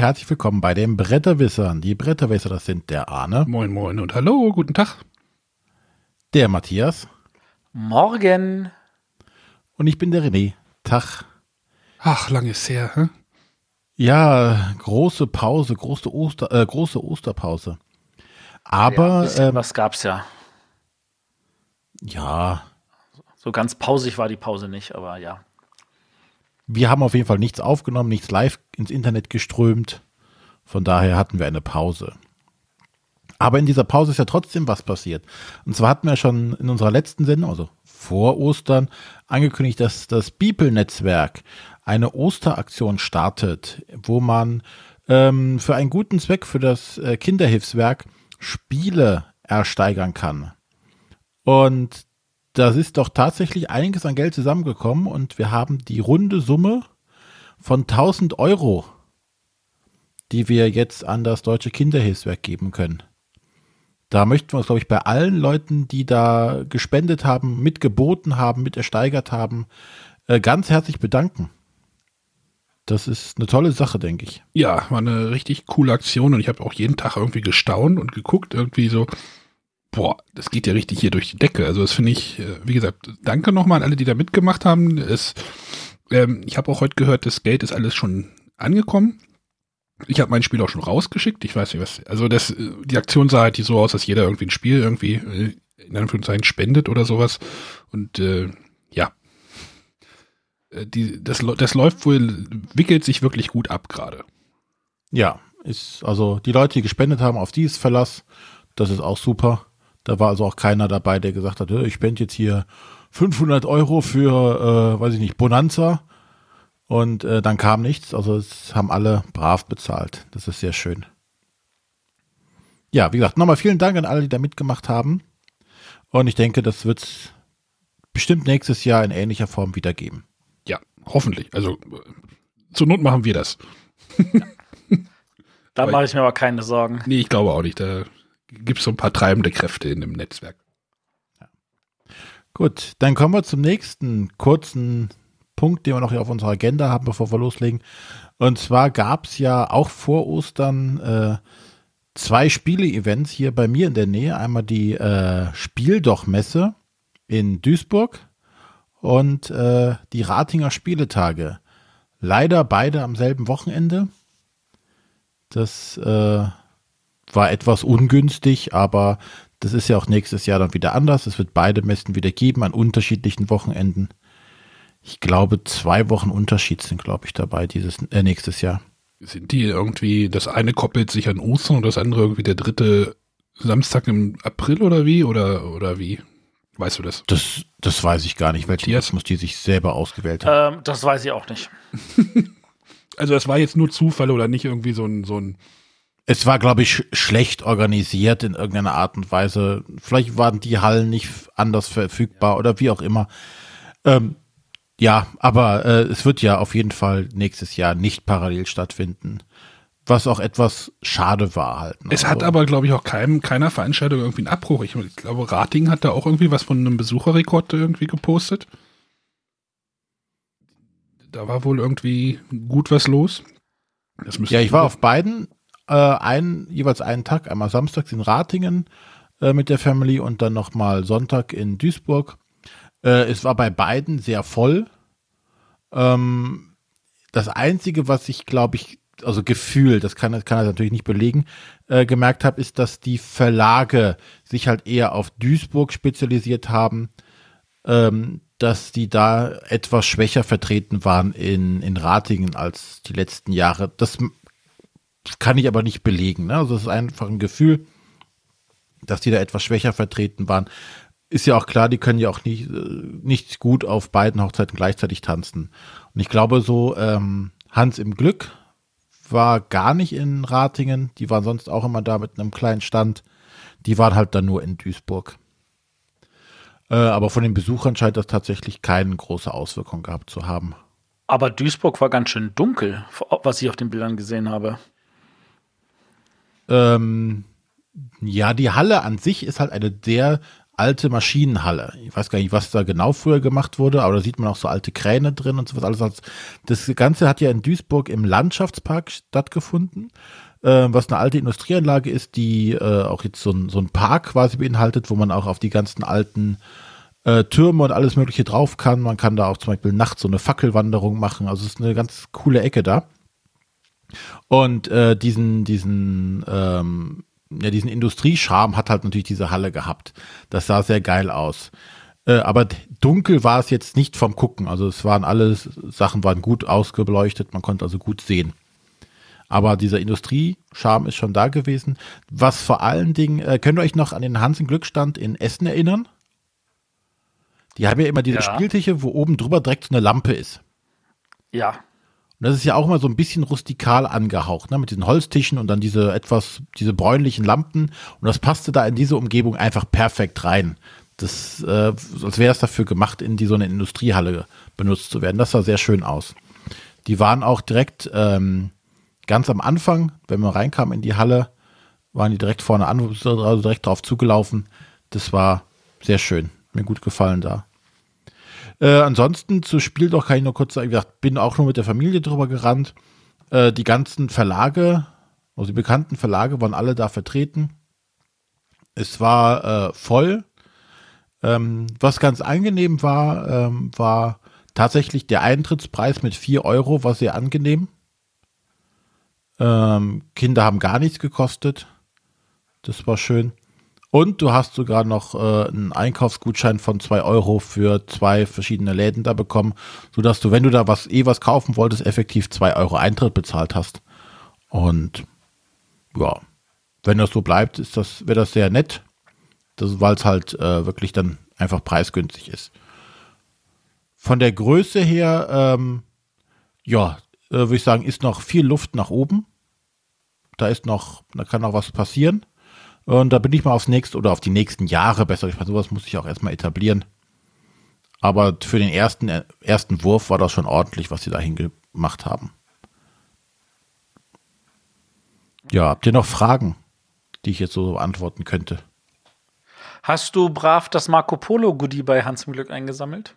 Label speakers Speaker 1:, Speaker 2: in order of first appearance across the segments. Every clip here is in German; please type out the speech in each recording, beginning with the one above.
Speaker 1: herzlich willkommen bei den Bretterwissern. Die Bretterwisser, das sind der Arne.
Speaker 2: Moin, moin und hallo, guten Tag.
Speaker 1: Der Matthias.
Speaker 3: Morgen.
Speaker 1: Und ich bin der René. Tag.
Speaker 2: Ach, lang ist her, hä?
Speaker 1: Ja, große Pause, große, Oster, äh, große Osterpause. Aber.
Speaker 3: Ja,
Speaker 1: ähm,
Speaker 3: was gab's ja.
Speaker 1: Ja.
Speaker 3: So ganz pausig war die Pause nicht, aber ja.
Speaker 1: Wir haben auf jeden Fall nichts aufgenommen, nichts live ins Internet geströmt. Von daher hatten wir eine Pause. Aber in dieser Pause ist ja trotzdem was passiert. Und zwar hatten wir schon in unserer letzten Sendung, also vor Ostern, angekündigt, dass das Beeple-Netzwerk eine Osteraktion startet, wo man ähm, für einen guten Zweck, für das äh, Kinderhilfswerk, Spiele ersteigern kann. Und das ist doch tatsächlich einiges an Geld zusammengekommen und wir haben die runde Summe von 1000 Euro, die wir jetzt an das Deutsche Kinderhilfswerk geben können. Da möchten wir uns, glaube ich, bei allen Leuten, die da gespendet haben, mitgeboten haben, mit ersteigert haben, äh, ganz herzlich bedanken. Das ist eine tolle Sache, denke ich.
Speaker 2: Ja, war eine richtig coole Aktion und ich habe auch jeden Tag irgendwie gestaunt und geguckt, irgendwie so, boah, das geht ja richtig hier durch die Decke. Also das finde ich, äh, wie gesagt, danke nochmal an alle, die da mitgemacht haben. Es, ähm, ich habe auch heute gehört, das Geld ist alles schon angekommen. Ich habe mein Spiel auch schon rausgeschickt. Ich weiß nicht was. Also das, äh, die Aktion sah halt so aus, dass jeder irgendwie ein Spiel irgendwie äh, in Anführungszeichen spendet oder sowas. Und äh, ja, die, das, das läuft wohl, wickelt sich wirklich gut ab gerade.
Speaker 1: Ja, ist also die Leute, die gespendet haben, auf die ist Verlass. Das ist auch super. Da war also auch keiner dabei, der gesagt hat, ich spende jetzt hier 500 Euro für, äh, weiß ich nicht, Bonanza. Und äh, dann kam nichts. Also es haben alle brav bezahlt. Das ist sehr schön. Ja, wie gesagt, nochmal vielen Dank an alle, die da mitgemacht haben. Und ich denke, das wird es bestimmt nächstes Jahr in ähnlicher Form wieder geben.
Speaker 2: Ja, hoffentlich. Also zur Not machen wir das.
Speaker 3: da mache ich mir aber keine Sorgen.
Speaker 2: Nee, ich glaube auch nicht. Da gibt es so ein paar treibende Kräfte in dem Netzwerk.
Speaker 1: Ja. Gut, dann kommen wir zum nächsten kurzen Punkt, den wir noch hier auf unserer Agenda haben, bevor wir loslegen. Und zwar gab es ja auch vor Ostern äh, zwei Spiele-Events hier bei mir in der Nähe. Einmal die äh, Spieldoch-Messe in Duisburg und äh, die Ratinger Spieletage. Leider beide am selben Wochenende. Das äh, war etwas ungünstig, aber das ist ja auch nächstes Jahr dann wieder anders. Es wird beide Messen wieder geben an unterschiedlichen Wochenenden. Ich glaube, zwei Wochen Unterschied sind, glaube ich, dabei dieses äh, nächstes Jahr.
Speaker 2: Sind die irgendwie, das eine koppelt sich an Ostern und das andere irgendwie der dritte Samstag im April oder wie? Oder, oder wie? Weißt du das?
Speaker 1: Das, das weiß ich gar nicht. Welchen muss die sich selber ausgewählt haben?
Speaker 3: Ähm, das weiß ich auch nicht.
Speaker 2: also das war jetzt nur Zufall oder nicht irgendwie so ein, so ein
Speaker 1: es war, glaube ich, sch schlecht organisiert in irgendeiner Art und Weise. Vielleicht waren die Hallen nicht anders verfügbar oder wie auch immer. Ähm, ja, aber äh, es wird ja auf jeden Fall nächstes Jahr nicht parallel stattfinden. Was auch etwas schade war halt.
Speaker 2: Ne? Es hat also aber, glaube ich, auch keinem, keiner Veranstaltung irgendwie einen Abbruch. Ich, ich glaube, Rating hat da auch irgendwie was von einem Besucherrekord irgendwie gepostet. Da war wohl irgendwie gut was los.
Speaker 1: ja, ich war auf beiden äh, einen, jeweils einen Tag, einmal samstags in Ratingen äh, mit der Family und dann nochmal Sonntag in Duisburg. Äh, es war bei beiden sehr voll. Ähm, das Einzige, was ich, glaube ich, also Gefühl, das kann, das kann er natürlich nicht belegen, äh, gemerkt habe, ist, dass die Verlage sich halt eher auf Duisburg spezialisiert haben, ähm, dass die da etwas schwächer vertreten waren in, in Ratingen als die letzten Jahre. Das kann ich aber nicht belegen. Ne? Also es ist einfach ein Gefühl, dass die da etwas schwächer vertreten waren. Ist ja auch klar, die können ja auch nicht, äh, nicht gut auf beiden Hochzeiten gleichzeitig tanzen. Und ich glaube so, ähm, Hans im Glück war gar nicht in Ratingen. Die waren sonst auch immer da mit einem kleinen Stand. Die waren halt dann nur in Duisburg. Äh, aber von den Besuchern scheint das tatsächlich keine große Auswirkung gehabt zu haben.
Speaker 3: Aber Duisburg war ganz schön dunkel, was ich auf den Bildern gesehen habe.
Speaker 1: Ähm, ja, die Halle an sich ist halt eine sehr alte Maschinenhalle. Ich weiß gar nicht, was da genau früher gemacht wurde, aber da sieht man auch so alte Kräne drin und sowas alles. Das Ganze hat ja in Duisburg im Landschaftspark stattgefunden, äh, was eine alte Industrieanlage ist, die äh, auch jetzt so ein, so ein Park quasi beinhaltet, wo man auch auf die ganzen alten äh, Türme und alles Mögliche drauf kann. Man kann da auch zum Beispiel nachts so eine Fackelwanderung machen. Also es ist eine ganz coole Ecke da. Und äh, diesen, diesen ähm, ja, diesen Industriescharm hat halt natürlich diese Halle gehabt. Das sah sehr geil aus. Äh, aber dunkel war es jetzt nicht vom Gucken. Also es waren alle Sachen waren gut ausgebeleuchtet, man konnte also gut sehen. Aber dieser Industriescharm ist schon da gewesen. Was vor allen Dingen, äh, könnt ihr euch noch an den Hansen Glückstand in Essen erinnern? Die haben ja immer diese ja. Spieltische, wo oben drüber direkt so eine Lampe ist.
Speaker 3: Ja.
Speaker 1: Und das ist ja auch mal so ein bisschen rustikal angehaucht, ne? mit diesen Holztischen und dann diese etwas, diese bräunlichen Lampen. Und das passte da in diese Umgebung einfach perfekt rein. Das, äh, als wäre es dafür gemacht, in die so eine Industriehalle benutzt zu werden. Das sah sehr schön aus. Die waren auch direkt ähm, ganz am Anfang, wenn man reinkam in die Halle, waren die direkt vorne an, also direkt drauf zugelaufen. Das war sehr schön. Mir gut gefallen da. Äh, ansonsten zu Spiel doch kann ich nur kurz sagen, ich bin auch nur mit der Familie drüber gerannt. Äh, die ganzen Verlage, also die bekannten Verlage waren alle da vertreten. Es war äh, voll. Ähm, was ganz angenehm war, ähm, war tatsächlich der Eintrittspreis mit 4 Euro, war sehr angenehm. Ähm, Kinder haben gar nichts gekostet. Das war schön. Und du hast sogar noch äh, einen Einkaufsgutschein von zwei Euro für zwei verschiedene Läden da bekommen, sodass du, wenn du da was eh was kaufen wolltest, effektiv zwei Euro Eintritt bezahlt hast. Und ja, wenn das so bleibt, das, wäre das sehr nett. weil es halt äh, wirklich dann einfach preisgünstig ist. Von der Größe her, ähm, ja, äh, würde ich sagen, ist noch viel Luft nach oben. Da ist noch, da kann noch was passieren. Und da bin ich mal aufs nächste oder auf die nächsten Jahre besser gespannt. Sowas muss ich auch erstmal etablieren. Aber für den ersten, äh, ersten Wurf war das schon ordentlich, was sie da hingemacht haben. Ja, habt ihr noch Fragen, die ich jetzt so beantworten könnte?
Speaker 3: Hast du brav das Marco Polo Goodie bei Hans im Glück eingesammelt?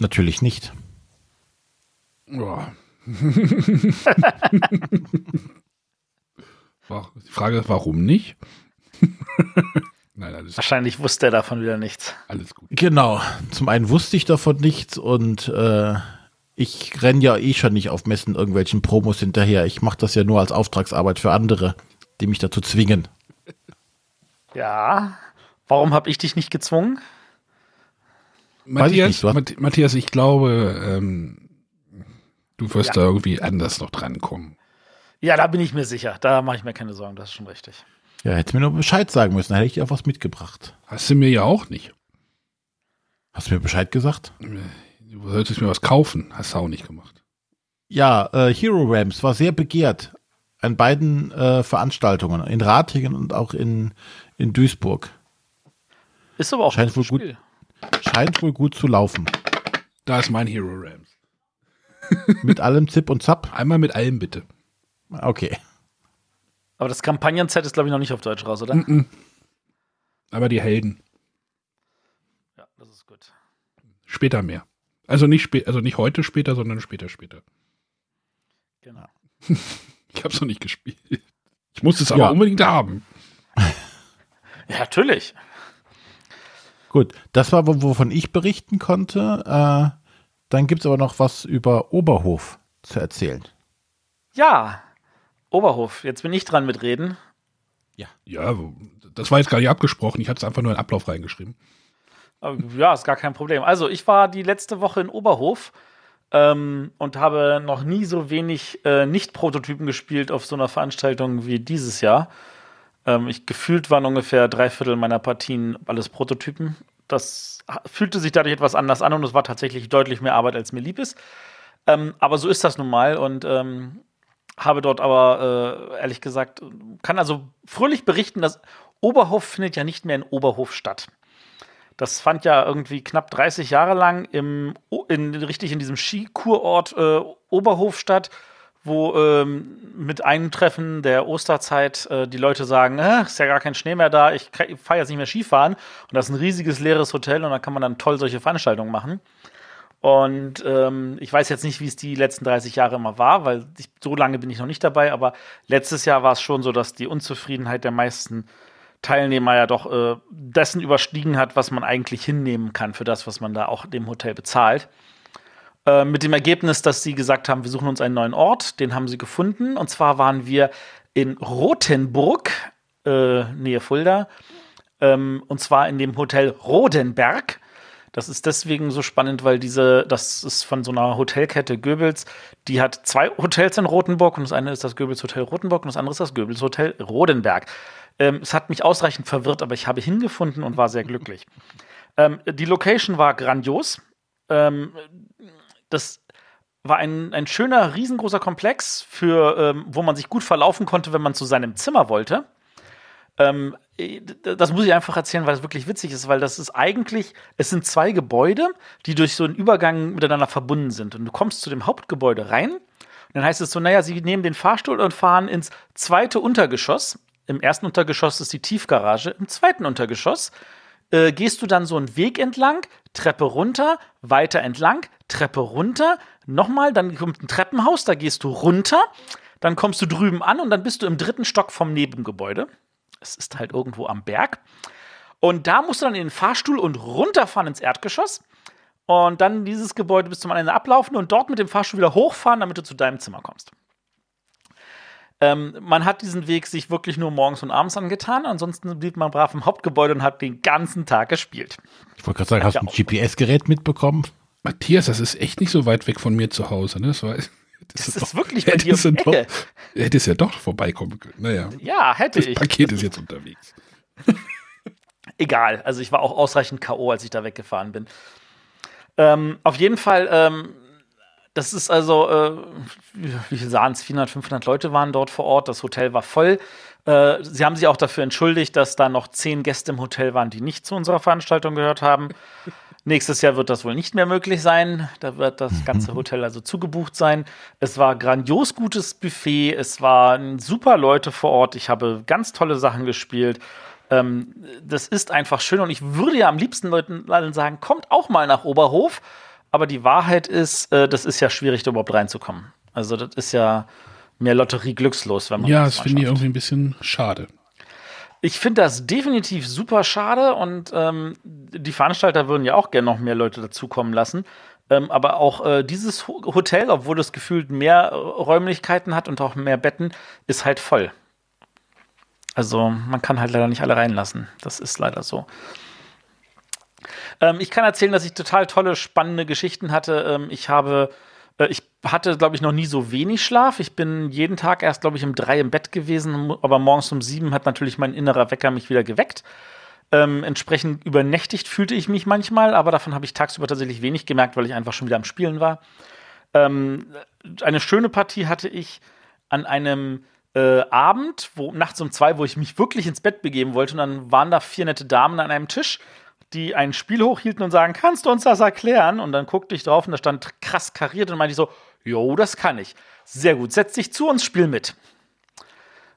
Speaker 1: Natürlich nicht.
Speaker 2: Ja. Die Frage ist, warum nicht?
Speaker 3: Nein, alles Wahrscheinlich gut. wusste er davon wieder nichts.
Speaker 1: Alles gut. Genau. Zum einen wusste ich davon nichts und äh, ich renne ja eh schon nicht auf Messen irgendwelchen Promos hinterher. Ich mache das ja nur als Auftragsarbeit für andere, die mich dazu zwingen.
Speaker 3: Ja. Warum habe ich dich nicht gezwungen?
Speaker 2: Matthias, ich nicht, Matthias, ich glaube, ähm, du wirst ja. da irgendwie anders noch drankommen.
Speaker 3: Ja, da bin ich mir sicher. Da mache ich mir keine Sorgen, das ist schon richtig.
Speaker 1: Ja, hätte mir nur Bescheid sagen müssen, dann hätte ich dir auch was mitgebracht.
Speaker 2: Hast du mir ja auch nicht.
Speaker 1: Hast du mir Bescheid gesagt?
Speaker 2: Du solltest mir was kaufen, hast du auch nicht gemacht.
Speaker 1: Ja, äh, Hero Rams war sehr begehrt an beiden äh, Veranstaltungen, in Ratingen und auch in, in Duisburg.
Speaker 3: Ist aber auch
Speaker 1: scheint wohl gut, Scheint wohl gut zu laufen.
Speaker 2: Da ist mein Hero Rams.
Speaker 1: mit allem Zip und Zap?
Speaker 2: Einmal mit allem bitte.
Speaker 1: Okay.
Speaker 3: Aber das Kampagnen-Set ist, glaube ich, noch nicht auf Deutsch raus, oder? Mm
Speaker 2: -mm. Aber die Helden.
Speaker 3: Ja, das ist gut.
Speaker 2: Später mehr. Also nicht, spä also nicht heute später, sondern später später.
Speaker 3: Genau.
Speaker 2: ich habe es noch nicht gespielt. Ich muss es aber ja. unbedingt haben.
Speaker 3: ja, natürlich.
Speaker 1: Gut, das war, wovon ich berichten konnte. Äh, dann gibt es aber noch was über Oberhof zu erzählen.
Speaker 3: Ja, Oberhof, jetzt bin ich dran mit Reden.
Speaker 2: Ja. Ja, das war jetzt gar nicht abgesprochen. Ich hatte es einfach nur in Ablauf reingeschrieben.
Speaker 3: Ja, ist gar kein Problem. Also, ich war die letzte Woche in Oberhof ähm, und habe noch nie so wenig äh, Nicht-Prototypen gespielt auf so einer Veranstaltung wie dieses Jahr. Ähm, ich gefühlt waren ungefähr drei Viertel meiner Partien alles Prototypen. Das fühlte sich dadurch etwas anders an und es war tatsächlich deutlich mehr Arbeit, als mir lieb ist. Ähm, aber so ist das nun mal und ähm, habe dort aber äh, ehrlich gesagt, kann also fröhlich berichten, dass Oberhof findet ja nicht mehr in Oberhof statt. Das fand ja irgendwie knapp 30 Jahre lang im, in, richtig in diesem Skikurort äh, Oberhof statt, wo ähm, mit Eintreffen der Osterzeit äh, die Leute sagen, äh, ist ja gar kein Schnee mehr da, ich fahre jetzt nicht mehr Skifahren. Und das ist ein riesiges leeres Hotel und da kann man dann toll solche Veranstaltungen machen. Und ähm, ich weiß jetzt nicht, wie es die letzten 30 Jahre immer war, weil ich, so lange bin ich noch nicht dabei, aber letztes Jahr war es schon so, dass die Unzufriedenheit der meisten Teilnehmer ja doch äh, dessen überstiegen hat, was man eigentlich hinnehmen kann für das, was man da auch dem Hotel bezahlt. Äh, mit dem Ergebnis, dass sie gesagt haben, wir suchen uns einen neuen Ort. Den haben sie gefunden. Und zwar waren wir in Rothenburg, äh, Nähe Fulda. Ähm, und zwar in dem Hotel Rodenberg. Das ist deswegen so spannend, weil diese, das ist von so einer Hotelkette Goebbels, die hat zwei Hotels in Rothenburg und das eine ist das Goebbels Hotel Rothenburg und das andere ist das Goebbels Hotel Rodenberg. Ähm, es hat mich ausreichend verwirrt, aber ich habe hingefunden und war sehr glücklich. ähm, die Location war grandios. Ähm, das war ein, ein schöner, riesengroßer Komplex, für, ähm, wo man sich gut verlaufen konnte, wenn man zu seinem Zimmer wollte. Ähm, das muss ich einfach erzählen, weil es wirklich witzig ist, weil das ist eigentlich, es sind zwei Gebäude, die durch so einen Übergang miteinander verbunden sind. Und du kommst zu dem Hauptgebäude rein. Und dann heißt es so, naja, sie nehmen den Fahrstuhl und fahren ins zweite Untergeschoss. Im ersten Untergeschoss ist die Tiefgarage. Im zweiten Untergeschoss äh, gehst du dann so einen Weg entlang, Treppe runter, weiter entlang, Treppe runter, nochmal, dann kommt ein Treppenhaus, da gehst du runter, dann kommst du drüben an und dann bist du im dritten Stock vom Nebengebäude. Es ist halt irgendwo am Berg. Und da musst du dann in den Fahrstuhl und runterfahren ins Erdgeschoss. Und dann dieses Gebäude bis zum Ende ablaufen und dort mit dem Fahrstuhl wieder hochfahren, damit du zu deinem Zimmer kommst. Ähm, man hat diesen Weg sich wirklich nur morgens und abends angetan. Ansonsten blieb man brav im Hauptgebäude und hat den ganzen Tag gespielt.
Speaker 1: Ich wollte gerade sagen, hast du ein GPS-Gerät mitbekommen?
Speaker 2: Matthias, das ist echt nicht so weit weg von mir zu Hause. Ne? Das, war,
Speaker 3: das, das ist doch, wirklich bei dir um
Speaker 2: doch, Hätte es ja doch vorbeikommen können. Naja.
Speaker 3: Ja, hätte
Speaker 2: das
Speaker 3: ich.
Speaker 2: Das Paket ist jetzt unterwegs.
Speaker 3: Egal. Also ich war auch ausreichend K.O., als ich da weggefahren bin. Ähm, auf jeden Fall ähm, das ist also, äh, wie viel sahen es? 400, 500 Leute waren dort vor Ort. Das Hotel war voll. Äh, sie haben sich auch dafür entschuldigt, dass da noch zehn Gäste im Hotel waren, die nicht zu unserer Veranstaltung gehört haben. Nächstes Jahr wird das wohl nicht mehr möglich sein. Da wird das ganze Hotel also zugebucht sein. Es war grandios gutes Buffet. Es waren super Leute vor Ort. Ich habe ganz tolle Sachen gespielt. Ähm, das ist einfach schön und ich würde ja am liebsten Leuten allen sagen, kommt auch mal nach Oberhof aber die Wahrheit ist, äh, das ist ja schwierig, da überhaupt reinzukommen. Also das ist ja mehr Lotterie glückslos, wenn man
Speaker 2: Ja, das, das finde ich irgendwie ein bisschen schade.
Speaker 3: Ich finde das definitiv super schade und ähm, die Veranstalter würden ja auch gerne noch mehr Leute dazukommen lassen. Ähm, aber auch äh, dieses Hotel, obwohl es gefühlt mehr äh, Räumlichkeiten hat und auch mehr Betten, ist halt voll. Also man kann halt leider nicht alle reinlassen. Das ist leider so. Ähm, ich kann erzählen, dass ich total tolle, spannende Geschichten hatte. Ähm, ich habe, ich hatte, glaube ich, noch nie so wenig Schlaf. Ich bin jeden Tag erst, glaube ich, um drei im Bett gewesen, aber morgens um sieben hat natürlich mein innerer Wecker mich wieder geweckt. Ähm, entsprechend übernächtigt fühlte ich mich manchmal, aber davon habe ich tagsüber tatsächlich wenig gemerkt, weil ich einfach schon wieder am Spielen war. Ähm, eine schöne Partie hatte ich an einem äh, Abend, wo nachts um zwei, wo ich mich wirklich ins Bett begeben wollte, und dann waren da vier nette Damen an einem Tisch die ein Spiel hochhielten und sagen, kannst du uns das erklären? Und dann guckte ich drauf und da stand krass kariert und meinte ich so, jo, das kann ich. Sehr gut, setz dich zu uns, spiel mit.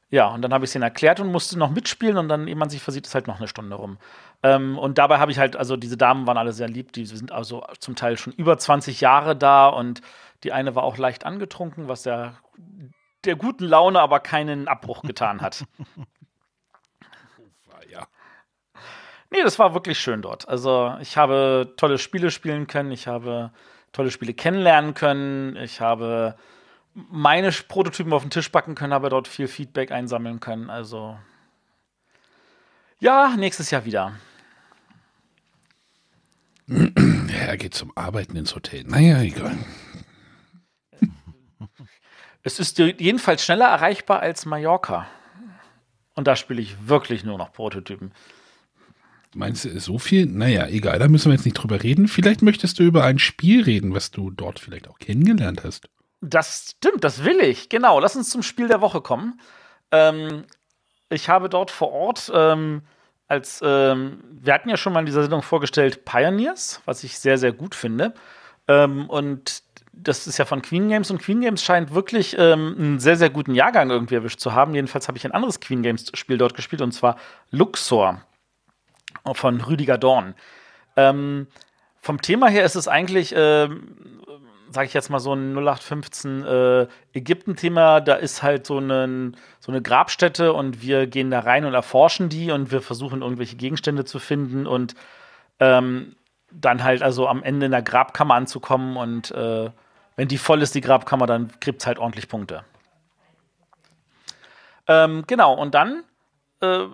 Speaker 3: Ja, und dann habe ich es ihnen erklärt und musste noch mitspielen und dann, ehe man sich versieht, ist halt noch eine Stunde rum. Ähm, und dabei habe ich halt, also diese Damen waren alle sehr lieb, die sind also zum Teil schon über 20 Jahre da und die eine war auch leicht angetrunken, was der, der guten Laune aber keinen Abbruch getan hat. Nee, das war wirklich schön dort. Also ich habe tolle Spiele spielen können, ich habe tolle Spiele kennenlernen können, ich habe meine Prototypen auf den Tisch packen können, habe dort viel Feedback einsammeln können. Also ja, nächstes Jahr wieder.
Speaker 2: Ja, er geht zum Arbeiten ins Hotel. Naja, egal.
Speaker 3: Es ist jedenfalls schneller erreichbar als Mallorca. Und da spiele ich wirklich nur noch Prototypen.
Speaker 2: Meinst du, so viel? Naja, egal, da müssen wir jetzt nicht drüber reden. Vielleicht möchtest du über ein Spiel reden, was du dort vielleicht auch kennengelernt hast.
Speaker 3: Das stimmt, das will ich. Genau, lass uns zum Spiel der Woche kommen. Ähm, ich habe dort vor Ort ähm, als, ähm, wir hatten ja schon mal in dieser Sendung vorgestellt, Pioneers, was ich sehr, sehr gut finde. Ähm, und das ist ja von Queen Games und Queen Games scheint wirklich ähm, einen sehr, sehr guten Jahrgang irgendwie erwischt zu haben. Jedenfalls habe ich ein anderes Queen Games Spiel dort gespielt und zwar Luxor von Rüdiger Dorn. Ähm, vom Thema her ist es eigentlich, äh, sage ich jetzt mal, so ein 0815 äh, Ägypten-Thema. Da ist halt so, eine, so eine Grabstätte und wir gehen da rein und erforschen die und wir versuchen irgendwelche Gegenstände zu finden und ähm, dann halt also am Ende in der Grabkammer anzukommen und äh, wenn die voll ist, die Grabkammer, dann kriegt es halt ordentlich Punkte. Ähm, genau, und dann, äh,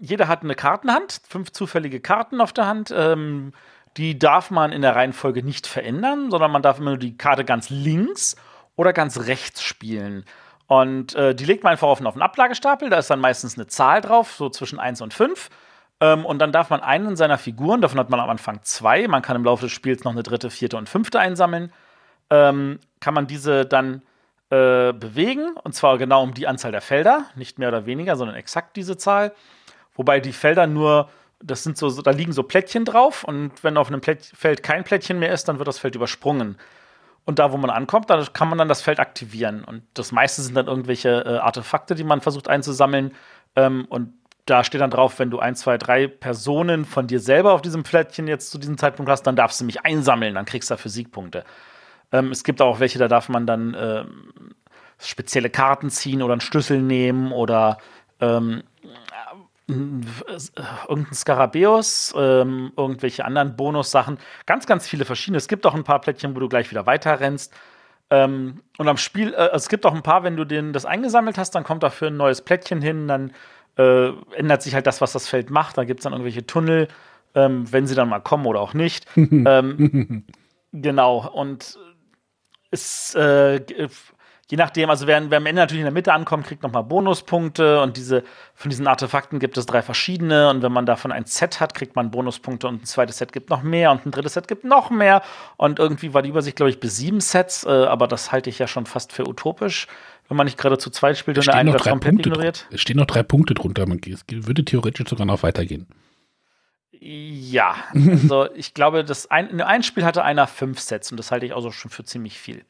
Speaker 3: jeder hat eine Kartenhand, fünf zufällige Karten auf der Hand. Ähm, die darf man in der Reihenfolge nicht verändern, sondern man darf immer nur die Karte ganz links oder ganz rechts spielen. Und äh, die legt man einfach auf einen, auf einen Ablagestapel, da ist dann meistens eine Zahl drauf, so zwischen 1 und 5. Ähm, und dann darf man einen seiner Figuren, davon hat man am Anfang zwei, man kann im Laufe des Spiels noch eine dritte, vierte und fünfte einsammeln, ähm, kann man diese dann äh, bewegen, und zwar genau um die Anzahl der Felder, nicht mehr oder weniger, sondern exakt diese Zahl. Wobei die Felder nur das sind so, da liegen so Plättchen drauf und wenn auf einem Plätt Feld kein Plättchen mehr ist, dann wird das Feld übersprungen. Und da, wo man ankommt, da kann man dann das Feld aktivieren. Und das meiste sind dann irgendwelche äh, Artefakte, die man versucht einzusammeln. Ähm, und da steht dann drauf, wenn du ein, zwei, drei Personen von dir selber auf diesem Plättchen jetzt zu diesem Zeitpunkt hast, dann darfst du mich einsammeln, dann kriegst du dafür Siegpunkte. Ähm, es gibt auch welche, da darf man dann äh, spezielle Karten ziehen oder einen Schlüssel nehmen oder ähm, irgendein Skarabäus, ähm, irgendwelche anderen Bonussachen. Ganz, ganz viele verschiedene. Es gibt auch ein paar Plättchen, wo du gleich wieder weiter rennst. Ähm, und am Spiel, äh, es gibt auch ein paar, wenn du den, das eingesammelt hast, dann kommt dafür ein neues Plättchen hin, dann äh, ändert sich halt das, was das Feld macht. Da gibt es dann irgendwelche Tunnel, ähm, wenn sie dann mal kommen oder auch nicht. ähm, genau, und es äh, je nachdem, also wer, wer am Ende natürlich in der Mitte ankommt, kriegt nochmal Bonuspunkte und diese, von diesen Artefakten gibt es drei verschiedene und wenn man davon ein Set hat, kriegt man Bonuspunkte und ein zweites Set gibt noch mehr und ein drittes Set gibt noch mehr und irgendwie war die Übersicht, glaube ich, bis sieben Sets, äh, aber das halte ich ja schon fast für utopisch, wenn man nicht gerade zu zweit spielt und der eine
Speaker 2: das komplett ignoriert. Es stehen noch drei Punkte drunter, man würde theoretisch sogar noch weitergehen.
Speaker 3: Ja, also ich glaube, das ein, in einem Spiel hatte einer fünf Sets und das halte ich auch so schon für ziemlich viel.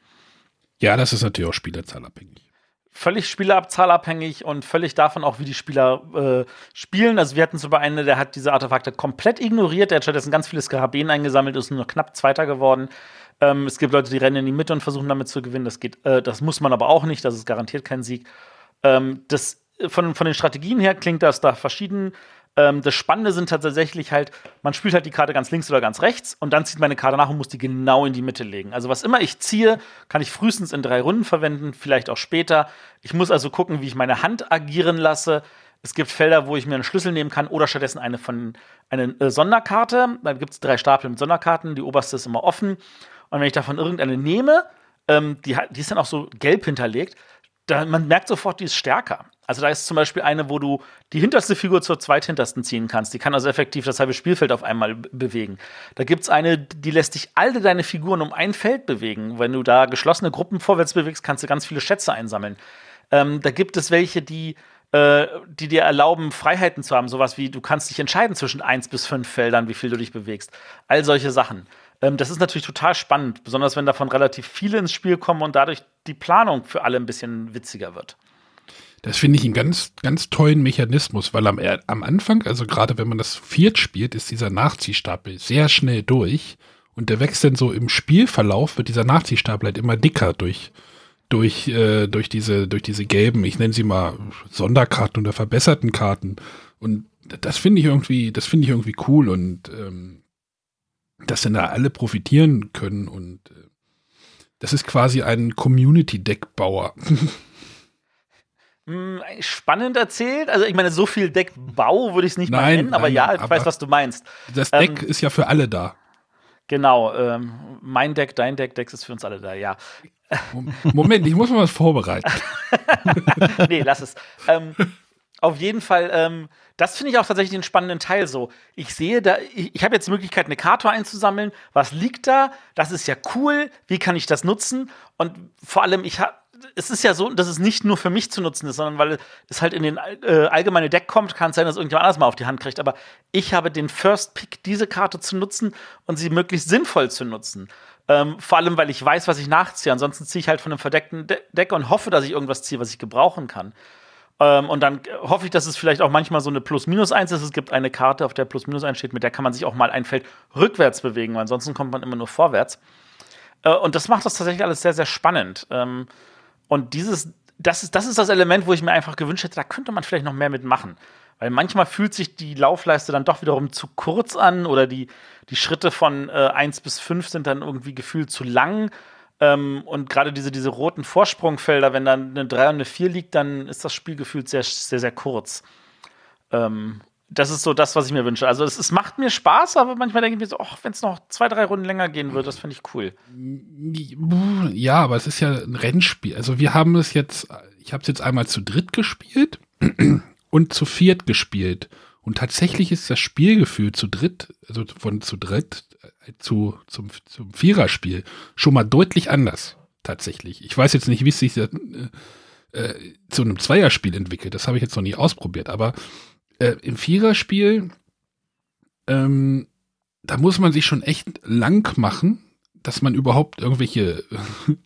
Speaker 2: Ja, das ist natürlich auch spielerzahlabhängig.
Speaker 3: Völlig spielerzahlabhängig und völlig davon auch, wie die Spieler äh, spielen. Also wir hatten zum einen, der hat diese Artefakte komplett ignoriert. Der hat stattdessen ganz viele Skarabäen eingesammelt, ist nur knapp Zweiter geworden. Ähm, es gibt Leute, die rennen in die Mitte und versuchen damit zu gewinnen. Das geht, äh, das muss man aber auch nicht. Das ist garantiert kein Sieg. Ähm, das von, von den Strategien her klingt das da verschieden. Ähm, das Spannende sind tatsächlich halt, man spielt halt die Karte ganz links oder ganz rechts und dann zieht meine Karte nach und muss die genau in die Mitte legen. Also was immer ich ziehe, kann ich frühestens in drei Runden verwenden, vielleicht auch später. Ich muss also gucken, wie ich meine Hand agieren lasse. Es gibt Felder, wo ich mir einen Schlüssel nehmen kann oder stattdessen eine von eine äh, Sonderkarte. Da gibt es drei Stapel mit Sonderkarten. Die oberste ist immer offen. Und wenn ich davon irgendeine nehme, ähm, die, die ist dann auch so gelb hinterlegt, dann, man merkt sofort, die ist stärker. Also da ist zum Beispiel eine, wo du die hinterste Figur zur zweithintersten ziehen kannst. Die kann also effektiv das halbe Spielfeld auf einmal bewegen. Da gibt es eine, die lässt dich alle deine Figuren um ein Feld bewegen. Wenn du da geschlossene Gruppen vorwärts bewegst, kannst du ganz viele Schätze einsammeln. Ähm, da gibt es welche, die, äh, die dir erlauben, Freiheiten zu haben. Sowas wie, du kannst dich entscheiden zwischen eins bis fünf Feldern, wie viel du dich bewegst. All solche Sachen. Ähm, das ist natürlich total spannend, besonders wenn davon relativ viele ins Spiel kommen und dadurch die Planung für alle ein bisschen witziger wird.
Speaker 2: Das finde ich einen ganz, ganz tollen Mechanismus, weil am, am Anfang, also gerade wenn man das viert spielt, ist dieser Nachziehstapel sehr schnell durch und der wächst dann so im Spielverlauf, wird dieser Nachziehstapel halt immer dicker durch, durch, äh, durch diese, durch diese gelben, ich nenne sie mal Sonderkarten oder verbesserten Karten. Und das finde ich irgendwie, das finde ich irgendwie cool und ähm, dass dann da alle profitieren können und äh, das ist quasi ein Community-Deckbauer.
Speaker 3: Hm, spannend erzählt. Also ich meine, so viel Deckbau würde ich es nicht nein, mal nennen, aber nein, ja, ich weiß, was du meinst.
Speaker 2: Das Deck ähm, ist ja für alle da.
Speaker 3: Genau, ähm, mein Deck, dein Deck, Deck ist für uns alle da, ja.
Speaker 2: Moment, ich muss mal was vorbereiten.
Speaker 3: nee, lass es. Ähm, auf jeden Fall, ähm, das finde ich auch tatsächlich den spannenden Teil so. Ich sehe da, ich, ich habe jetzt die Möglichkeit, eine Karte einzusammeln. Was liegt da? Das ist ja cool. Wie kann ich das nutzen? Und vor allem, ich habe es ist ja so, dass es nicht nur für mich zu nutzen ist, sondern weil es halt in den äh, allgemeine Deck kommt, kann es sein, dass irgendjemand anders mal auf die Hand kriegt. Aber ich habe den First Pick, diese Karte zu nutzen und sie möglichst sinnvoll zu nutzen. Ähm, vor allem, weil ich weiß, was ich nachziehe. Ansonsten ziehe ich halt von einem verdeckten De Deck und hoffe, dass ich irgendwas ziehe, was ich gebrauchen kann. Ähm, und dann hoffe ich, dass es vielleicht auch manchmal so eine Plus-Minus-1 ist. Es gibt eine Karte, auf der Plus-Minus-1 steht, mit der kann man sich auch mal ein Feld rückwärts bewegen, weil ansonsten kommt man immer nur vorwärts. Äh, und das macht das tatsächlich alles sehr, sehr spannend. Ähm, und dieses, das ist, das ist das Element, wo ich mir einfach gewünscht hätte, da könnte man vielleicht noch mehr mitmachen. Weil manchmal fühlt sich die Laufleiste dann doch wiederum zu kurz an oder die, die Schritte von äh, 1 bis 5 sind dann irgendwie gefühlt zu lang. Ähm, und gerade diese, diese roten Vorsprungfelder, wenn dann eine 3 und eine 4 liegt, dann ist das Spiel gefühlt sehr, sehr, sehr kurz. Ähm, das ist so das, was ich mir wünsche. Also es, es macht mir Spaß, aber manchmal denke ich mir so, wenn es noch zwei, drei Runden länger gehen würde, das finde ich cool.
Speaker 2: Ja, aber es ist ja ein Rennspiel. Also wir haben es jetzt, ich habe es jetzt einmal zu dritt gespielt und zu viert gespielt. Und tatsächlich ist das Spielgefühl zu dritt, also von zu dritt äh, zu, zum, zum Viererspiel schon mal deutlich anders. Tatsächlich. Ich weiß jetzt nicht, wie es sich äh, äh, zu einem Zweierspiel entwickelt. Das habe ich jetzt noch nie ausprobiert. Aber äh, im Viererspiel, ähm, da muss man sich schon echt lang machen, dass man überhaupt irgendwelche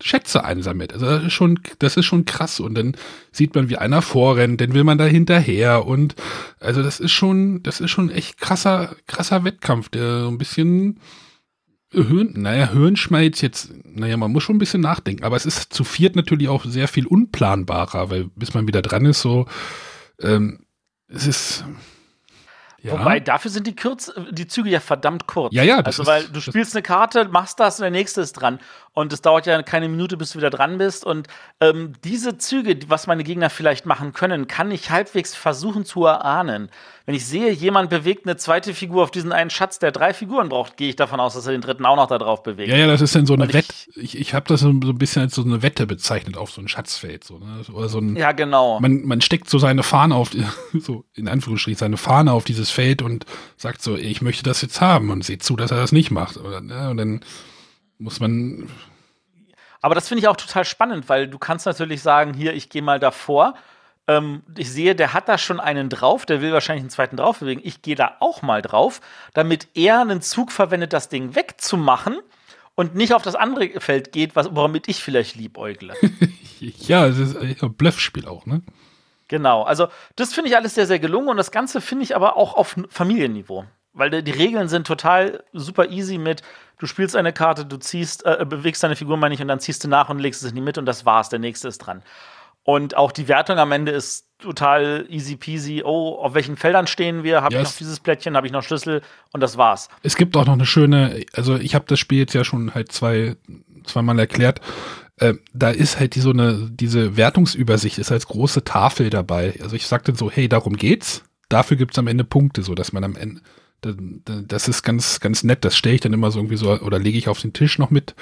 Speaker 2: Schätze einsammelt. Also das ist schon, das ist schon krass. Und dann sieht man, wie einer vorrennt, dann will man da hinterher. Und also das ist schon, das ist schon echt krasser, krasser Wettkampf, der so ein bisschen Höhen, naja, Hirnschmalz jetzt, naja, man muss schon ein bisschen nachdenken, aber es ist zu viert natürlich auch sehr viel unplanbarer, weil bis man wieder dran ist, so, ähm, es ist.
Speaker 3: Ja. Wobei, dafür sind die, Kürz, die Züge ja verdammt kurz.
Speaker 2: Ja, ja.
Speaker 3: Also, weil du spielst eine Karte, machst das und der nächste ist dran. Und es dauert ja keine Minute, bis du wieder dran bist. Und ähm, diese Züge, was meine Gegner vielleicht machen können, kann ich halbwegs versuchen zu erahnen. Wenn ich sehe, jemand bewegt eine zweite Figur auf diesen einen Schatz, der drei Figuren braucht, gehe ich davon aus, dass er den dritten auch noch da drauf bewegt.
Speaker 2: Ja, ja, das ist dann so eine Wette. Ich, ich habe das so ein bisschen als so eine Wette bezeichnet auf so ein Schatzfeld. So, ne? Oder so ein,
Speaker 3: ja, genau.
Speaker 2: Man, man steckt so seine Fahne auf, so in Anführungsstrichen, seine Fahne auf dieses Feld und sagt so, ich möchte das jetzt haben und sieht zu, dass er das nicht macht. Oder, ne? Und dann muss man.
Speaker 3: Aber das finde ich auch total spannend, weil du kannst natürlich sagen, hier, ich gehe mal davor ähm, ich sehe, der hat da schon einen drauf, der will wahrscheinlich einen zweiten drauf bewegen. Ich gehe da auch mal drauf, damit er einen Zug verwendet, das Ding wegzumachen und nicht auf das andere Feld geht, was, womit ich vielleicht liebäugle.
Speaker 2: ja, es ist ein Bluffspiel auch, ne?
Speaker 3: Genau, also das finde ich alles sehr, sehr gelungen und das Ganze finde ich aber auch auf Familienniveau. Weil die Regeln sind total super easy mit, du spielst eine Karte, du ziehst, äh, bewegst deine Figur, meine ich, und dann ziehst du nach und legst es in die Mitte und das war's, der nächste ist dran. Und auch die Wertung am Ende ist total easy peasy. Oh, auf welchen Feldern stehen wir? Habe yes. ich noch dieses Plättchen? Habe ich noch Schlüssel? Und das war's.
Speaker 2: Es gibt auch noch eine schöne, also ich habe das Spiel jetzt ja schon halt zwei, zweimal erklärt. Äh, da ist halt die, so eine, diese Wertungsübersicht ist als große Tafel dabei. Also ich sagte so, hey, darum geht's. Dafür gibt's am Ende Punkte, so dass man am Ende, das ist ganz, ganz nett. Das stelle ich dann immer so irgendwie so, oder lege ich auf den Tisch noch mit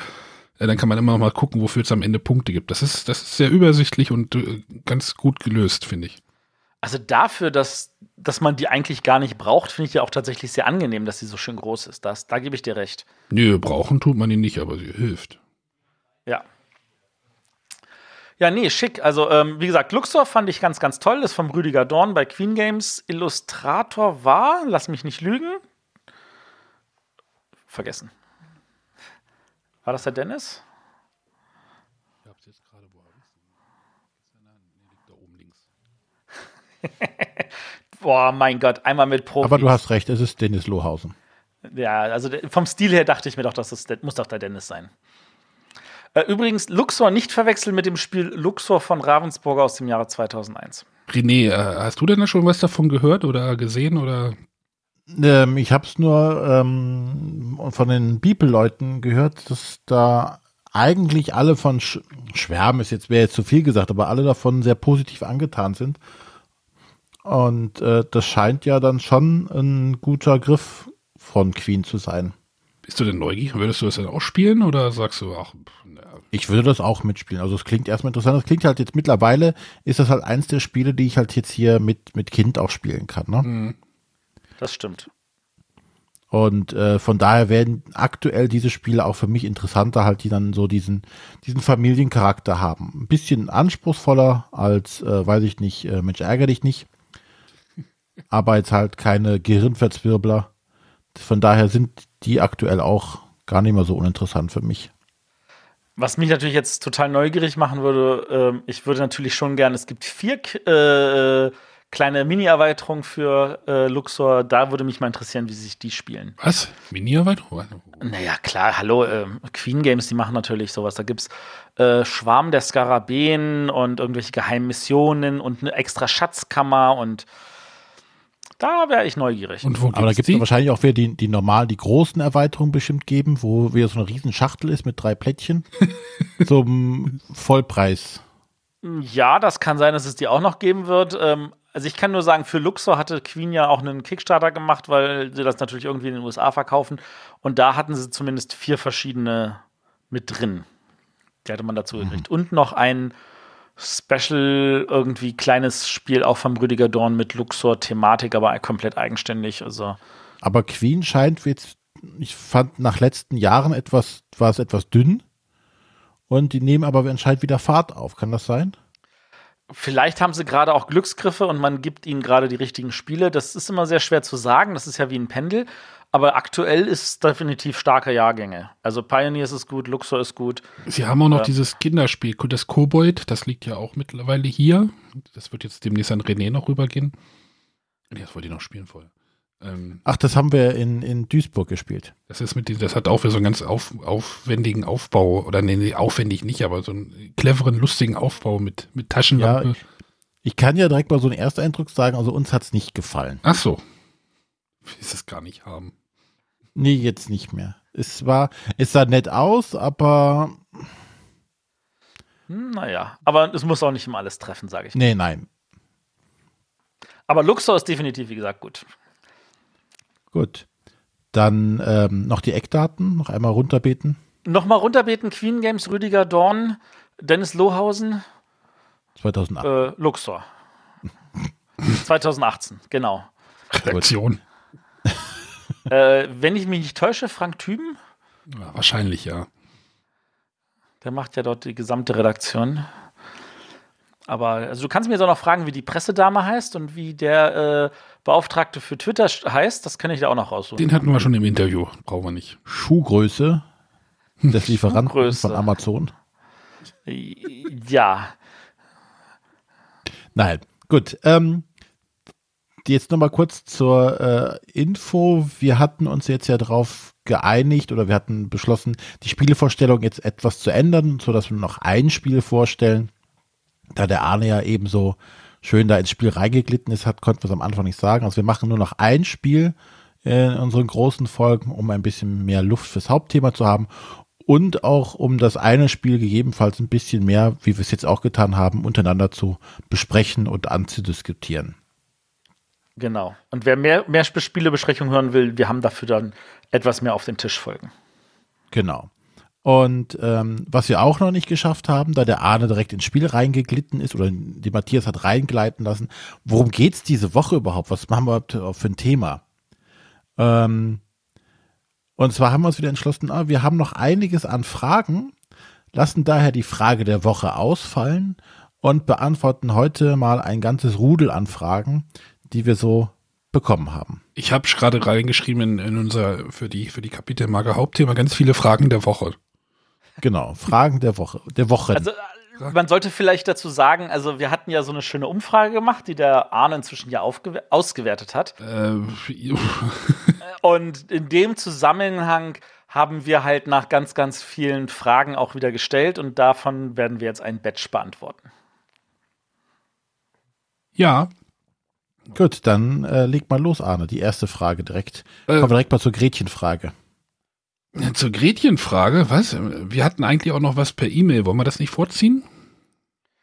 Speaker 2: dann kann man immer noch mal gucken, wofür es am Ende Punkte gibt. Das ist, das ist sehr übersichtlich und äh, ganz gut gelöst, finde ich.
Speaker 3: Also dafür, dass, dass man die eigentlich gar nicht braucht, finde ich ja auch tatsächlich sehr angenehm, dass sie so schön groß ist. Das, da gebe ich dir recht.
Speaker 2: Nö, brauchen tut man die nicht, aber sie hilft.
Speaker 3: Ja. Ja, nee, schick. Also, ähm, wie gesagt, Luxor fand ich ganz, ganz toll. Das ist vom Rüdiger Dorn bei Queen Games. Illustrator war, lass mich nicht lügen. Vergessen. War das der Dennis? Ich hab's jetzt gerade, wo habe ich's Nee, liegt da oben links. Boah, mein Gott, einmal mit Profis.
Speaker 1: Aber du hast recht, es ist Dennis Lohausen.
Speaker 3: Ja, also vom Stil her dachte ich mir doch, das ist, muss doch der Dennis sein. Äh, übrigens, Luxor nicht verwechseln mit dem Spiel Luxor von Ravensburger aus dem Jahre 2001.
Speaker 2: René, äh, hast du denn da schon was davon gehört oder gesehen oder
Speaker 1: ähm, ich habe es nur ähm, von den Bibelleuten gehört, dass da eigentlich alle von Sch Schwärmen ist jetzt wäre jetzt zu viel gesagt, aber alle davon sehr positiv angetan sind. Und äh, das scheint ja dann schon ein guter Griff von Queen zu sein.
Speaker 2: Bist du denn neugierig? Würdest du das dann auch spielen oder sagst du auch?
Speaker 1: Ich würde das auch mitspielen. Also es klingt erstmal interessant. Es klingt halt jetzt mittlerweile ist das halt eins der Spiele, die ich halt jetzt hier mit mit Kind auch spielen kann. Ne? Mhm.
Speaker 3: Das stimmt.
Speaker 1: Und äh, von daher werden aktuell diese Spiele auch für mich interessanter, halt, die dann so diesen, diesen Familiencharakter haben. Ein bisschen anspruchsvoller als, äh, weiß ich nicht, äh, Mensch, ärger dich nicht. Aber jetzt halt keine Gehirnverzwirbler. Von daher sind die aktuell auch gar nicht mehr so uninteressant für mich.
Speaker 3: Was mich natürlich jetzt total neugierig machen würde, äh, ich würde natürlich schon gerne, es gibt vier äh, kleine Mini-Erweiterungen für äh, Luxor, da würde mich mal interessieren, wie sich die spielen.
Speaker 2: Was? Mini-Erweiterung?
Speaker 3: Naja, klar, hallo, äh, Queen Games, die machen natürlich sowas. Da gibt es äh, Schwarm der Skarabäen und irgendwelche geheimen Missionen und eine extra Schatzkammer und da wäre ich neugierig.
Speaker 1: Und wo Aber da gibt es wahrscheinlich auch wieder die, die normal, die großen Erweiterungen bestimmt geben, wo wieder so eine riesen Schachtel ist mit drei Plättchen zum Vollpreis.
Speaker 3: Ja, das kann sein, dass es die auch noch geben wird. Ähm, also ich kann nur sagen, für Luxor hatte Queen ja auch einen Kickstarter gemacht, weil sie das natürlich irgendwie in den USA verkaufen. Und da hatten sie zumindest vier verschiedene mit drin. Die hatte man dazu mhm. gekriegt. Und noch ein Special, irgendwie kleines Spiel auch von Rüdiger Dorn mit Luxor-Thematik, aber komplett eigenständig. Also.
Speaker 1: Aber Queen scheint jetzt, ich fand nach letzten Jahren etwas, war es etwas dünn. Und die nehmen aber anscheinend wieder Fahrt auf. Kann das sein?
Speaker 3: Vielleicht haben sie gerade auch Glücksgriffe und man gibt ihnen gerade die richtigen Spiele. Das ist immer sehr schwer zu sagen. Das ist ja wie ein Pendel. Aber aktuell ist es definitiv starke Jahrgänge. Also Pioneers ist gut, Luxor ist gut.
Speaker 2: Sie haben auch noch äh, dieses Kinderspiel, das Kobold, das liegt ja auch mittlerweile hier. Das wird jetzt demnächst an René noch rübergehen. Nee, das wollte ich noch spielen vorher.
Speaker 1: Ähm, Ach, das haben wir in, in Duisburg gespielt.
Speaker 2: Das ist mit diesem, das hat auch wieder so einen ganz auf, aufwendigen Aufbau, oder nee, aufwendig nicht, aber so einen cleveren, lustigen Aufbau mit, mit Taschenlampe.
Speaker 1: Ja, ich, ich kann ja direkt mal so einen Ersteindruck sagen, also uns hat es nicht gefallen.
Speaker 2: Ach so. Ich will es gar nicht haben.
Speaker 1: Nee, jetzt nicht mehr. Es war, es sah nett aus, aber.
Speaker 3: Hm, naja, aber es muss auch nicht immer alles treffen, sage ich.
Speaker 1: Nee, nein.
Speaker 3: Aber Luxor ist definitiv, wie gesagt, gut.
Speaker 1: Gut. Dann ähm, noch die Eckdaten, noch einmal runterbeten.
Speaker 3: Nochmal runterbeten, Queen Games, Rüdiger Dorn, Dennis Lohausen.
Speaker 1: 2008.
Speaker 3: Äh, Luxor. 2018, genau.
Speaker 2: Redaktion.
Speaker 3: Äh, wenn ich mich nicht täusche, Frank Thüben?
Speaker 2: Ja, wahrscheinlich, ja.
Speaker 3: Der macht ja dort die gesamte Redaktion. Aber also du kannst mir jetzt auch noch fragen, wie die Pressedame heißt und wie der äh, Beauftragte für Twitter heißt. Das kann ich da auch noch raussuchen.
Speaker 2: Den hatten wir schon im Interview. Brauchen wir nicht.
Speaker 1: Schuhgröße des Lieferanten Schuhgröße. von Amazon.
Speaker 3: Ja.
Speaker 1: Nein, gut. Ähm, jetzt nochmal kurz zur äh, Info. Wir hatten uns jetzt ja darauf geeinigt oder wir hatten beschlossen, die Spielevorstellung jetzt etwas zu ändern, sodass wir noch ein Spiel vorstellen. Da der Arne ja eben so schön da ins Spiel reingeglitten ist, hat, konnten wir es am Anfang nicht sagen. Also wir machen nur noch ein Spiel in unseren großen Folgen, um ein bisschen mehr Luft fürs Hauptthema zu haben und auch um das eine Spiel gegebenenfalls ein bisschen mehr, wie wir es jetzt auch getan haben, untereinander zu besprechen und anzudiskutieren.
Speaker 3: Genau. Und wer mehr, mehr Spielebesprechungen hören will, wir haben dafür dann etwas mehr auf den Tisch folgen.
Speaker 1: Genau. Und ähm, was wir auch noch nicht geschafft haben, da der Arne direkt ins Spiel reingeglitten ist oder die Matthias hat reingleiten lassen, worum geht es diese Woche überhaupt? Was machen wir für ein Thema? Ähm, und zwar haben wir uns wieder entschlossen, ah, wir haben noch einiges an Fragen, lassen daher die Frage der Woche ausfallen und beantworten heute mal ein ganzes Rudel an Fragen, die wir so bekommen haben.
Speaker 2: Ich habe gerade reingeschrieben in, in, unser für die für die Kapitelmarke Hauptthema ganz viele Fragen der Woche.
Speaker 1: Genau, Fragen der Woche, der Woche.
Speaker 3: Also äh, man sollte vielleicht dazu sagen, also wir hatten ja so eine schöne Umfrage gemacht, die der Arne inzwischen ja ausgewertet hat. Ähm, Und in dem Zusammenhang haben wir halt nach ganz, ganz vielen Fragen auch wieder gestellt und davon werden wir jetzt ein Batch beantworten.
Speaker 2: Ja,
Speaker 1: Gut, dann äh, leg mal los, Arne. Die erste Frage direkt. Äh, Kommen wir direkt mal zur Gretchenfrage.
Speaker 2: Zur Gretchenfrage? Was? Wir hatten eigentlich auch noch was per E-Mail. Wollen wir das nicht vorziehen?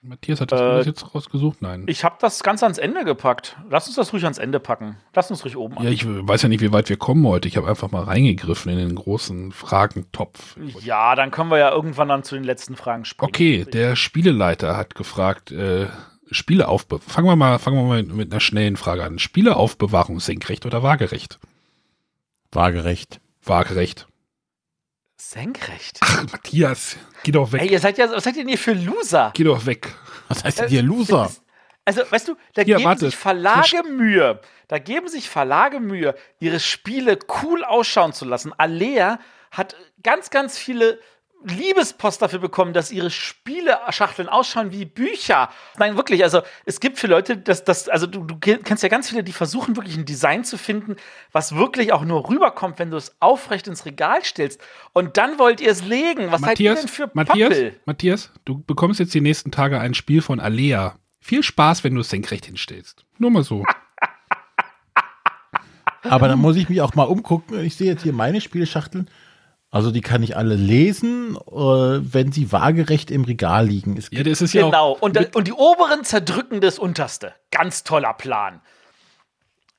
Speaker 2: Matthias hat das äh, jetzt rausgesucht? Nein.
Speaker 3: Ich habe das ganz ans Ende gepackt. Lass uns das ruhig ans Ende packen. Lass uns ruhig oben
Speaker 2: Ja, ich weiß ja nicht, wie weit wir kommen heute. Ich habe einfach mal reingegriffen in den großen Fragentopf.
Speaker 3: Ja, dann können wir ja irgendwann dann zu den letzten Fragen
Speaker 2: springen. Okay, der Spieleleiter hat gefragt, äh, Spieleaufbewahrung. Fangen wir mal, fangen wir mal mit einer schnellen Frage an. Spieleaufbewahrung senkrecht oder waagerecht?
Speaker 1: Waagerecht.
Speaker 2: Waagerecht.
Speaker 3: Senkrecht.
Speaker 2: Ach, Matthias, geh doch weg.
Speaker 3: Ey, ihr seid ja, was seid ihr denn hier für Loser?
Speaker 2: Geh doch weg.
Speaker 1: Was heißt denn hier Loser?
Speaker 3: Also, weißt du, da Hier, geben warte. sich Verlage Mühe. Da geben sich Verlage Mühe, ihre Spiele cool ausschauen zu lassen. Alea hat ganz, ganz viele Liebespost dafür bekommen, dass ihre Spieleschachteln ausschauen wie Bücher. Nein, wirklich, also es gibt für Leute, dass das, also du, du kennst ja ganz viele, die versuchen wirklich ein Design zu finden, was wirklich auch nur rüberkommt, wenn du es aufrecht ins Regal stellst. Und dann wollt ihr es legen. Was
Speaker 2: Matthias,
Speaker 3: seid ihr denn für
Speaker 2: Matthias,
Speaker 3: Pappel?
Speaker 2: Matthias, du bekommst jetzt die nächsten Tage ein Spiel von Alea. Viel Spaß, wenn du es senkrecht hinstellst. Nur mal so.
Speaker 1: Aber dann muss ich mich auch mal umgucken. Ich sehe jetzt hier meine Spielschachteln. Also die kann ich alle lesen, äh, wenn sie waagerecht im Regal liegen. Es
Speaker 2: Ja, das ist ja
Speaker 3: Genau.
Speaker 2: auch.
Speaker 3: Und, und die oberen zerdrücken das unterste. Ganz toller Plan.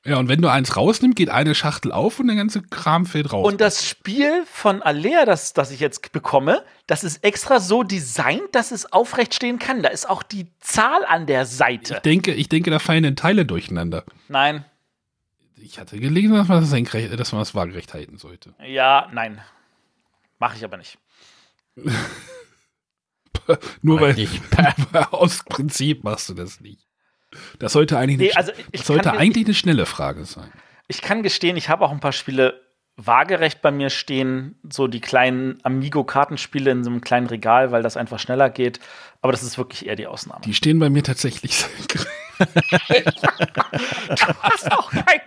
Speaker 2: Ja, und wenn du eins rausnimmst, geht eine Schachtel auf und der ganze Kram fällt raus.
Speaker 3: Und das Spiel von Alea, das, das ich jetzt bekomme, das ist extra so designt, dass es aufrecht stehen kann. Da ist auch die Zahl an der
Speaker 2: ich
Speaker 3: Seite.
Speaker 2: denke, ich denke, da fallen dann Teile durcheinander.
Speaker 3: Nein.
Speaker 2: Ich hatte gelesen, dass man das, senkrecht, dass man das waagerecht halten sollte.
Speaker 3: Ja, nein. Mache ich aber nicht.
Speaker 2: Nur weil,
Speaker 1: Eigentlich.
Speaker 2: aus Prinzip machst du das nicht. Das sollte eigentlich,
Speaker 3: Nee,
Speaker 2: eine,
Speaker 3: also ich
Speaker 2: das sollte
Speaker 3: kann-
Speaker 2: eigentlich eine schnelle Frage sein.
Speaker 3: Ich kann gestehen, ich habe auch ein paar Spiele waagerecht bei mir stehen, so die kleinen Amigo-Kartenspiele in so einem kleinen Regal, weil das einfach schneller geht. Aber das ist wirklich eher die Ausnahme.
Speaker 2: Die stehen bei mir tatsächlich senkrecht.
Speaker 3: hast auch keine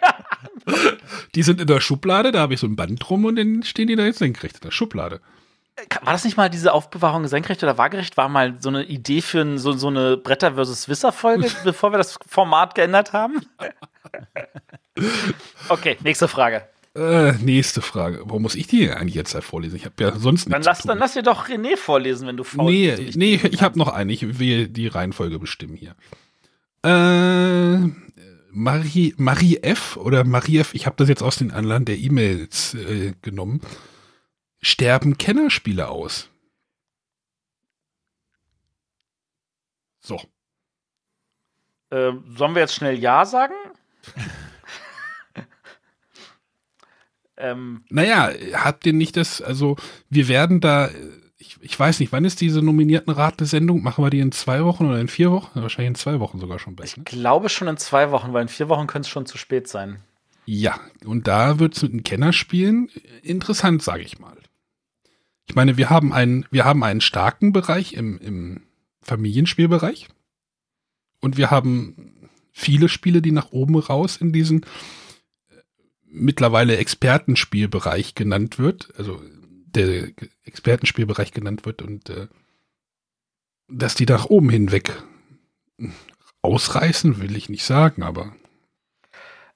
Speaker 2: Die sind in der Schublade, da habe ich so ein Band drum und dann stehen die da jetzt senkrecht in der Schublade.
Speaker 3: War das nicht mal diese Aufbewahrung senkrecht oder waagerecht? War mal so eine Idee für ein, so, so eine Bretter versus Wisser-Folge, bevor wir das Format geändert haben? okay, nächste Frage.
Speaker 2: Äh, nächste Frage. Warum muss ich die eigentlich jetzt halt vorlesen? Ich habe ja sonst
Speaker 3: Dann
Speaker 2: nichts
Speaker 3: lass,
Speaker 2: zu
Speaker 3: dann lass dir doch René vorlesen, wenn du faul
Speaker 2: Nee,
Speaker 3: bist.
Speaker 2: nee, ich habe noch eine. Ich will die Reihenfolge bestimmen hier. Äh, Marie, Marie F. oder Marie F. Ich habe das jetzt aus den Anlagen der E-Mails äh, genommen. Sterben Kennerspiele aus? So.
Speaker 3: Äh, sollen wir jetzt schnell Ja sagen? ähm,
Speaker 2: Naja, habt ihr nicht das, also wir werden da, ich, ich weiß nicht, wann ist diese nominierten Rate-Sendung? Machen wir die in zwei Wochen oder in vier Wochen? Wahrscheinlich in zwei Wochen sogar schon besser.
Speaker 3: ich glaube schon in zwei Wochen, weil in vier Wochen könnte es schon zu spät sein.
Speaker 2: Ja, und da wird es mit den Kennerspielen interessant, sage ich mal. Ich meine, wir haben einen, wir haben einen starken Bereich im, im Familienspielbereich. Und wir haben viele Spiele, die nach oben raus in diesen äh, mittlerweile Expertenspielbereich genannt wird, also der Expertenspielbereich genannt wird und äh, dass die nach oben hinweg ausreißen, will ich nicht sagen, aber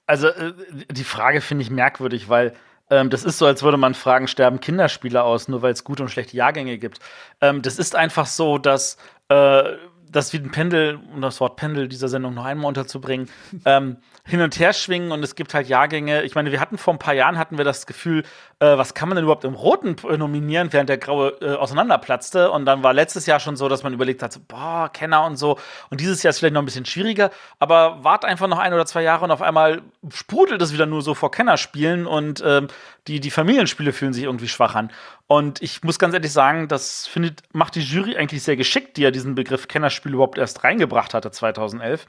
Speaker 3: Also äh, die Frage finde ich merkwürdig, weil ähm, das ist so, als würde man fragen, sterben Kinderspiele aus, nur weil es gute und schlechte Jahrgänge gibt. Ähm, das ist einfach so, dass äh, das wie ein Pendel, um das Wort Pendel dieser Sendung noch einmal unterzubringen, ähm, hin und her schwingen und es gibt halt Jahrgänge. Ich meine, wir hatten vor ein paar Jahren hatten wir das Gefühl, äh, was kann man denn überhaupt im Roten nominieren, während der Graue äh, auseinanderplatzte. Und dann war letztes Jahr schon so, dass man überlegt hat, so, boah, Kenner und so. Und dieses Jahr ist vielleicht noch ein bisschen schwieriger, aber wart einfach noch ein oder zwei Jahre und auf einmal sprudelt es wieder nur so vor Kennerspielen und ähm, die, die Familienspiele fühlen sich irgendwie schwach an. Und ich muss ganz ehrlich sagen, das findet, macht die Jury eigentlich sehr geschickt, die ja diesen Begriff Kennerspiel überhaupt erst reingebracht hatte 2011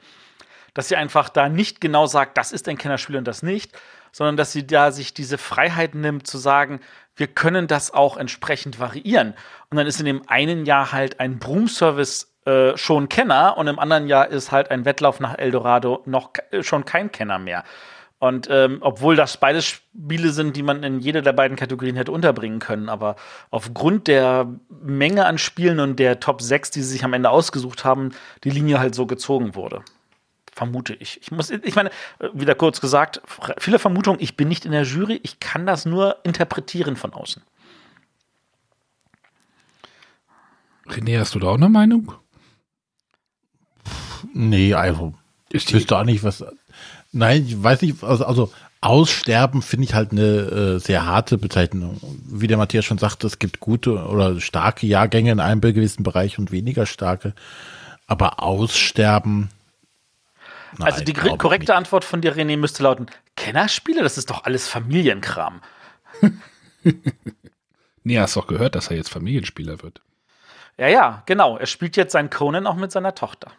Speaker 3: dass sie einfach da nicht genau sagt, das ist ein Kennerspiel und das nicht, sondern dass sie da sich diese Freiheit nimmt zu sagen, wir können das auch entsprechend variieren. Und dann ist in dem einen Jahr halt ein Broom-Service äh, schon Kenner und im anderen Jahr ist halt ein Wettlauf nach Eldorado noch ke- schon kein Kenner mehr. Und ähm, obwohl das beides Spiele sind, die man in jede der beiden Kategorien hätte unterbringen können, aber aufgrund der Menge an Spielen und der Top 6, die sie sich am Ende ausgesucht haben, die Linie halt so gezogen wurde. Vermute ich. Ich muss, ich meine, wieder kurz gesagt, viele Vermutungen, ich bin nicht in der Jury, ich kann das nur interpretieren von außen.
Speaker 2: René, hast du da auch eine Meinung?
Speaker 1: Nee, also ich wüsste auch nicht, was. Nein, ich weiß nicht, also, also Aussterben finde ich halt eine äh, sehr harte Bezeichnung. Wie der Matthias schon sagte, es gibt gute oder starke Jahrgänge in einem gewissen Bereich und weniger starke. Aber Aussterben. nein,
Speaker 3: also die korrekte Antwort von dir, René, müsste lauten: Kennerspiele, das ist doch alles Familienkram.
Speaker 2: Nee, hast doch gehört, dass er jetzt Familienspieler wird.
Speaker 3: Ja, ja, genau. Er spielt jetzt seinen Conan auch mit seiner Tochter.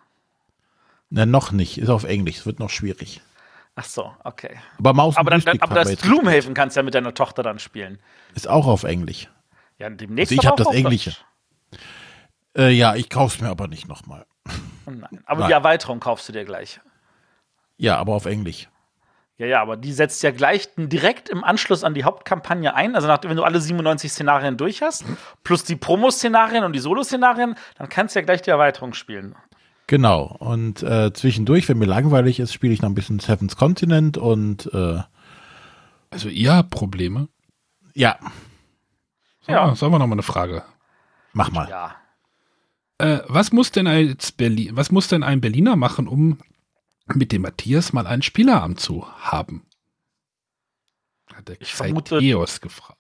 Speaker 1: Na, noch nicht. Ist auf Englisch. Es wird noch schwierig.
Speaker 3: Ach so, okay.
Speaker 1: Aber Maus
Speaker 3: Aber, dann, aber das Gloomhaven kannst du ja mit deiner Tochter dann spielen.
Speaker 1: Ist auch auf Englisch.
Speaker 3: Ja, demnächst
Speaker 1: Also ich
Speaker 3: aber
Speaker 1: hab
Speaker 3: auch
Speaker 1: das Englische. Äh, ja, ich kauf's mir aber nicht nochmal.
Speaker 3: Nein. Aber
Speaker 1: Nein.
Speaker 3: die Erweiterung kaufst du dir gleich.
Speaker 1: Ja, aber auf Englisch.
Speaker 3: Ja, ja, aber die setzt ja gleich direkt im Anschluss an die Hauptkampagne ein. Also nach, wenn du alle 97 Szenarien durch hast, plus die Promo-Szenarien und die Solo-Szenarien, dann kannst du ja gleich die Erweiterung spielen.
Speaker 1: Genau. Und äh, zwischendurch, wenn mir langweilig ist, spiele ich noch ein bisschen Seven's Continent und äh,
Speaker 2: Also ihr habt Probleme.
Speaker 1: ja,
Speaker 3: Ja.
Speaker 2: Ja. Sagen wir noch mal eine Frage.
Speaker 1: mach mal.
Speaker 3: Ja.
Speaker 2: Äh, was muss denn als Berlin, was muss denn ein Berliner machen, um mit dem Matthias mal einen Spieleabend zu haben? Hat der
Speaker 3: Ich vermute-
Speaker 2: Eos gefragt.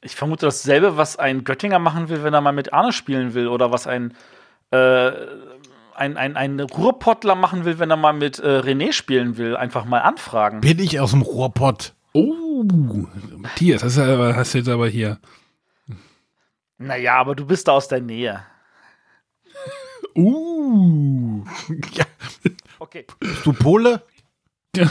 Speaker 3: Ich vermute dasselbe, was ein Göttinger machen will, wenn er mal mit Arne spielen will, oder was ein, äh, ein, ein, ein Ruhrpottler machen will, wenn er mal mit äh, René spielen will. Einfach mal anfragen.
Speaker 1: Bin ich aus dem Rohrpott?
Speaker 2: Oh, Matthias, hast du, hast du jetzt aber hier.
Speaker 3: Naja, aber du bist da aus der Nähe.
Speaker 2: Uh.
Speaker 1: Ja.
Speaker 3: Okay.
Speaker 1: Bist du Pole?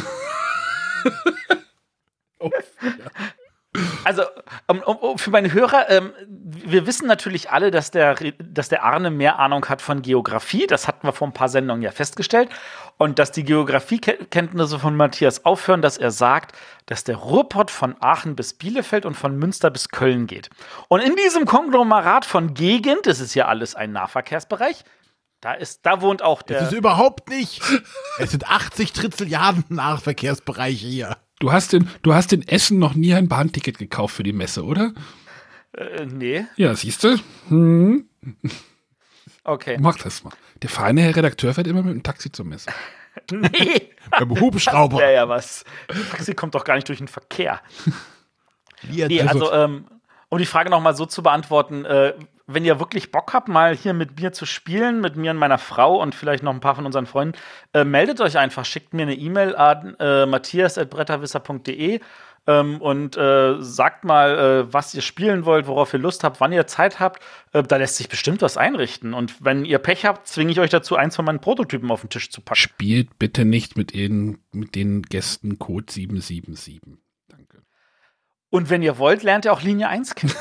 Speaker 3: Also, um, um, für meine Hörer, ähm, wir wissen natürlich alle, dass der, dass der Arne mehr Ahnung hat von Geografie. Das hatten wir vor ein paar Sendungen ja festgestellt. Und dass die Geografiekenntnisse von Matthias aufhören, dass er sagt, dass der Ruhrpott von Aachen bis Bielefeld und von Münster bis Köln geht. Und in diesem Konglomerat von Gegend, das ist ja alles ein Nahverkehrsbereich, da, ist, da wohnt auch
Speaker 1: Das ist
Speaker 3: der.
Speaker 1: überhaupt nicht. Es sind 80 Trittelliarden Nahverkehrsbereiche hier.
Speaker 2: Du hast, in, du hast in Essen noch nie ein Bahnticket gekauft für die Messe, oder?
Speaker 3: Äh, nee,
Speaker 2: Ja, siehst du? Hm,
Speaker 3: okay.
Speaker 2: mach das mal. Der feine Herr Redakteur fährt immer mit dem Taxi zur Messe.
Speaker 3: Nee,
Speaker 1: Beim Hubschrauber.
Speaker 3: wäre ja was. Das Taxi kommt doch gar nicht durch den Verkehr. Nee, also, ähm, um die Frage nochmal so zu beantworten, äh, wenn ihr wirklich Bock habt, mal hier mit mir zu spielen, mit mir und meiner Frau und vielleicht noch ein paar von unseren Freunden, äh, meldet euch einfach, schickt mir eine E-Mail an äh, matthias.bretterwisser.de ähm, und äh, sagt mal, äh, was ihr spielen wollt, worauf ihr Lust habt, wann ihr Zeit habt. Äh, da lässt sich bestimmt was einrichten. Und wenn ihr Pech habt, zwinge ich euch dazu, eins von meinen Prototypen auf den Tisch zu packen.
Speaker 2: Spielt bitte nicht mit, ihnen, mit den Gästen Code 777.
Speaker 3: Und wenn ihr wollt, lernt ihr auch Linie 1 kennen.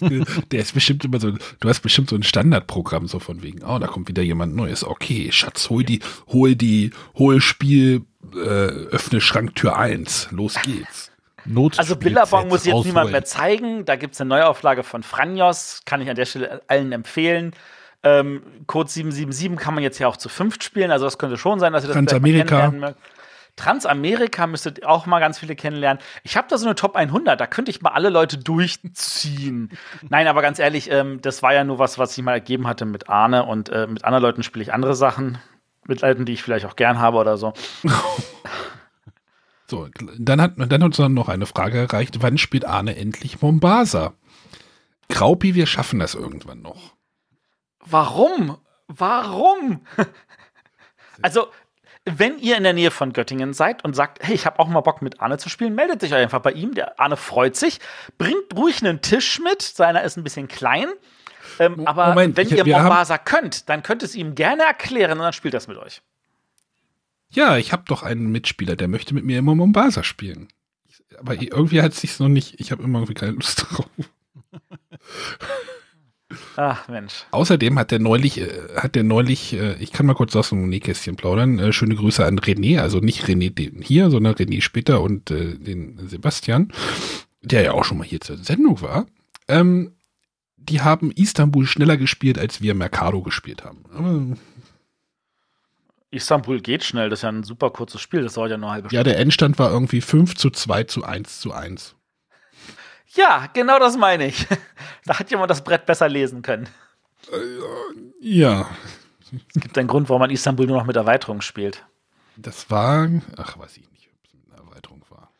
Speaker 2: Der ist bestimmt immer so, du hast bestimmt so ein Standardprogramm so von wegen, oh, da kommt wieder jemand Neues. Okay, Schatz, hol die, hol die, hol Spiel, äh, öffne Schranktür 1. Los geht's.
Speaker 1: Not
Speaker 3: Also Billabong muss jetzt niemand mehr zeigen. Da gibt es eine Neuauflage von Franjos, kann ich an der Stelle allen empfehlen. Ähm, Code 777 kann man jetzt ja auch zu fünft spielen, also das könnte schon sein, dass ihr das
Speaker 2: Transamerika.
Speaker 3: kennenlernen mögt. Transamerika müsstet ihr auch mal ganz viele kennenlernen. Ich habe da so eine Top 100, da könnte ich mal alle Leute durchziehen. Nein, aber ganz ehrlich, ähm, das war ja nur was, was ich mal ergeben hatte mit Arne und äh, mit anderen Leuten spiele ich andere Sachen. Mit Leuten, die ich vielleicht auch gern habe oder so.
Speaker 2: So, dann hat, dann hat uns dann noch eine Frage erreicht. Wann spielt Arne endlich Mombasa? Graupi, wir schaffen das irgendwann noch.
Speaker 3: Warum? Warum? also, wenn ihr in der Nähe von Göttingen seid und sagt, hey, ich habe auch mal Bock mit Arne zu spielen, meldet euch einfach bei ihm. Der Arne freut sich. Bringt ruhig einen Tisch mit. Seiner ist ein bisschen klein. Ähm, aber
Speaker 2: Moment,
Speaker 3: wenn
Speaker 2: ich-
Speaker 3: ihr Mombasa könnt, dann könnt es ihm gerne erklären und dann spielt das mit euch.
Speaker 2: Ja, ich habe doch einen Mitspieler, der möchte mit mir immer Mombasa spielen. Aber irgendwie hat es sich noch nicht, ich habe immer irgendwie keine Lust drauf.
Speaker 3: Ach, Mensch.
Speaker 2: Außerdem hat der neulich, äh, hat der neulich, äh, ich kann mal kurz aus dem Nähkästchen plaudern, äh, schöne Grüße an René, also nicht René den hier, sondern René später und äh, den Sebastian, der ja auch schon mal hier zur Sendung war. Ähm, die haben Istanbul schneller gespielt, als wir Mercado gespielt haben. Aber,
Speaker 3: Istanbul geht schnell, das ist ja ein super kurzes Spiel, das dauert ja nur eine halbe
Speaker 2: ja,
Speaker 3: Stunde.
Speaker 2: der Endstand war irgendwie 5 zu 2 zu 1 zu 1.
Speaker 3: Ja, genau das meine ich. da hat jemand das Brett besser lesen können.
Speaker 2: Ja,
Speaker 3: Es gibt einen Grund, warum man Istanbul nur noch mit Erweiterung spielt.
Speaker 2: das war, ach, weiß ich nicht, ob es eine Erweiterung war.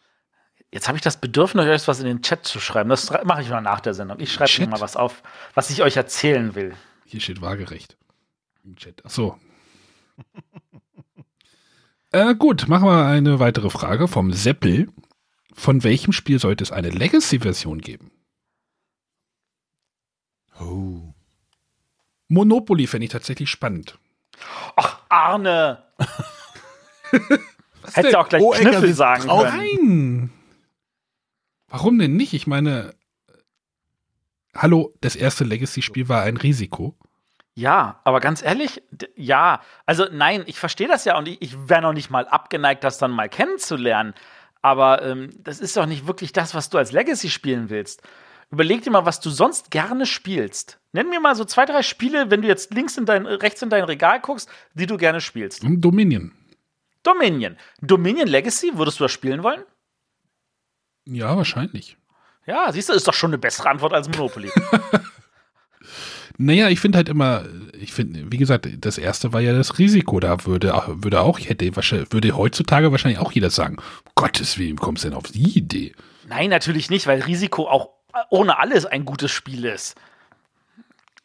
Speaker 3: Jetzt habe ich das Bedürfnis, euch was in den Chat zu schreiben. Das mache ich mal nach der Sendung. Ich schreibe mal was auf, was ich euch erzählen will.
Speaker 2: Hier steht waagerecht. Im Chat. Ach so. äh, gut, machen wir eine weitere Frage vom Seppel. Von welchem Spiel sollte es eine Legacy-Version geben?
Speaker 1: Oh.
Speaker 2: Monopoly fände ich tatsächlich spannend.
Speaker 3: Ach, Arne! Hättest du auch gleich
Speaker 1: Oh, Ecker,
Speaker 3: Kniffel
Speaker 1: sie
Speaker 3: sagen
Speaker 1: traut-
Speaker 3: können.
Speaker 2: Nein. Warum denn nicht? Ich meine, hallo, das erste Legacy-Spiel war ein Risiko.
Speaker 3: Ja, aber ganz ehrlich, ja, also nein, ich verstehe das ja und ich, ich wäre noch nicht mal abgeneigt, das dann mal kennenzulernen. Aber ähm, das ist doch nicht wirklich das, was du als Legacy spielen willst. Überleg dir mal, was du sonst gerne spielst. Nenn mir mal so zwei, drei Spiele, wenn du jetzt links in dein, rechts in dein Regal guckst, die du gerne spielst.
Speaker 2: Und Dominion.
Speaker 3: Dominion. Dominion Legacy, würdest du das spielen wollen?
Speaker 2: Ja, wahrscheinlich.
Speaker 3: Ja, siehst du, ist doch schon eine bessere Antwort als Monopoly.
Speaker 2: Naja, ich finde halt immer, ich finde, wie gesagt, das erste war ja das Risiko. Da würde, würde auch, hätte wahrscheinlich, würde heutzutage wahrscheinlich auch jeder sagen, Gottes Willen, kommst du denn auf die Idee?
Speaker 3: Nein, natürlich nicht, weil Risiko auch ohne alles ein gutes Spiel ist.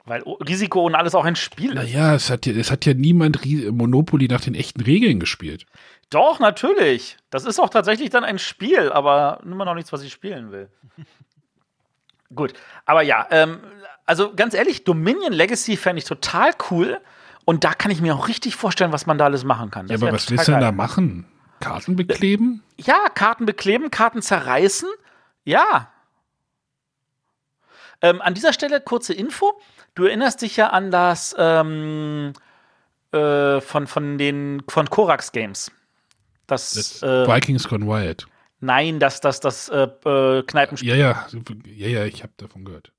Speaker 3: Weil Risiko ohne alles auch ein Spiel ist.
Speaker 2: Naja, es hat ja, es hat ja niemand Monopoly nach den echten Regeln gespielt.
Speaker 3: Doch, natürlich. Das ist auch tatsächlich dann ein Spiel, aber immer noch nichts, was ich spielen will. Gut, aber ja, ähm, also ganz ehrlich, Dominion Legacy fände ich total cool. Und da kann ich mir auch richtig vorstellen, was man da alles machen kann.
Speaker 2: Ja,
Speaker 3: Das
Speaker 2: aber
Speaker 3: wär
Speaker 2: was willst du denn da machen? Karten bekleben?
Speaker 3: Ja, Karten bekleben, Karten zerreißen. Ja. Ähm, an dieser Stelle kurze Info. Du erinnerst dich ja an das ähm, äh, von, von den von Korax Games. Das,
Speaker 2: Das
Speaker 3: äh,
Speaker 2: Vikings Gone Wild.
Speaker 3: Nein, das, das, das äh, äh, Kneipenspiel.
Speaker 2: Ja, ja, ja, ja, ich habe davon gehrt.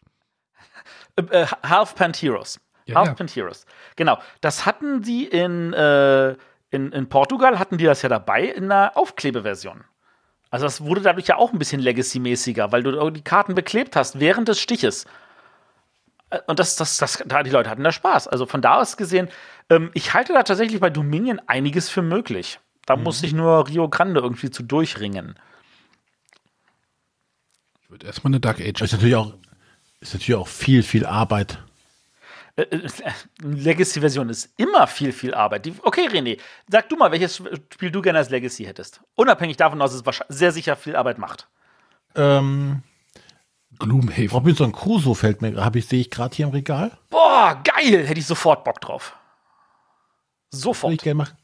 Speaker 3: Äh, äh, Half Pant Heroes.
Speaker 2: Ja,
Speaker 3: Half
Speaker 2: ja.
Speaker 3: Pant Heroes. Genau. Das hatten die in, äh, in, in Portugal, hatten die das ja dabei in einer Aufklebeversion. Also das wurde dadurch ja auch ein bisschen Legacy-mäßiger, weil du die Karten beklebt hast während des Stiches. Und das, das, das, da die Leute hatten da Spaß. Also von da aus gesehen, ähm, ich halte da tatsächlich bei Dominion einiges für möglich. Da
Speaker 2: Mhm.
Speaker 3: muss sich nur Rio Grande irgendwie zu durchringen.
Speaker 2: Ich würde erstmal eine Dark Age.
Speaker 1: Ist natürlich auch, ist natürlich auch viel, viel Arbeit.
Speaker 3: Äh, äh, Legacy-Version ist immer viel, viel Arbeit. Die, okay, René, sag du mal, welches Spiel du gerne als Legacy hättest. Unabhängig davon, dass es wahrscheinlich sehr sicher viel Arbeit macht.
Speaker 1: Ähm,
Speaker 2: Gloomhaven.
Speaker 1: Robinson Crusoe fällt mir, habe ich, sehe ich gerade hier im Regal.
Speaker 3: Boah, geil! Hätte ich sofort Bock drauf.
Speaker 1: Würde ich
Speaker 3: Sofort.
Speaker 1: gerne machen.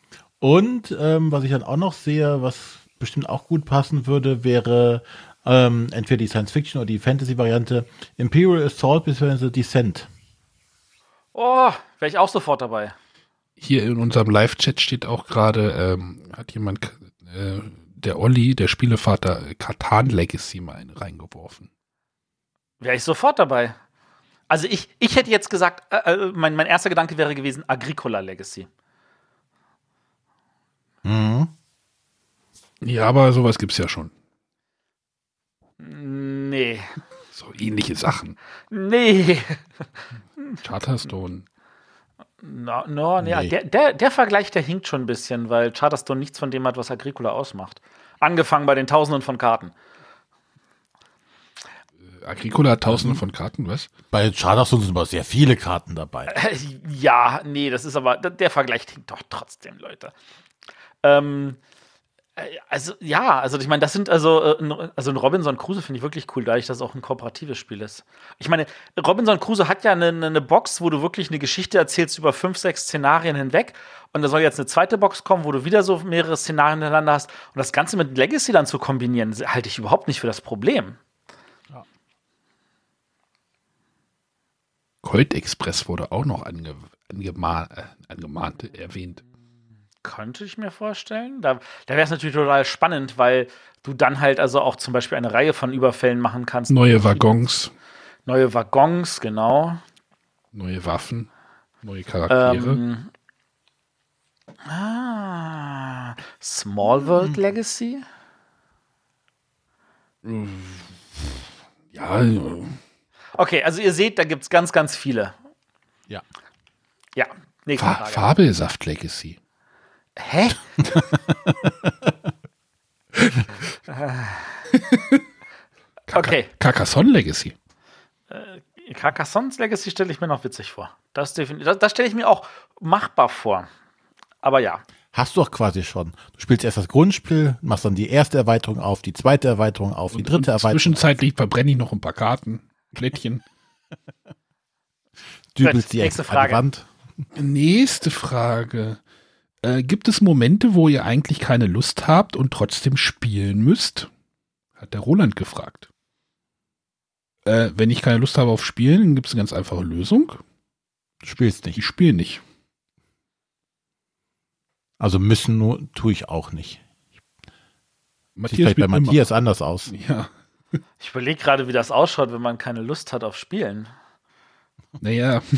Speaker 1: Und ähm, was ich dann auch noch sehe, was bestimmt auch gut passen würde, wäre ähm, entweder die Science-Fiction oder die Fantasy-Variante Imperial Assault bzw. Descent.
Speaker 3: Oh, wäre ich auch sofort dabei.
Speaker 2: Hier in unserem Live-Chat steht auch gerade, ähm, hat jemand, äh, der Olli, der Spielevater, Katan Legacy mal in- reingeworfen.
Speaker 3: Wäre ich sofort dabei. Also ich, ich hätte jetzt gesagt, äh, äh, mein, mein erster Gedanke wäre gewesen Agricola Legacy.
Speaker 1: Mhm.
Speaker 2: Ja, aber sowas gibt's ja schon.
Speaker 3: Nee.
Speaker 2: So ähnliche Sachen.
Speaker 3: Nee.
Speaker 2: Charterstone.
Speaker 3: No, no, nee.
Speaker 1: Nee.
Speaker 3: Der, der, der Vergleich, der hinkt schon ein bisschen, weil Charterstone nichts von dem hat, was Agricola ausmacht. Angefangen bei den Tausenden von Karten.
Speaker 2: Agricola hat tausende von Karten, was?
Speaker 1: Bei Charterstone sind aber sehr viele Karten dabei.
Speaker 3: Äh, Ja, nee, das ist aber, der Vergleich hinkt doch trotzdem, Leute. Ähm, äh, also, ja, also ich meine, das sind also, äh, ein- also ein Robinson Crusoe finde ich wirklich cool, dadurch, dass es auch ein kooperatives Spiel ist. Ich meine, Robinson Crusoe hat ja eine, eine Box, wo du wirklich eine Geschichte erzählst über fünf, sechs Szenarien hinweg. Und da soll jetzt eine zweite Box kommen, wo du wieder so mehrere Szenarien hintereinander hast. Und das Ganze mit Legacy dann zu kombinieren, halte ich überhaupt nicht für das Problem.
Speaker 2: Colt Express wurde auch noch ange, angema äh, angemahnt, erwähnt.
Speaker 3: Könnte ich mir vorstellen. Da, da wäre es natürlich total spannend, weil du dann halt also auch zum Beispiel eine Reihe von Überfällen machen kannst.
Speaker 2: Neue Waggons,
Speaker 3: Neue Waggons, genau.
Speaker 2: neue Waffen, neue Charaktere.
Speaker 3: Ähm, ah, Small World Legacy?
Speaker 2: ja,
Speaker 3: Okay, also ihr seht, da gibt es ganz, ganz viele.
Speaker 1: Ja.
Speaker 3: Ja,
Speaker 2: Fa
Speaker 3: Frage.
Speaker 2: Fabelsaft Legacy.
Speaker 3: Hä? okay,
Speaker 2: Carcassonne Legacy.
Speaker 3: Carcassonne's Legacy stelle ich mir noch witzig vor. Das, das, das stelle ich mir auch machbar vor. Aber ja.
Speaker 1: Hast du doch quasi schon. Du spielst erst das Grundspiel, machst dann die erste Erweiterung auf, die zweite Erweiterung auf, die dritte Erweiterung.
Speaker 2: Zwischenzeitlich verbrenne ich noch ein paar Karten, Plättchen.
Speaker 1: dübelst die
Speaker 3: Nächste Frage.
Speaker 1: Wand.
Speaker 2: Nächste Frage. Äh, gibt es Momente, wo ihr eigentlich keine Lust habt und trotzdem spielen müsst? Hat der Roland gefragt. Äh, wenn ich keine Lust habe auf Spielen, dann gibt es eine ganz einfache Lösung.
Speaker 1: Du spielst nicht.
Speaker 2: Ich spiele nicht.
Speaker 1: Also müssen nur, tue ich auch nicht.
Speaker 2: Matthias
Speaker 1: Sieht vielleicht bei
Speaker 2: spielt immer.
Speaker 1: Matthias anders aus.
Speaker 2: Ja,
Speaker 3: Ich überlege gerade, wie das ausschaut, wenn man keine Lust hat auf Spielen.
Speaker 2: naja.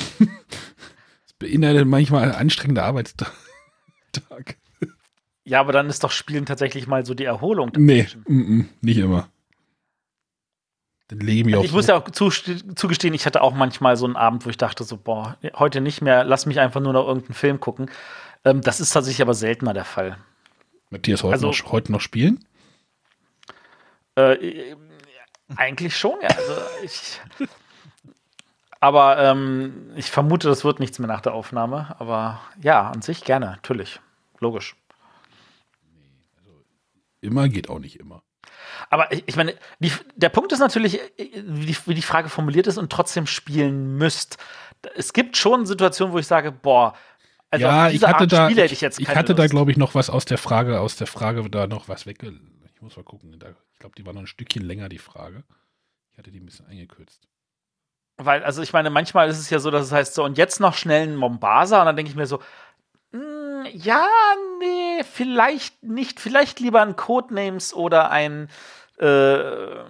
Speaker 2: Es beinhaltet manchmal einen anstrengenden Arbeitstag.
Speaker 3: Ja, aber dann ist doch Spielen tatsächlich mal so die Erholung.
Speaker 2: Nee,
Speaker 3: Menschen.
Speaker 2: mm, mm, nicht immer. Dann mich
Speaker 3: Also ich muss ja auch zugeste- zugestehen, ich hatte auch manchmal so einen Abend, wo ich dachte so, boah, heute nicht mehr, lass mich einfach nur noch irgendeinen Film gucken. Ähm, das ist tatsächlich aber seltener der Fall.
Speaker 2: Matthias, heute,
Speaker 3: also-
Speaker 2: noch, heute noch spielen?
Speaker 3: Äh, eigentlich schon, ja. Also ich, aber ähm, ich vermute, das wird nichts mehr nach der Aufnahme. Aber ja, an sich gerne, natürlich. Logisch.
Speaker 2: Immer geht auch nicht immer.
Speaker 3: Aber ich, ich meine, die, der Punkt ist natürlich, wie die, wie die Frage formuliert ist und trotzdem spielen müsst. Es gibt schon Situationen, wo ich sage, boah, also
Speaker 2: ja, ich
Speaker 3: diese
Speaker 2: hatte
Speaker 3: Art
Speaker 2: da,
Speaker 3: Spiele
Speaker 2: ich,
Speaker 3: hätte ich jetzt
Speaker 2: ich hatte da,
Speaker 3: Lust.
Speaker 2: glaube ich, noch was aus der Frage, aus der Frage da noch was wegge. Ich muss mal gucken. Da, ich glaube, die war noch ein Stückchen länger, die Frage. Ich hatte die ein bisschen eingekürzt.
Speaker 3: Weil, also ich meine, manchmal ist es ja so, dass es heißt so, und jetzt noch schnell ein Mombasa, und dann denke ich mir so, "Mm, ja, nee, vielleicht nicht, vielleicht lieber ein Codenames oder ein äh,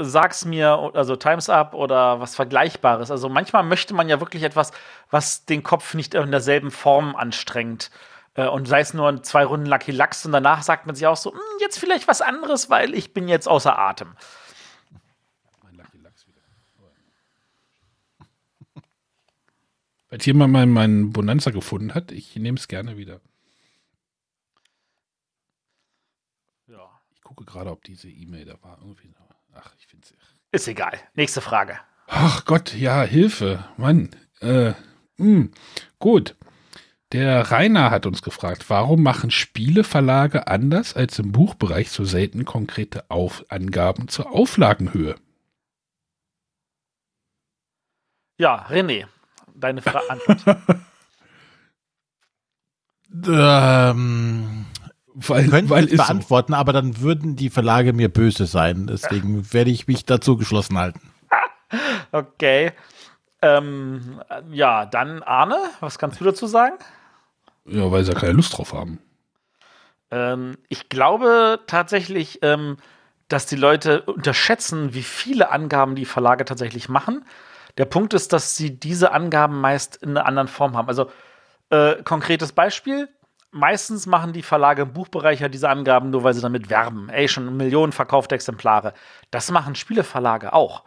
Speaker 3: Sag's mir, also Times Up oder was Vergleichbares. Also manchmal möchte man ja wirklich etwas, was den Kopf nicht in derselben Form anstrengt. Äh, Und sei es nur zwei Runden Lucky Lux und danach sagt man sich auch so, "Mm, jetzt vielleicht was anderes, weil ich bin jetzt außer Atem.
Speaker 2: Mein Lucky Lachs wieder. Falls jemand mal meinen Bonanza gefunden hat, ich nehme es gerne wieder.
Speaker 3: Ja.
Speaker 2: Ich gucke gerade, ob diese E-Mail da war. Irgendwie. Ach, ich finde es.
Speaker 3: Ist egal. Nächste Frage.
Speaker 2: Ach Gott, ja, Hilfe. Mann. Äh, mh, gut. Der Rainer hat uns gefragt, warum machen Spieleverlage anders als im Buchbereich so selten konkrete Auf Angaben zur Auflagenhöhe?
Speaker 3: Ja, René, deine Fra Antwort.
Speaker 1: Ähm,
Speaker 2: Weil,
Speaker 1: könnten
Speaker 2: weil
Speaker 1: es
Speaker 2: ist so.
Speaker 1: beantworten, aber dann würden die Verlage mir böse sein. Deswegen werde ich mich dazu geschlossen halten.
Speaker 3: Okay. Ähm, ja, dann Arne, was kannst du dazu sagen?
Speaker 2: Ja, weil sie ja keine Lust drauf haben.
Speaker 3: Ähm, ich glaube tatsächlich, ähm, dass die Leute unterschätzen, wie viele Angaben die Verlage tatsächlich machen. Der Punkt ist, dass sie diese Angaben meist in einer anderen Form haben. Also äh, konkretes Beispiel. Meistens machen die Verlage im Buchbereich ja diese Angaben nur, weil sie damit werben. Ey, schon Millionen verkaufte Exemplare. Das machen Spieleverlage auch.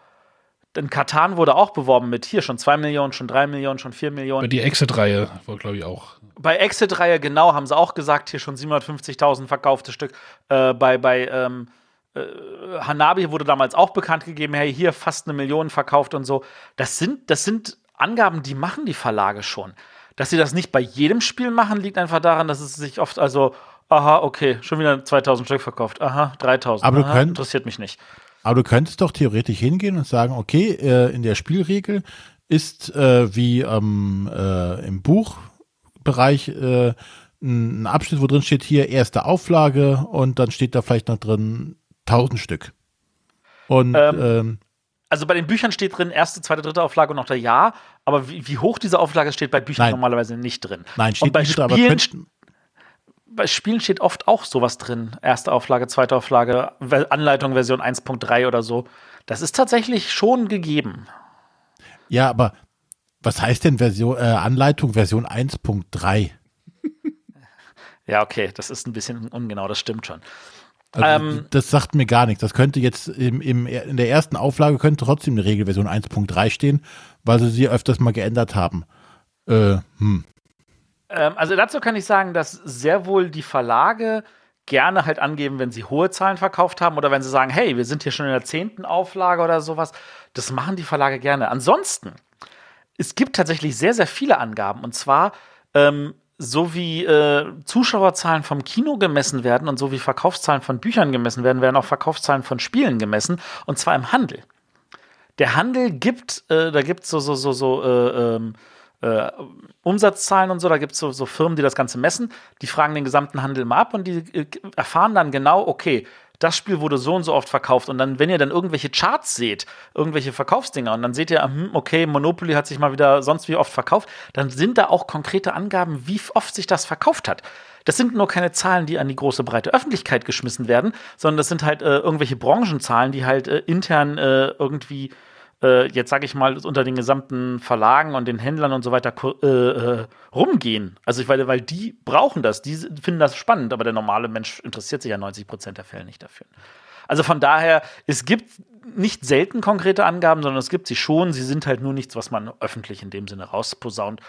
Speaker 3: Denn Katan wurde auch beworben mit hier schon 2 Millionen, schon 3 Millionen, schon 4 Millionen.
Speaker 2: Aber die Exit-Reihe war, glaube ich, auch.
Speaker 3: Bei Exit-Reihe, genau, haben sie auch gesagt, hier schon 750.000 verkaufte Stück. Äh, bei bei ähm, äh, Hanabi wurde damals auch bekannt gegeben, hey, hier fast eine Million verkauft und so. Das sind, das sind Angaben, die machen die Verlage schon. Dass sie das nicht bei jedem Spiel machen, liegt einfach daran, dass es sich oft, also, aha, okay, schon wieder 2000 Stück verkauft, aha, 3000.
Speaker 1: Aber du
Speaker 3: aha,
Speaker 1: könnt-
Speaker 3: interessiert mich nicht.
Speaker 1: Aber du könntest doch theoretisch hingehen und sagen, okay, äh, in der Spielregel ist äh, wie ähm, äh, im Buchbereich äh, ein Abschnitt, wo drin steht hier erste Auflage und dann steht da vielleicht noch drin 1000 Stück. Und
Speaker 3: Ähm,
Speaker 1: ähm,
Speaker 3: Also bei den Büchern steht drin, erste, zweite, dritte Auflage und noch der Jahr, aber wie, wie hoch diese Auflage steht bei Büchern
Speaker 1: Nein.
Speaker 3: normalerweise nicht drin.
Speaker 1: nein,
Speaker 3: und
Speaker 1: steht
Speaker 3: bei
Speaker 1: nicht, drin, aber
Speaker 3: Spielen
Speaker 1: könnten,
Speaker 3: bei Spielen steht oft auch sowas drin. Erste Auflage, zweite Auflage, Anleitung Version 1.3 oder so. Das ist tatsächlich schon gegeben.
Speaker 1: ja, aber was heißt denn Version, äh, Anleitung Version 1.3?
Speaker 3: Ja, okay, das ist ein bisschen ungenau, das stimmt schon.
Speaker 1: Also,
Speaker 3: Ähm,
Speaker 1: das sagt mir gar nichts. Das könnte jetzt im, im, in der ersten Auflage könnte trotzdem eine Regelversion 1.3 stehen, weil sie sie öfters mal geändert haben. Äh, hm.
Speaker 3: Ähm, also dazu kann ich sagen, dass sehr wohl die Verlage gerne halt angeben, wenn sie hohe Zahlen verkauft haben oder wenn sie sagen, hey, wir sind hier schon in der zehnten Auflage oder sowas. Das machen die Verlage gerne. Ansonsten, es gibt tatsächlich sehr, sehr viele Angaben. Und zwar, ähm, so wie äh, Zuschauerzahlen vom Kino gemessen werden und so wie Verkaufszahlen von Büchern gemessen werden, werden auch Verkaufszahlen von Spielen gemessen. Und zwar im Handel. Der Handel gibt, äh, da gibt es so, so, so, so, äh, ähm, äh, Umsatzzahlen und so, da gibt es so, so, Firmen, die das Ganze messen, die fragen den gesamten Handel mal ab und die äh, erfahren dann genau, okay, das Spiel wurde so und so oft verkauft. Und dann, wenn ihr dann irgendwelche Charts seht, irgendwelche Verkaufsdinger, und dann seht ihr, hm, okay, Monopoly hat sich mal wieder sonst wie oft verkauft, dann sind da auch konkrete Angaben, wie oft sich das verkauft hat. Das sind nur keine Zahlen, die an die große breite Öffentlichkeit geschmissen werden, sondern das sind halt äh, irgendwelche Branchenzahlen, die halt äh, intern äh, irgendwie äh, jetzt sage ich mal, unter den gesamten Verlagen und den Händlern und so weiter äh, äh, rumgehen. Also ich weil, weil die brauchen das, die finden das spannend, aber der normale Mensch interessiert sich ja 90 Prozent der Fälle nicht dafür. Also von daher, es gibt nicht selten konkrete Angaben, sondern es gibt sie schon. Sie sind halt nur nichts, was man öffentlich in dem Sinne rausposaunt,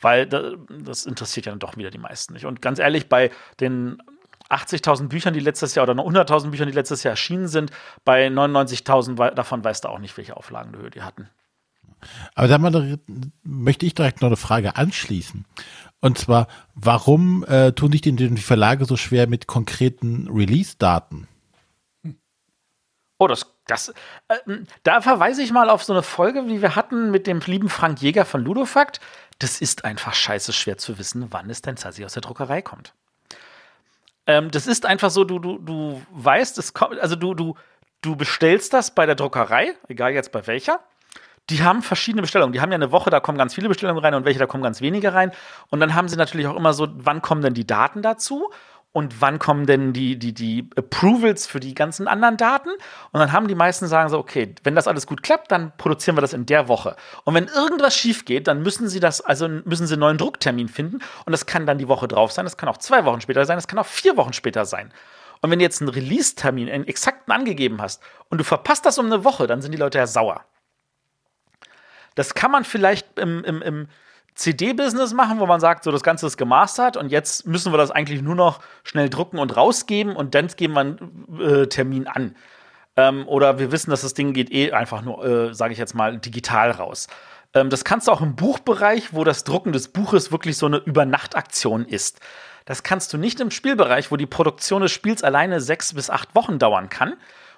Speaker 3: weil das interessiert ja dann doch wieder die meisten nicht. Und ganz ehrlich, bei den 80.000 Büchern, die letztes Jahr oder noch 100.000 Büchern, die letztes Jahr erschienen sind. Bei 99.000 davon weißt du auch nicht, welche Auflagenhöhe die hatten.
Speaker 1: Aber da möchte ich direkt noch eine Frage anschließen. Und zwar, warum äh, tun sich denn die Verlage so schwer mit konkreten Release-Daten?
Speaker 3: Oh, das, das, äh, da verweise ich mal auf so eine Folge, die wir hatten mit dem lieben Frank Jäger von Ludofakt. Das ist einfach scheiße schwer zu wissen, wann es denn tatsächlich aus der Druckerei kommt. Ähm, das ist einfach so, du, du, du weißt, es kommt, also du, du, du bestellst das bei der Druckerei, egal jetzt bei welcher. Die haben verschiedene Bestellungen. Die haben ja eine Woche, da kommen ganz viele Bestellungen rein und welche, da kommen ganz wenige rein. Und dann haben sie natürlich auch immer so, wann kommen denn die Daten dazu? Und wann kommen denn die, die, die Approvals für die ganzen anderen Daten? Und dann haben die meisten sagen so, okay, wenn das alles gut klappt, dann produzieren wir das in der Woche. Und wenn irgendwas schief geht, dann müssen sie das, also müssen sie einen neuen Drucktermin finden. Und das kann dann die Woche drauf sein, das kann auch zwei Wochen später sein, das kann auch vier Wochen später sein. Und wenn du jetzt einen Release-Termin, einen exakten angegeben hast und du verpasst das um eine Woche, dann sind die Leute ja sauer. Das kann man vielleicht im, im, im CD-Business machen, wo man sagt, so das Ganze ist gemastert und jetzt müssen wir das eigentlich nur noch schnell drucken und rausgeben und dann geben wir einen äh, Termin an. Ähm, oder wir wissen, dass das Ding geht eh einfach nur, äh, sage ich jetzt mal, digital raus. Ähm, das kannst du auch im Buchbereich, wo das Drucken des Buches wirklich so eine Übernachtaktion ist. Das kannst du nicht im Spielbereich, wo die Produktion des Spiels alleine sechs bis acht Wochen dauern kann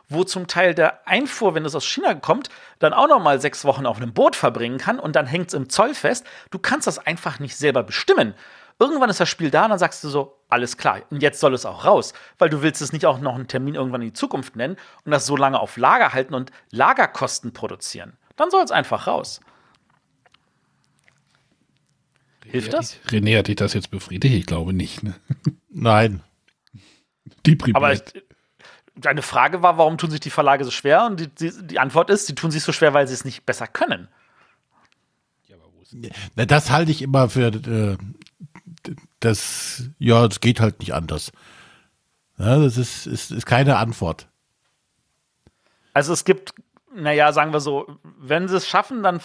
Speaker 3: wo zum Teil der Einfuhr, wenn es aus China kommt, dann auch noch mal sechs Wochen auf einem Boot verbringen kann und dann hängt es im Zoll fest. Du kannst das einfach nicht selber bestimmen. Irgendwann ist das Spiel da und dann sagst du so, alles klar, und jetzt soll es auch raus, weil du willst es nicht auch noch einen Termin irgendwann in die Zukunft nennen und das so lange auf Lager halten und Lagerkosten produzieren. Dann soll es einfach raus.
Speaker 2: Hilft das? René hat dich das jetzt befriedigt? Ich glaube nicht. Ne?
Speaker 1: Nein.
Speaker 3: Die Aber ich, deine Frage war, warum tun sich die Verlage so schwer? Und die, die, die Antwort ist, sie tun sich so schwer, weil sie es nicht besser können.
Speaker 1: Ja, das halte ich immer für äh, das, ja, es geht halt nicht anders. Ja, das ist, ist, ist keine Antwort.
Speaker 3: Also es gibt naja, sagen wir so, wenn sie es schaffen, dann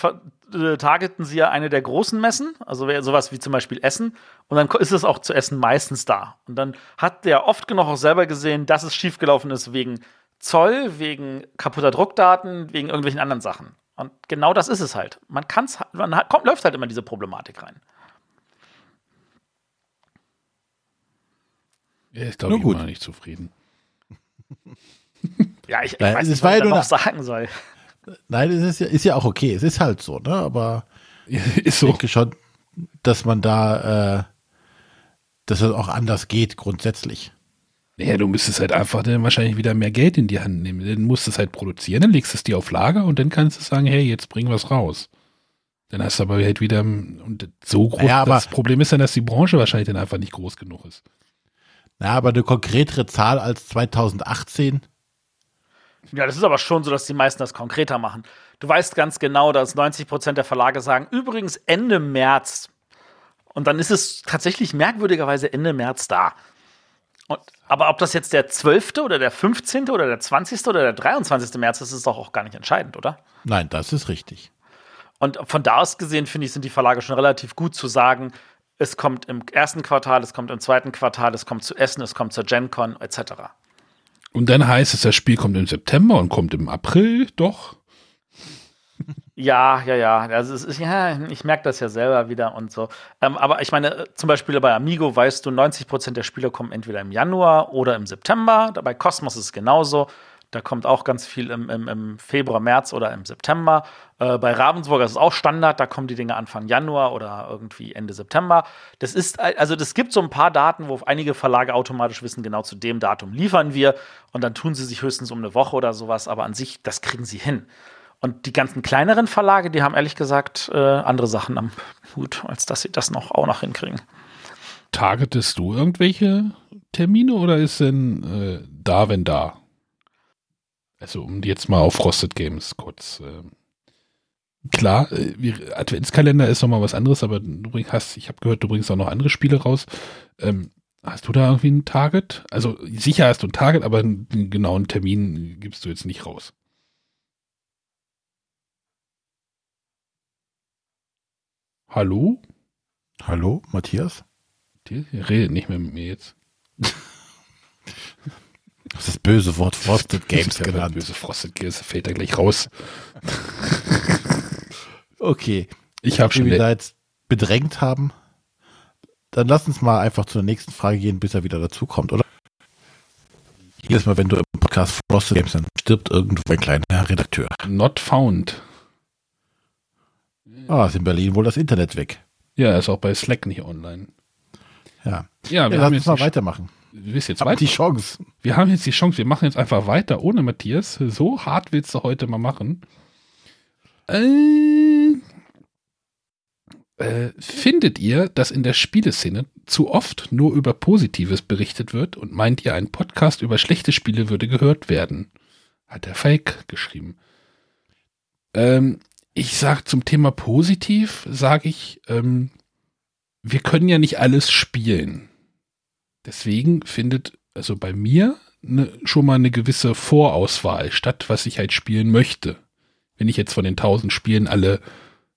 Speaker 3: äh, targeten sie ja eine der großen Messen, also sowas wie zum Beispiel Essen, und dann ist es auch zu Essen meistens da. Und dann hat der oft genug auch selber gesehen, dass es schiefgelaufen ist wegen Zoll, wegen kaputter Druckdaten, wegen irgendwelchen anderen Sachen. Und genau das ist es halt. Man kann's, man hat, kommt, läuft halt immer diese Problematik rein.
Speaker 2: Ja, ich glaube, ich bin nicht zufrieden.
Speaker 3: Ja, ich, ich Nein, weiß nicht, was ich da noch sagen soll.
Speaker 1: Nein, es ist ja, ist ja auch okay. Es ist halt so, ne? Aber ist so. ich denke schon, dass man da, äh, dass es auch anders geht, grundsätzlich.
Speaker 2: Naja, du müsstest halt einfach dann wahrscheinlich wieder mehr Geld in die Hand nehmen. Dann musst du es halt produzieren, dann legst du es dir auf Lager und dann kannst du sagen, hey, jetzt bring was raus. Dann hast du aber halt wieder, und so groß,
Speaker 1: ja,
Speaker 2: das Problem ist dann, dass die Branche wahrscheinlich dann einfach nicht groß genug ist.
Speaker 1: Na, aber eine konkretere Zahl als 2018
Speaker 3: ja, das ist aber schon so, dass die meisten das konkreter machen. Du weißt ganz genau, dass 90 Prozent der Verlage sagen, übrigens Ende März. Und dann ist es tatsächlich merkwürdigerweise Ende März da. Und, aber ob das jetzt der 12. oder der 15. oder der 20. oder der 23. März ist, ist doch auch gar nicht entscheidend, oder?
Speaker 1: Nein, das ist richtig.
Speaker 3: Und von da aus gesehen, finde ich, sind die Verlage schon relativ gut zu sagen, es kommt im ersten Quartal, es kommt im zweiten Quartal, es kommt zu Essen, es kommt zur GenCon, etc.
Speaker 2: Und dann heißt es, das Spiel kommt im September und kommt im April, doch?
Speaker 3: Ja, ja, ja. Also ist, ja, ich merke das ja selber wieder und so. Ähm, aber ich meine, zum Beispiel bei Amigo weißt du, 90% der Spiele kommen entweder im Januar oder im September. Bei Cosmos ist es genauso. Da kommt auch ganz viel im, im, im Februar, März oder im September. Äh, bei Ravensburger ist es auch Standard, da kommen die Dinge Anfang Januar oder irgendwie Ende September. Das ist, also das gibt so ein paar Daten, wo einige Verlage automatisch wissen, genau zu dem Datum liefern wir und dann tun sie sich höchstens um eine Woche oder sowas, aber an sich, das kriegen sie hin. Und die ganzen kleineren Verlage, die haben ehrlich gesagt äh, andere Sachen am Hut, als dass sie das noch auch noch hinkriegen.
Speaker 2: Targetest du irgendwelche Termine oder ist denn äh, da, wenn da? Also um jetzt mal auf Frosted Games kurz. Äh, klar, äh, Adventskalender ist nochmal was anderes, aber du hast, ich habe gehört, du bringst auch noch andere Spiele raus. Ähm, hast du da irgendwie ein Target? Also sicher hast du ein Target, aber einen, einen genauen Termin gibst du jetzt nicht raus. Hallo?
Speaker 1: Hallo, Matthias?
Speaker 2: Die redet nicht mehr mit mir jetzt.
Speaker 1: Das ist das böse Wort Frosted Games
Speaker 2: ja
Speaker 1: genannt.
Speaker 2: Böse Frosted Games fällt da gleich raus.
Speaker 1: okay.
Speaker 2: Ich habe schon.
Speaker 1: Wenn wir da jetzt bedrängt haben, dann lass uns mal einfach zur nächsten Frage gehen, bis er wieder dazukommt, oder? Jedes Mal, wenn du im Podcast Frosted Games dann stirbt irgendwo ein kleiner Redakteur.
Speaker 2: Not found.
Speaker 1: Ah, ist in Berlin wohl das Internet weg.
Speaker 2: Ja, ist auch bei Slack nicht online.
Speaker 1: Ja.
Speaker 2: Ja, wir
Speaker 1: ja,
Speaker 2: haben
Speaker 1: lass uns mal weitermachen.
Speaker 2: Du bist jetzt
Speaker 1: Hab
Speaker 2: weiter.
Speaker 1: die Chance.
Speaker 2: Wir haben jetzt die Chance, wir machen jetzt einfach weiter ohne Matthias. So hart willst du heute mal machen. Äh, äh, findet ihr, dass in der Spieleszene zu oft nur über Positives berichtet wird und meint ihr, ein Podcast über schlechte Spiele würde gehört werden? Hat der Fake geschrieben. Ähm, ich sag zum Thema positiv, sage ich, ähm, wir können ja nicht alles spielen. Deswegen findet also bei mir ne, schon mal eine gewisse Vorauswahl statt, was ich halt spielen möchte. Wenn ich jetzt von den 1000 Spielen alle,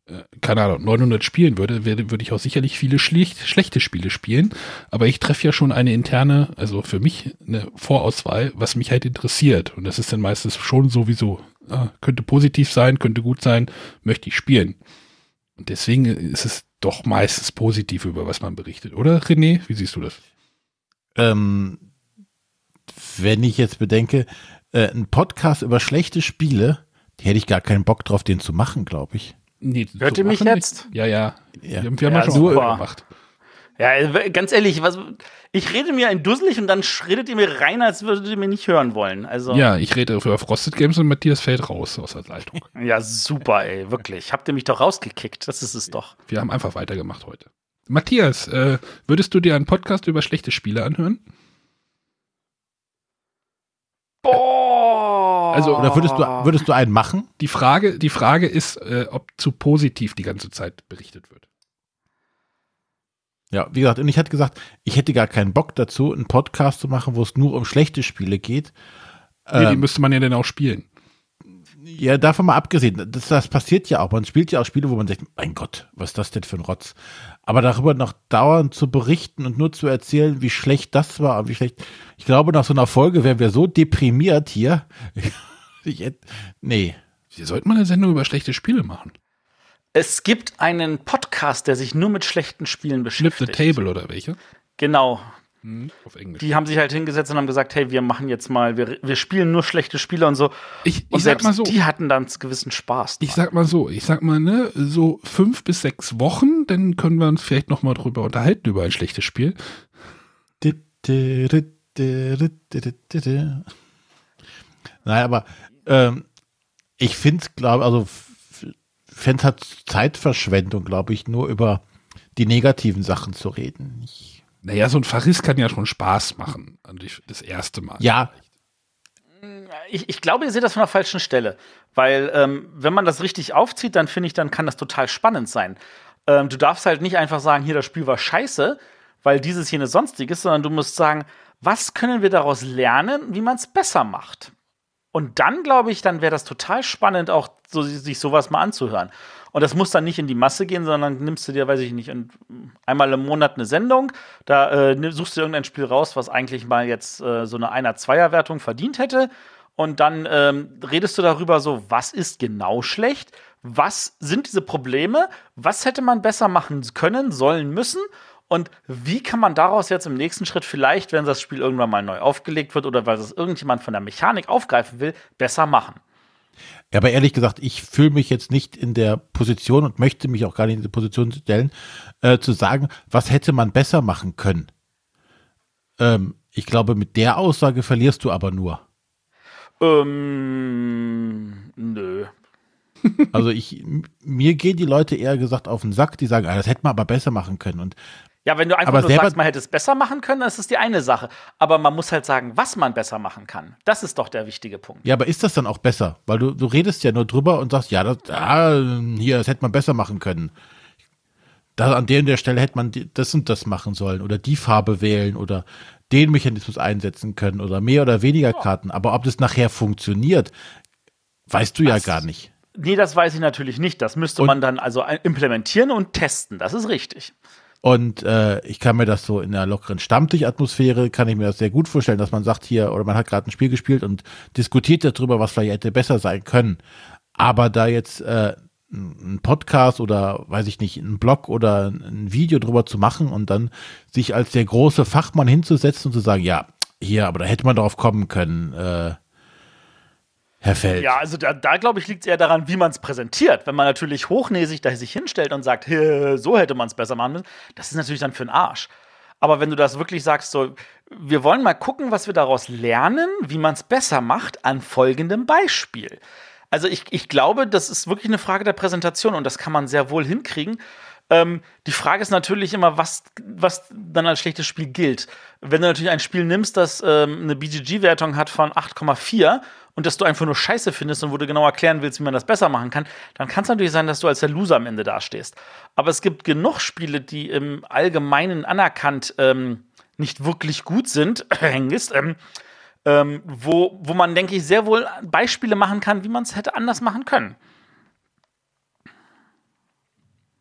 Speaker 2: äh, keine Ahnung, 900 spielen würde, werde, würde ich auch sicherlich viele schlicht, schlechte Spiele spielen. Aber ich treffe ja schon eine interne, also für mich eine Vorauswahl, was mich halt interessiert. Und das ist dann meistens schon sowieso, ah, könnte positiv sein, könnte gut sein, möchte ich spielen. Und deswegen ist es doch meistens positiv, über was man berichtet, oder René? Wie siehst du das?
Speaker 1: Ähm, wenn ich jetzt bedenke, äh, ein Podcast über schlechte Spiele, die hätte ich gar keinen Bock drauf, den zu machen, glaube ich.
Speaker 2: Nee,
Speaker 3: Hört ihr mich jetzt?
Speaker 2: Ja, ja.
Speaker 1: Ja.
Speaker 2: Wir, haben- wir haben
Speaker 3: Ja,
Speaker 2: ja schon
Speaker 3: super.
Speaker 2: gemacht.
Speaker 3: Ja, äh, ganz ehrlich, was, ich rede mir ein Dusselig und dann redet ihr mir rein, als würdet ihr mir nicht hören wollen. Also,
Speaker 2: Ja, ich rede über Frosted Games und Matthias fällt raus aus der Leitung.
Speaker 3: ja super, ey, wirklich. Habt ihr mich doch rausgekickt? Das ist es doch.
Speaker 2: Wir haben einfach weitergemacht heute. Matthias, äh, würdest du dir einen Podcast über schlechte Spiele anhören?
Speaker 3: Boah!
Speaker 2: Also,
Speaker 1: Oder würdest du, würdest du einen machen?
Speaker 2: Die Frage, die Frage ist, äh, ob zu positiv die ganze Zeit berichtet wird.
Speaker 1: Ja, wie gesagt, und ich hatte gesagt, ich hätte gar keinen Bock dazu, einen Podcast zu machen, wo es nur um schlechte Spiele geht.
Speaker 2: Nee, die
Speaker 1: Ähm,
Speaker 2: müsste man ja dann auch spielen.
Speaker 1: Ja, davon mal abgesehen, das, das passiert ja auch. Man spielt ja auch Spiele, wo man denkt, mein Gott, was ist das denn für ein Rotz? Aber darüber noch dauernd zu berichten und nur zu erzählen, wie schlecht das war und wie schlecht. Ich glaube, nach so einer Folge wären wir so deprimiert hier. Ich, nee.
Speaker 2: Wir sollten mal eine Sendung über schlechte Spiele machen.
Speaker 3: Es gibt einen Podcast, der sich nur mit schlechten Spielen
Speaker 2: Flip the
Speaker 3: beschäftigt.
Speaker 2: Table oder welche?
Speaker 3: Genau.
Speaker 2: Hm, auf Englisch.
Speaker 3: Die haben sich halt hingesetzt und haben gesagt, hey, wir machen jetzt mal, wir, wir spielen nur schlechte Spiele und so.
Speaker 2: Ich,
Speaker 3: Und
Speaker 2: ich sag
Speaker 3: selbst
Speaker 2: mal so.
Speaker 3: die hatten dann einen gewissen Spaß.
Speaker 2: Ich sag mal so, ich sag mal, ne, so fünf bis sechs Wochen, dann können wir uns vielleicht noch mal drüber unterhalten, über ein schlechtes Spiel.
Speaker 1: Nein, aber ähm, ich finde es, glaube also fände halt Zeitverschwendung, glaube ich, nur über die negativen Sachen zu reden. Ich,
Speaker 2: Naja, so ein Verriss kann ja schon Spaß machen. Ich- Das erste Mal.
Speaker 1: ja,
Speaker 3: ich, ich glaube, ihr seht das von der falschen Stelle. Weil, ähm, wenn man das richtig aufzieht, dann finde ich, dann kann das total spannend sein. Ähm, du darfst halt nicht einfach sagen, hier, das Spiel war scheiße, weil dieses, jenes, sonstiges, sondern du musst sagen, was können wir daraus lernen, wie man es besser macht. Und dann, glaube ich, dann wäre das total spannend, auch so, sich sowas mal anzuhören. Und das muss dann nicht in die Masse gehen, sondern nimmst du dir, weiß ich nicht, in, einmal im Monat eine Sendung, da äh, suchst du irgendein Spiel raus, was eigentlich mal jetzt äh, so eine Einer-Zweier-Wertung verdient hätte. Und dann ähm, redest du darüber so, was ist genau schlecht? Was sind diese Probleme? Was hätte man besser machen können, sollen, müssen? Und wie kann man daraus jetzt im nächsten Schritt vielleicht, wenn das Spiel irgendwann mal neu aufgelegt wird oder weil es irgendjemand von der Mechanik aufgreifen will, besser machen?
Speaker 1: Ja, aber ehrlich gesagt, ich fühle mich jetzt nicht in der Position und möchte mich auch gar nicht in diese Position stellen, äh, zu sagen, was hätte man besser machen können. Ähm, ich glaube, mit der Aussage verlierst du aber nur.
Speaker 3: Ähm, nö.
Speaker 1: Also ich, mir gehen die Leute eher gesagt auf den Sack, die sagen, ah, das hätte man aber besser machen können. Und
Speaker 3: ja, wenn du einfach
Speaker 1: Aber
Speaker 3: nur sagst, man hätte es besser machen können, dann ist es die eine Sache. Aber man muss halt sagen, was man besser machen kann. Das ist doch der wichtige Punkt.
Speaker 1: ja, aber ist das dann auch besser? Weil du, du redest ja nur drüber und sagst, ja, das, ah, hier, das hätte man besser machen können. Da, an der und der Stelle hätte man die- das und das machen sollen oder die Farbe wählen oder den Mechanismus einsetzen können oder mehr oder weniger Karten. Aber ob das nachher funktioniert, weißt du ja
Speaker 3: Das-
Speaker 1: gar nicht.
Speaker 3: Nee, das weiß ich natürlich nicht. Das müsste
Speaker 1: Und-
Speaker 3: man dann also implementieren und testen. Das ist richtig.
Speaker 1: Und äh, ich kann mir das so in einer lockeren Stammtisch-Atmosphäre, kann ich mir das sehr gut vorstellen, dass man sagt hier, oder man hat gerade ein Spiel gespielt und diskutiert darüber, was vielleicht hätte besser sein können. Aber da jetzt äh, ein Podcast oder weiß ich nicht, ein Blog oder ein Video drüber zu machen und dann sich als der große Fachmann hinzusetzen und zu sagen, ja, hier, aber da hätte man drauf kommen können, äh, Herr Feld.
Speaker 3: Ja, also da, da glaube ich, liegt es eher daran, wie man es präsentiert. Wenn man natürlich hochnäsig da sich hinstellt und sagt, "Hä, so hätte man es besser machen müssen, das ist natürlich dann für den Arsch. Aber wenn du das wirklich sagst, so, wir wollen mal gucken, was wir daraus lernen, wie man es besser macht, an folgendem Beispiel. Also ich, ich glaube, das ist wirklich eine Frage der Präsentation und das kann man sehr wohl hinkriegen. Ähm, die Frage ist natürlich immer, was, was dann als schlechtes Spiel gilt. Wenn du natürlich ein Spiel nimmst, das ähm, eine BGG-Wertung hat von 8,4 und das du einfach nur scheiße findest und wo du genau erklären willst, wie man das besser machen kann, dann kann es natürlich sein, dass du als der Loser am Ende dastehst. Aber es gibt genug Spiele, die im Allgemeinen anerkannt ähm, nicht wirklich gut sind, Hengist, ähm, ähm, wo, wo man, denke ich, sehr wohl Beispiele machen kann, wie man es hätte anders machen können.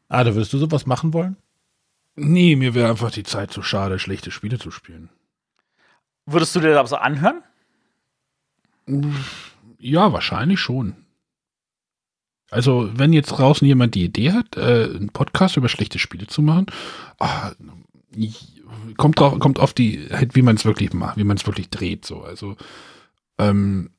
Speaker 1: Ah, da würdest du sowas machen wollen?
Speaker 2: Nee, mir wäre einfach die Zeit zu schade, schlechte Spiele zu spielen.
Speaker 3: Würdest du dir das aber so anhören?
Speaker 2: Ja, wahrscheinlich schon. Also, wenn jetzt draußen jemand die Idee hat, äh, einen Podcast über schlechte Spiele zu machen, ah, kommt drauf, kommt auf die, halt, wie man es wirklich macht, wie man es wirklich dreht, so. Also, ähm,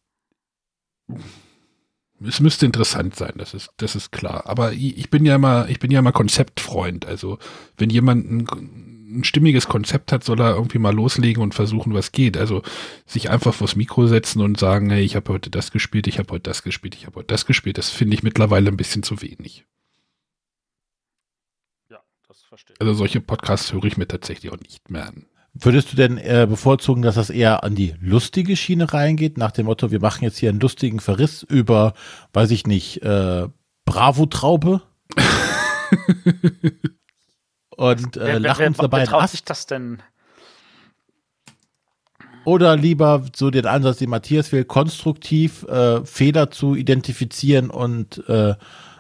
Speaker 2: es müsste interessant sein, das ist, das ist klar. Aber ich, bin ja immer, ich bin ja immer Konzeptfreund. Also, wenn jemand ein, ein stimmiges Konzept hat, soll er irgendwie mal loslegen und versuchen, was geht. Also, sich einfach vors Mikro setzen und sagen, hey, ich habe heute das gespielt, ich habe heute das gespielt, ich habe heute das gespielt, das finde ich mittlerweile ein bisschen zu wenig.
Speaker 3: Ja, das verstehe ich.
Speaker 2: Also solche Podcasts höre ich mir tatsächlich auch nicht mehr an.
Speaker 1: Würdest du denn äh, bevorzugen, dass das eher an die lustige Schiene reingeht, nach dem Motto, wir machen jetzt hier einen lustigen Verriss über, weiß ich nicht, äh, Bravo-Traube? Und äh, lachen uns dabei
Speaker 3: traut
Speaker 1: nass?
Speaker 3: sich das denn?
Speaker 1: Oder lieber so den Ansatz, den Matthias will, konstruktiv äh, Fehler zu identifizieren und äh,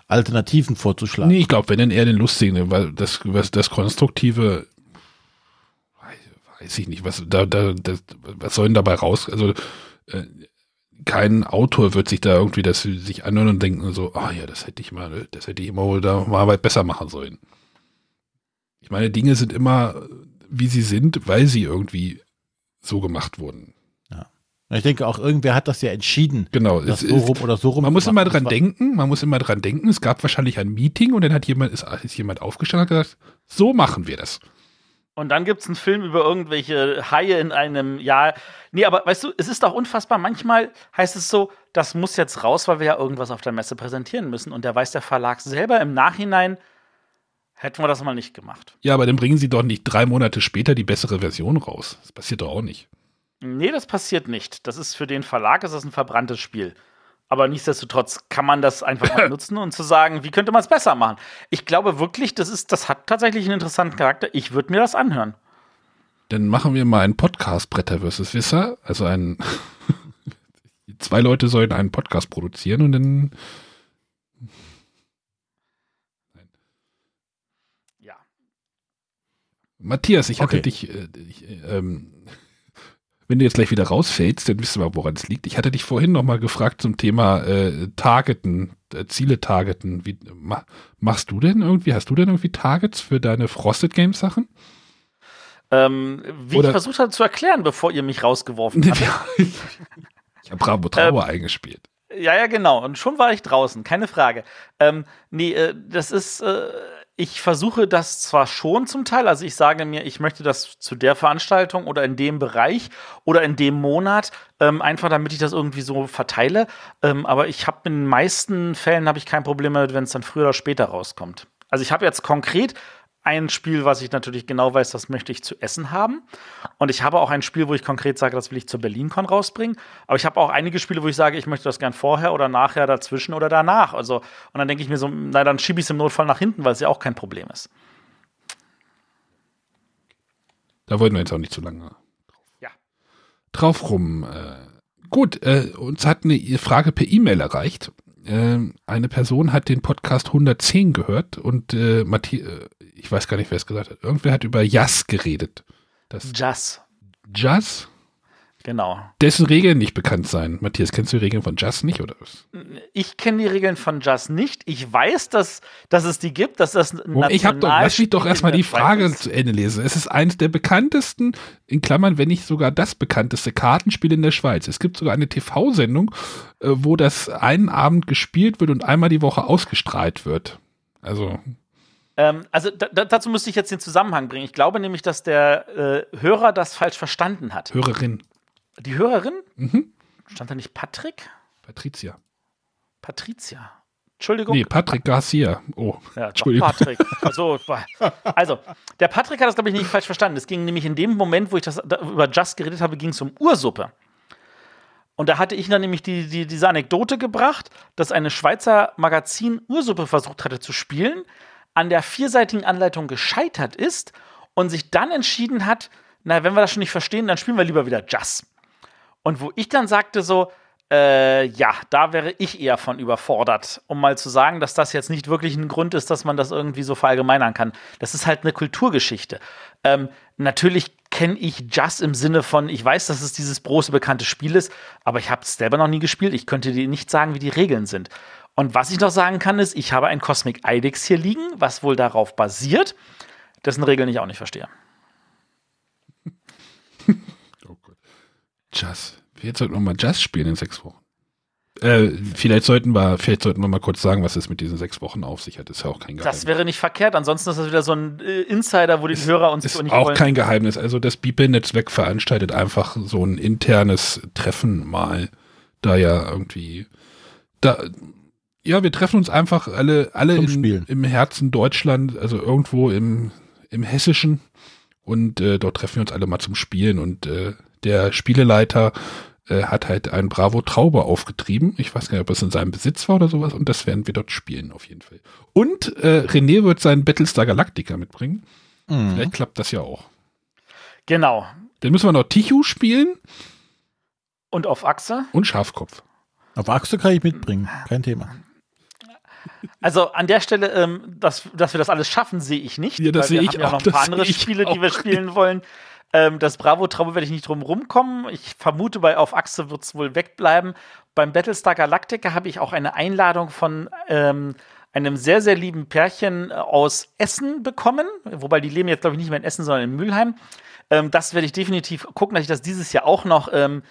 Speaker 1: Alternativen vorzuschlagen?
Speaker 2: Nee, ich glaube, wenn dann eher den lustigen, weil das, was, das Konstruktive, weiß, ich nicht, was, da, da, das, was soll denn dabei raus? Also, äh, kein Autor wird sich da irgendwie das sich anhören und denken so, ah ja, das hätte ich mal, das hätte ich immer wohl da mal weit besser machen sollen. Ich meine, Dinge sind immer, wie sie sind, weil sie irgendwie so gemacht wurden.
Speaker 1: Ich denke auch, irgendwer hat das ja entschieden,
Speaker 2: Genau.
Speaker 1: das so rum oder so rum.
Speaker 2: Man muss immer dran denken, man muss immer dran denken. Es gab wahrscheinlich ein Meeting und dann hat jemand, ist, ist jemand aufgestanden und hat gesagt, so machen wir das.
Speaker 3: Und dann gibt es einen Film über irgendwelche Haie in einem Jahr. Nee, aber weißt du, es ist doch unfassbar. Manchmal heißt es so, das muss jetzt raus, weil wir ja irgendwas auf der Messe präsentieren müssen. Und der weiß der Verlag selber im Nachhinein, hätten wir das mal nicht gemacht.
Speaker 2: Ja, aber dann bringen sie doch nicht drei Monate später die bessere Version raus. Das passiert doch auch nicht.
Speaker 3: Nee, das passiert nicht. Das ist für den Verlag ist das ein verbranntes Spiel. Aber nichtsdestotrotz kann man das einfach mal nutzen und zu sagen, wie könnte man es besser machen? Ich glaube wirklich, das ist, das hat tatsächlich einen interessanten Charakter. Ich würde mir das anhören.
Speaker 2: Dann machen wir mal einen Podcast Bretter vs. Wisser. Also ein zwei Leute sollen einen Podcast produzieren und dann
Speaker 3: Ja.
Speaker 2: Matthias, ich hatte
Speaker 1: Okay.
Speaker 2: dich, äh, ich, äh, ähm, wenn du jetzt gleich wieder rausfällst, dann wissen wir, woran es liegt. Ich hatte dich vorhin noch mal gefragt zum Thema äh, Targeten, äh, Ziele targeten. Wie, ma, machst du denn irgendwie, hast du denn irgendwie Targets für deine Frosted Games Sachen?
Speaker 3: Ähm, wie
Speaker 2: Oder-
Speaker 3: ich versucht habe zu erklären, bevor ihr mich rausgeworfen habt.
Speaker 2: ich habe Bravo Trauer eingespielt.
Speaker 3: Ja, ja, genau. Und schon war ich draußen, keine Frage. Ähm, nee, äh, das ist, äh, ich versuche das zwar schon zum Teil, also ich sage mir, ich möchte das zu der Veranstaltung oder in dem Bereich oder in dem Monat, ähm, einfach damit ich das irgendwie so verteile. Ähm, aber ich habe in den meisten Fällen habe ich kein Problem damit, wenn es dann früher oder später rauskommt. Also ich habe jetzt konkret ein Spiel, was ich natürlich genau weiß, das möchte ich zu essen haben. Und ich habe auch ein Spiel, wo ich konkret sage, das will ich zur BerlinCon rausbringen. Aber ich habe auch einige Spiele, wo ich sage, ich möchte das gern vorher oder nachher, dazwischen oder danach. Also, und dann denke ich mir so, na, dann schiebe ich es im Notfall nach hinten, weil es ja auch kein Problem ist.
Speaker 2: Da wollten wir jetzt auch nicht zu lange
Speaker 3: Ja.
Speaker 2: drauf rum. Äh, gut, äh, uns hat eine Frage per E-Mail erreicht. Ähm, eine Person hat den Podcast 110 gehört und äh, Matthias, äh, ich weiß gar nicht, wer es gesagt hat. Irgendwer hat über Jazz geredet. Das
Speaker 3: Jazz.
Speaker 2: Jazz,
Speaker 3: Genau.
Speaker 2: dessen Regeln nicht bekannt sein. Matthias, kennst du die Regeln von Jazz nicht oder was?
Speaker 3: Ich kenne die Regeln von Jazz nicht. Ich weiß, dass, dass es die gibt, dass das ein
Speaker 2: Oh, ich habe doch, lass mich doch erstmal die Frage
Speaker 3: ist.
Speaker 2: zu Ende lesen. Es ist eines der bekanntesten, in Klammern, wenn nicht sogar das bekannteste Kartenspiel in der Schweiz. Es gibt sogar eine TV-Sendung, äh, wo das einen Abend gespielt wird und einmal die Woche ausgestrahlt wird. Also,
Speaker 3: Ähm, also da, dazu müsste ich jetzt den Zusammenhang bringen. Ich glaube nämlich, dass der äh, Hörer das falsch verstanden hat.
Speaker 2: Hörerin.
Speaker 3: Die Hörerin?
Speaker 2: Mhm.
Speaker 3: Stand da nicht Patrick?
Speaker 2: Patricia.
Speaker 3: Patricia. Entschuldigung.
Speaker 2: Nee, Patrick Garcia. Oh,
Speaker 3: Ja,
Speaker 2: Entschuldigung.
Speaker 3: Patrick. Also, also, der Patrick hat das, glaube ich, nicht falsch verstanden. Es ging nämlich in dem Moment, wo ich das da, über Just geredet habe, ging es um Ursuppe. Und da hatte ich dann nämlich die, die, diese Anekdote gebracht, dass eine Schweizer Magazin Ursuppe versucht hatte zu spielen, an der vierseitigen Anleitung gescheitert ist und sich dann entschieden hat, na, wenn wir das schon nicht verstehen, dann spielen wir lieber wieder Just. Und wo ich dann sagte so, äh, ja, da wäre ich eher von überfordert, um mal zu sagen, dass das jetzt nicht wirklich ein Grund ist, dass man das irgendwie so verallgemeinern kann. Das ist halt eine Kulturgeschichte. Ähm, natürlich kenne ich Just im Sinne von, ich weiß, dass es dieses große bekannte Spiel ist, aber ich habe es selber noch nie gespielt. Ich könnte dir nicht sagen, wie die Regeln sind. Und was ich noch sagen kann, ist, ich habe ein Cosmic Idex hier liegen, was wohl darauf basiert, dessen Regeln ich auch nicht verstehe.
Speaker 2: Oh Gott. Jazz. Jetzt sollten wir mal Jazz spielen in sechs Wochen. Äh, vielleicht sollten wir, vielleicht sollten wir mal kurz sagen, was es mit diesen sechs Wochen auf sich hat. Das ist ja auch kein Geheimnis.
Speaker 3: Das wäre nicht verkehrt. Ansonsten ist das wieder so ein äh, Insider, wo die Hörer uns
Speaker 2: ist
Speaker 3: nicht
Speaker 2: auch
Speaker 3: wollen.
Speaker 2: kein Geheimnis. Also das Beeple-Netzwerk veranstaltet einfach so ein internes Treffen mal. Da ja irgendwie. Da, ja, wir treffen uns einfach alle, alle in, im Herzen Deutschland, also irgendwo im, im Hessischen. Und äh, dort treffen wir uns alle mal zum Spielen. Und äh, der Spieleleiter äh, hat halt ein Bravo Traube aufgetrieben. Ich weiß gar nicht, ob es in seinem Besitz war oder sowas. Und das werden wir dort spielen, auf jeden Fall. Und äh, René wird seinen Battlestar Galactica mitbringen.
Speaker 1: Mhm.
Speaker 2: Vielleicht klappt das ja auch.
Speaker 3: Genau.
Speaker 2: Dann müssen wir noch Tichu spielen
Speaker 3: Und auf Achse.
Speaker 2: und Schafkopf.
Speaker 1: Auf Achse kann ich mitbringen, kein Thema.
Speaker 3: Also an der Stelle, ähm, dass, dass wir das alles schaffen, sehe ich nicht.
Speaker 2: Ja, das sehe
Speaker 3: wir
Speaker 2: ich
Speaker 3: haben ja
Speaker 2: auch,
Speaker 3: noch ein paar andere Spiele, die wir spielen wollen. Ähm, das Bravo-Traube werde ich nicht drum rumkommen. Ich vermute, bei Auf Achse wird es wohl wegbleiben. Beim Battlestar Galactica habe ich auch eine Einladung von ähm, einem sehr, sehr lieben Pärchen äh, aus Essen bekommen. Wobei die leben jetzt, glaube ich, nicht mehr in Essen, sondern in Mülheim. Ähm, das werde ich definitiv gucken, dass ich das dieses Jahr auch noch ähm,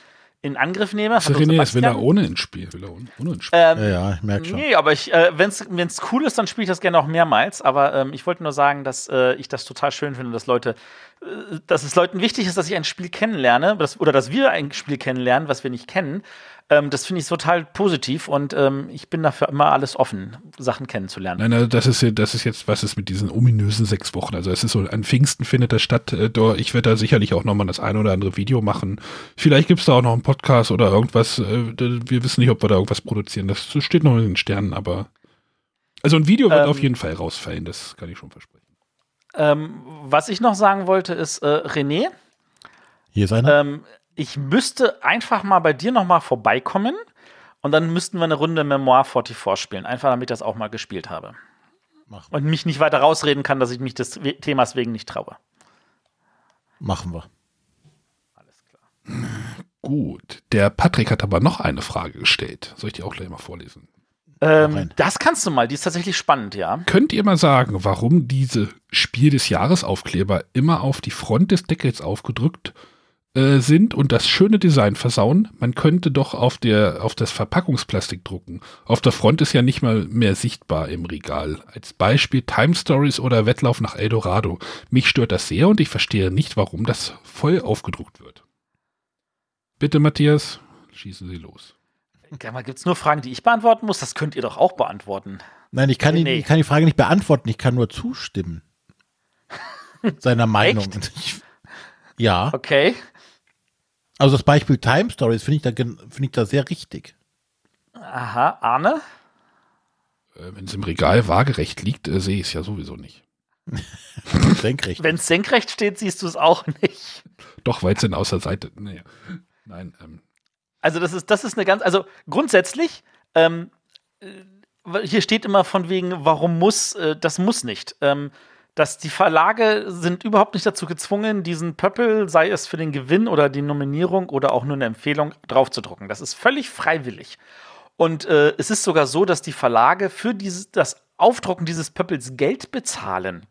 Speaker 3: in Angriff nehme.
Speaker 2: Also René, das will er ohne ins Spiel. Will er ohne, ohne ins Spiel.
Speaker 3: Ähm,
Speaker 1: Ja, ja, ich merke schon.
Speaker 3: Nee, aber ich, äh, wenn es cool ist, dann spiele ich das gerne auch mehrmals. Aber ähm, ich wollte nur sagen, dass äh, ich das total schön finde, dass Leute, äh, dass es Leuten wichtig ist, dass ich ein Spiel kennenlerne, dass, oder dass wir ein Spiel kennenlernen, was wir nicht kennen. Ähm, das finde ich total positiv und ähm, ich bin dafür immer alles offen, Sachen kennenzulernen.
Speaker 2: Nein, also das ist, ja- das ist jetzt, was ist mit diesen ominösen sechs Wochen? Also es ist so, an Pfingsten findet das statt. Äh, Ich werde da sicherlich auch nochmal das ein oder andere Video machen. Vielleicht gibt es da auch noch einen Podcast oder irgendwas. äh, Wir wissen nicht, ob wir da irgendwas produzieren. Das steht noch in den Sternen, aber. Also ein Video wird
Speaker 3: Ähm,
Speaker 2: auf jeden Fall rausfallen, das kann ich schon versprechen.
Speaker 3: Ähm, was ich noch sagen wollte, ist, äh, René,
Speaker 1: Hier ist einer.
Speaker 3: ähm, ich müsste einfach mal bei dir noch mal vorbeikommen und dann müssten wir eine Runde Memoir 44 spielen. Einfach damit ich das auch mal gespielt habe.
Speaker 1: Machen.
Speaker 3: Und mich nicht weiter rausreden kann, dass ich mich des Themas wegen nicht traue.
Speaker 1: Machen wir.
Speaker 3: Alles klar.
Speaker 2: Gut. Der Patrick hat aber noch eine Frage gestellt. Soll ich die auch gleich mal vorlesen?
Speaker 3: Ähm, das kannst du mal, die ist tatsächlich spannend, ja.
Speaker 2: Könnt ihr mal sagen, warum diese Spiel des Jahres Aufkleber immer auf die Front des Deckels aufgedrückt äh, sind und das schöne Design versauen? Man könnte doch auf der auf das Verpackungsplastik drucken. Auf der Front ist ja nicht mal mehr sichtbar im Regal. Als Beispiel Time Stories oder Wettlauf nach Eldorado. Mich stört das sehr und ich verstehe nicht, warum das voll aufgedruckt wird. Bitte, Matthias, schießen Sie los.
Speaker 3: Gibt es nur Fragen, die ich beantworten muss? Das könnt ihr doch auch beantworten.
Speaker 1: Nein, ich kann, nee, die, nee. ich kann die Frage nicht beantworten, ich kann nur zustimmen. Seiner Meinung. Ich, ja.
Speaker 3: Okay.
Speaker 1: Also das Beispiel Time Stories finde ich, da, find ich da sehr richtig.
Speaker 3: Aha, Arne?
Speaker 2: Äh, Wenn es im Regal waagerecht liegt, äh, sehe ich es ja sowieso nicht.
Speaker 3: senkrecht. Wenn es senkrecht steht, siehst du es auch nicht.
Speaker 2: Doch, weil es denn aus der Seite. Nee. Nein, ähm,
Speaker 3: also das ist, das ist eine ganz, also grundsätzlich, ähm, äh, hier steht immer von wegen, warum muss, äh, das muss nicht. Ähm, dass die Verlage sind überhaupt nicht dazu gezwungen, diesen Pöppel, sei es für den Gewinn oder die Nominierung oder auch nur eine Empfehlung, draufzudrucken. Das ist völlig freiwillig. Und äh, es ist sogar so, dass die Verlage für dieses, das Aufdrucken dieses Pöppels Geld bezahlen.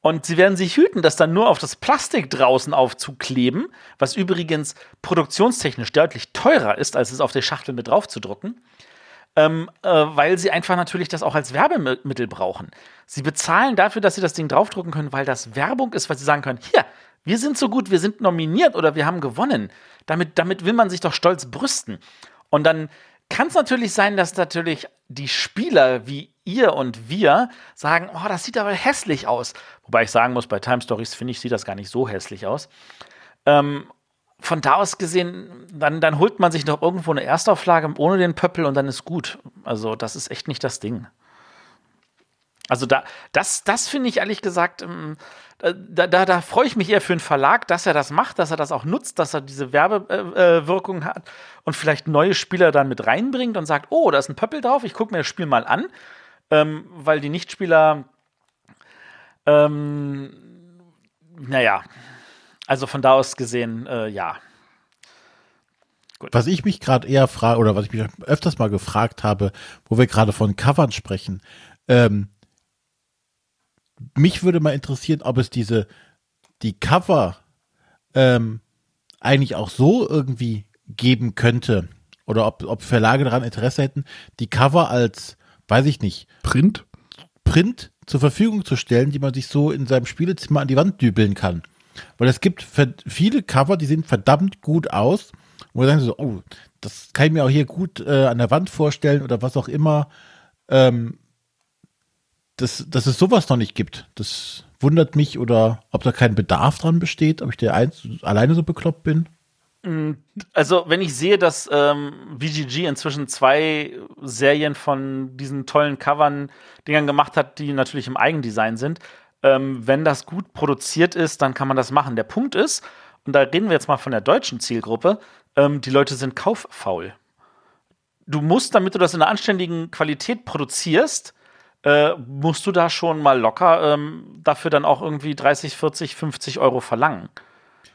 Speaker 3: Und sie werden sich hüten, das dann nur auf das Plastik draußen aufzukleben, was übrigens produktionstechnisch deutlich teurer ist, als es auf der Schachtel mit draufzudrucken, ähm, äh, weil sie einfach natürlich das auch als Werbemittel brauchen. Sie bezahlen dafür, dass sie das Ding draufdrucken können, weil das Werbung ist, weil sie sagen können, hier, wir sind so gut, wir sind nominiert oder wir haben gewonnen. Damit, damit will man sich doch stolz brüsten. Und dann kann es natürlich sein, dass natürlich die Spieler wie ihr und wir sagen, oh, das sieht aber hässlich aus. Wobei ich sagen muss, bei Time Stories finde ich, sieht das gar nicht so hässlich aus. Ähm, von da aus gesehen, dann, dann holt man sich noch irgendwo eine Erstauflage ohne den Pöppel und dann ist gut. Also, das ist echt nicht das Ding. Also da, das, das finde ich ehrlich gesagt, ähm, da, da, da freue ich mich eher für einen Verlag, dass er das macht, dass er das auch nutzt, dass er diese Werbewirkung äh, hat und vielleicht neue Spieler dann mit reinbringt und sagt, oh, da ist ein Pöppel drauf, ich gucke mir das Spiel mal an, ähm, weil die Nichtspieler, ähm, naja, also von da aus gesehen, äh, ja.
Speaker 1: Gut. Was ich mich gerade eher frage, oder was ich mich öfters mal gefragt habe, wo wir gerade von Covern sprechen, ähm, mich würde mal interessieren, ob es diese, die Cover ähm, eigentlich auch so irgendwie geben könnte. Oder ob, ob Verlage daran Interesse hätten, die Cover als, weiß ich nicht.
Speaker 2: Print?
Speaker 1: Print zur Verfügung zu stellen, die man sich so in seinem Spielezimmer an die Wand dübeln kann. Weil es gibt viele Cover, die sehen verdammt gut aus. Wo sagen so, oh, das kann ich mir auch hier gut äh, an der Wand vorstellen oder was auch immer. Ähm, dass, dass es sowas noch nicht gibt. Das wundert mich oder ob da kein Bedarf dran besteht, ob ich der eins, alleine so bekloppt bin.
Speaker 3: Mm, also, wenn ich sehe, dass ähm, VGG inzwischen zwei Serien von diesen tollen Covern-Dingern gemacht hat, die natürlich im Eigendesign sind, ähm, wenn das gut produziert ist, dann kann man das machen. Der Punkt ist, und da reden wir jetzt mal von der deutschen Zielgruppe, ähm, die Leute sind kauffaul. Du musst, damit du das in einer anständigen Qualität produzierst, äh, musst du da schon mal locker ähm, dafür dann auch irgendwie 30, 40, 50 Euro verlangen.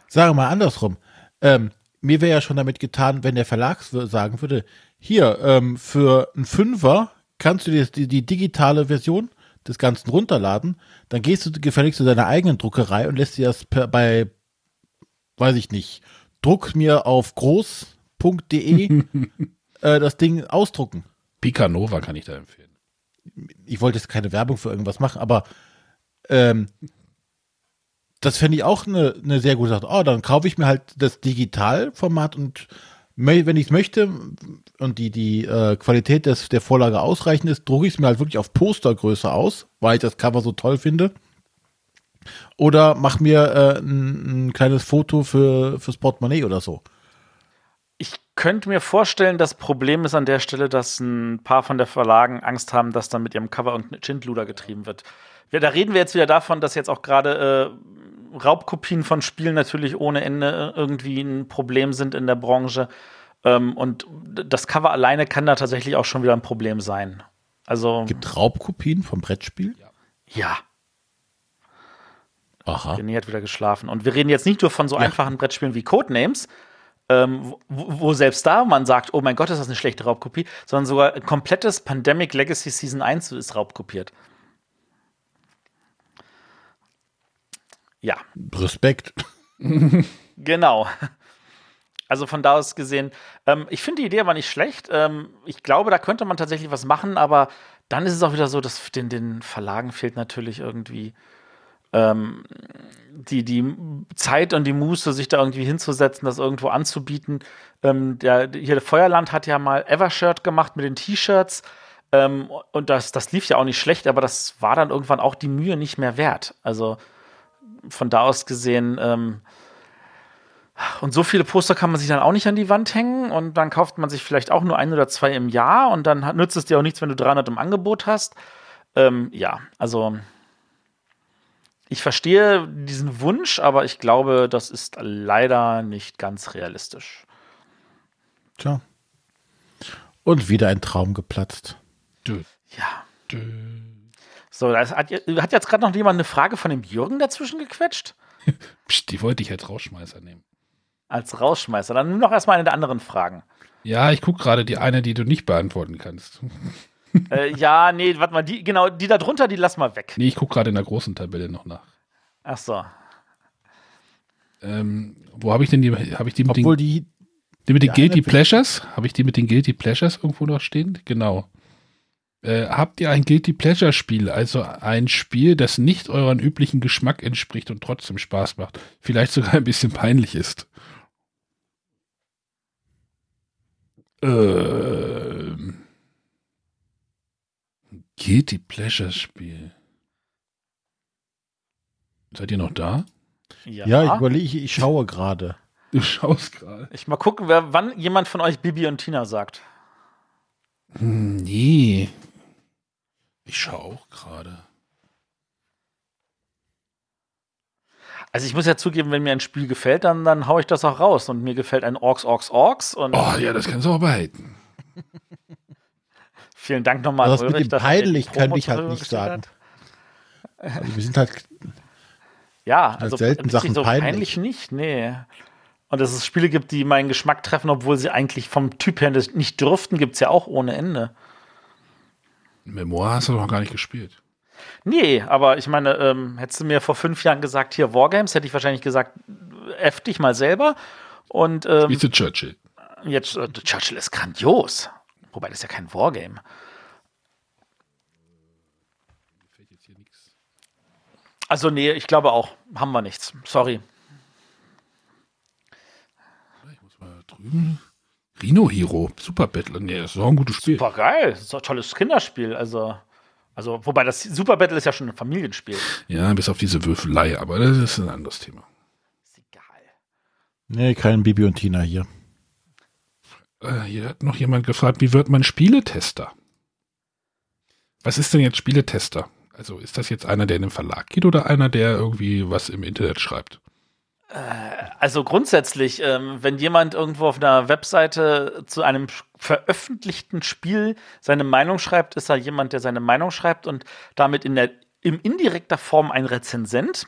Speaker 1: Sage mal andersrum. Ähm, mir wäre ja schon damit getan, wenn der Verlag sagen würde, hier, ähm, für einen Fünfer kannst du dir die, die, digitale Version des Ganzen runterladen, dann gehst du gefälligst zu deiner eigenen Druckerei und lässt dir das per, bei, weiß ich nicht, druck mir auf groß.de äh, das Ding ausdrucken.
Speaker 2: Picanova kann ich da empfehlen
Speaker 1: ich wollte jetzt keine Werbung für irgendwas machen, aber ähm, das fände ich auch eine, eine sehr gute Sache. Oh, dann kaufe ich mir halt das Digitalformat und wenn ich es möchte und die, die äh, Qualität des, der Vorlage ausreichend ist, drucke ich es mir halt wirklich auf Postergröße aus, weil ich das Cover so toll finde. Oder mach mir äh, ein, ein, kleines Foto für, fürs Portemonnaie oder so
Speaker 3: könnte mir vorstellen, das Problem ist an der Stelle, dass ein paar von der Verlagen Angst haben, dass dann mit ihrem Cover und Schindluder getrieben wird. Ja, da reden wir jetzt wieder davon, dass jetzt auch gerade äh, Raubkopien von Spielen natürlich ohne Ende irgendwie ein Problem sind in der Branche. Ähm, und das Cover alleine kann da tatsächlich auch schon wieder ein Problem sein. Also
Speaker 1: gibt Raubkopien vom Brettspiel?
Speaker 3: Ja.
Speaker 1: Aha.
Speaker 3: René hat wieder geschlafen. Und wir reden jetzt nicht nur von so ja. einfachen Brettspielen wie Codenames, ähm, wo, wo, selbst da man sagt, oh mein Gott, ist das eine schlechte Raubkopie, sondern sogar ein komplettes Pandemic Legacy Season 1 ist raubkopiert. Ja.
Speaker 1: Respekt.
Speaker 3: genau. Also von da aus gesehen, ähm, ich finde die Idee aber nicht schlecht. Ähm, ich glaube, da könnte man tatsächlich was machen, aber dann ist es auch wieder so, dass den, den Verlagen fehlt natürlich irgendwie ähm, die, die Zeit und die Muße, sich da irgendwie hinzusetzen, das irgendwo anzubieten. Ähm, der, hier, der Feuerland hat ja mal Evershirt gemacht mit den T-Shirts. Ähm, und das, das lief ja auch nicht schlecht, aber das war dann irgendwann auch die Mühe nicht mehr wert. Also von da aus gesehen, ähm, und so viele Poster kann man sich dann auch nicht an die Wand hängen und dann kauft man sich vielleicht auch nur ein oder zwei im Jahr und dann nützt es dir auch nichts, wenn du 300 im Angebot hast. Ähm, ja, also ich verstehe diesen Wunsch, aber ich glaube, das ist leider nicht ganz realistisch.
Speaker 1: Tja. Und wieder ein Traum geplatzt.
Speaker 3: Dö. Ja. Dö. So, das hat, hat jetzt gerade noch jemand eine Frage von dem Jürgen dazwischen gequetscht?
Speaker 2: Psst, die wollte ich als Rausschmeißer nehmen.
Speaker 3: Als Rausschmeißer. Dann nimm noch erstmal eine der anderen Fragen.
Speaker 2: Ja, ich gucke gerade die eine, die du nicht beantworten kannst.
Speaker 3: äh, ja, nee, warte mal, die, genau, die da drunter, die lass mal weg.
Speaker 2: Nee, ich gucke gerade in der großen Tabelle noch nach.
Speaker 3: Ach so.
Speaker 2: Ähm, wo habe ich denn die, habe ich die mit
Speaker 1: Obwohl
Speaker 2: den,
Speaker 1: die,
Speaker 2: die mit den Guilty Pleasures? Habe ich die mit den Guilty Pleasures irgendwo noch stehen? Genau. Äh, habt ihr ein Guilty Pleasure Spiel, also ein Spiel, das nicht euren üblichen Geschmack entspricht und trotzdem Spaß macht, vielleicht sogar ein bisschen peinlich ist? Ähm, Guilty Pleasure Spiel. Seid ihr noch da?
Speaker 1: Ja, ja ich überlege, ich schaue gerade.
Speaker 2: Du schaust gerade.
Speaker 3: Ich mal gucken, wer, wann jemand von euch Bibi und Tina sagt.
Speaker 2: Hm, nee. Ich schaue auch gerade.
Speaker 3: Also ich muss ja zugeben, wenn mir ein Spiel gefällt, dann, dann haue ich das auch raus. Und mir gefällt ein Orks, Orks, Orks. Und
Speaker 2: oh ja, das kannst du auch behalten.
Speaker 3: Vielen Dank nochmal.
Speaker 1: Das mit dem peinlich kann ich halt nicht sagen. Also wir sind halt
Speaker 3: ja, halt also
Speaker 1: selten Sachen so peinlich. peinlich
Speaker 3: nicht, nee. Und dass es Spiele gibt, die meinen Geschmack treffen, obwohl sie eigentlich vom Typ her nicht dürften, gibt es ja auch ohne Ende.
Speaker 2: Memoir hast du noch gar nicht gespielt.
Speaker 3: Nee, aber ich meine, ähm, hättest du mir vor fünf Jahren gesagt, hier Wargames, hätte ich wahrscheinlich gesagt, F dich mal selber. Und, ähm,
Speaker 2: Spielst du Churchill?
Speaker 3: Jetzt, äh, Churchill ist grandios. Wobei, das ist ja kein Wargame. Also, nee, ich glaube auch. Haben wir nichts. Sorry.
Speaker 2: Ich muss mal drüben. Rhino Hero, Super Battle. Nee, das ist auch ein gutes Spiel.
Speaker 3: Super geil. Das ist ein tolles Kinderspiel. Also. Also, wobei das Super Battle ist ja schon ein Familienspiel.
Speaker 2: Ja, bis auf diese Würfelei, aber das ist ein anderes Thema. Ist egal.
Speaker 1: Nee, kein Bibi und Tina hier.
Speaker 2: Äh, hier hat noch jemand gefragt, wie wird man Spieletester? Was ist denn jetzt Spieletester? Also ist das jetzt einer, der in den Verlag geht oder einer, der irgendwie was im Internet schreibt?
Speaker 3: Also grundsätzlich, ähm, wenn jemand irgendwo auf einer Webseite zu einem veröffentlichten Spiel seine Meinung schreibt, ist er jemand, der seine Meinung schreibt und damit in der in indirekter Form ein Rezensent.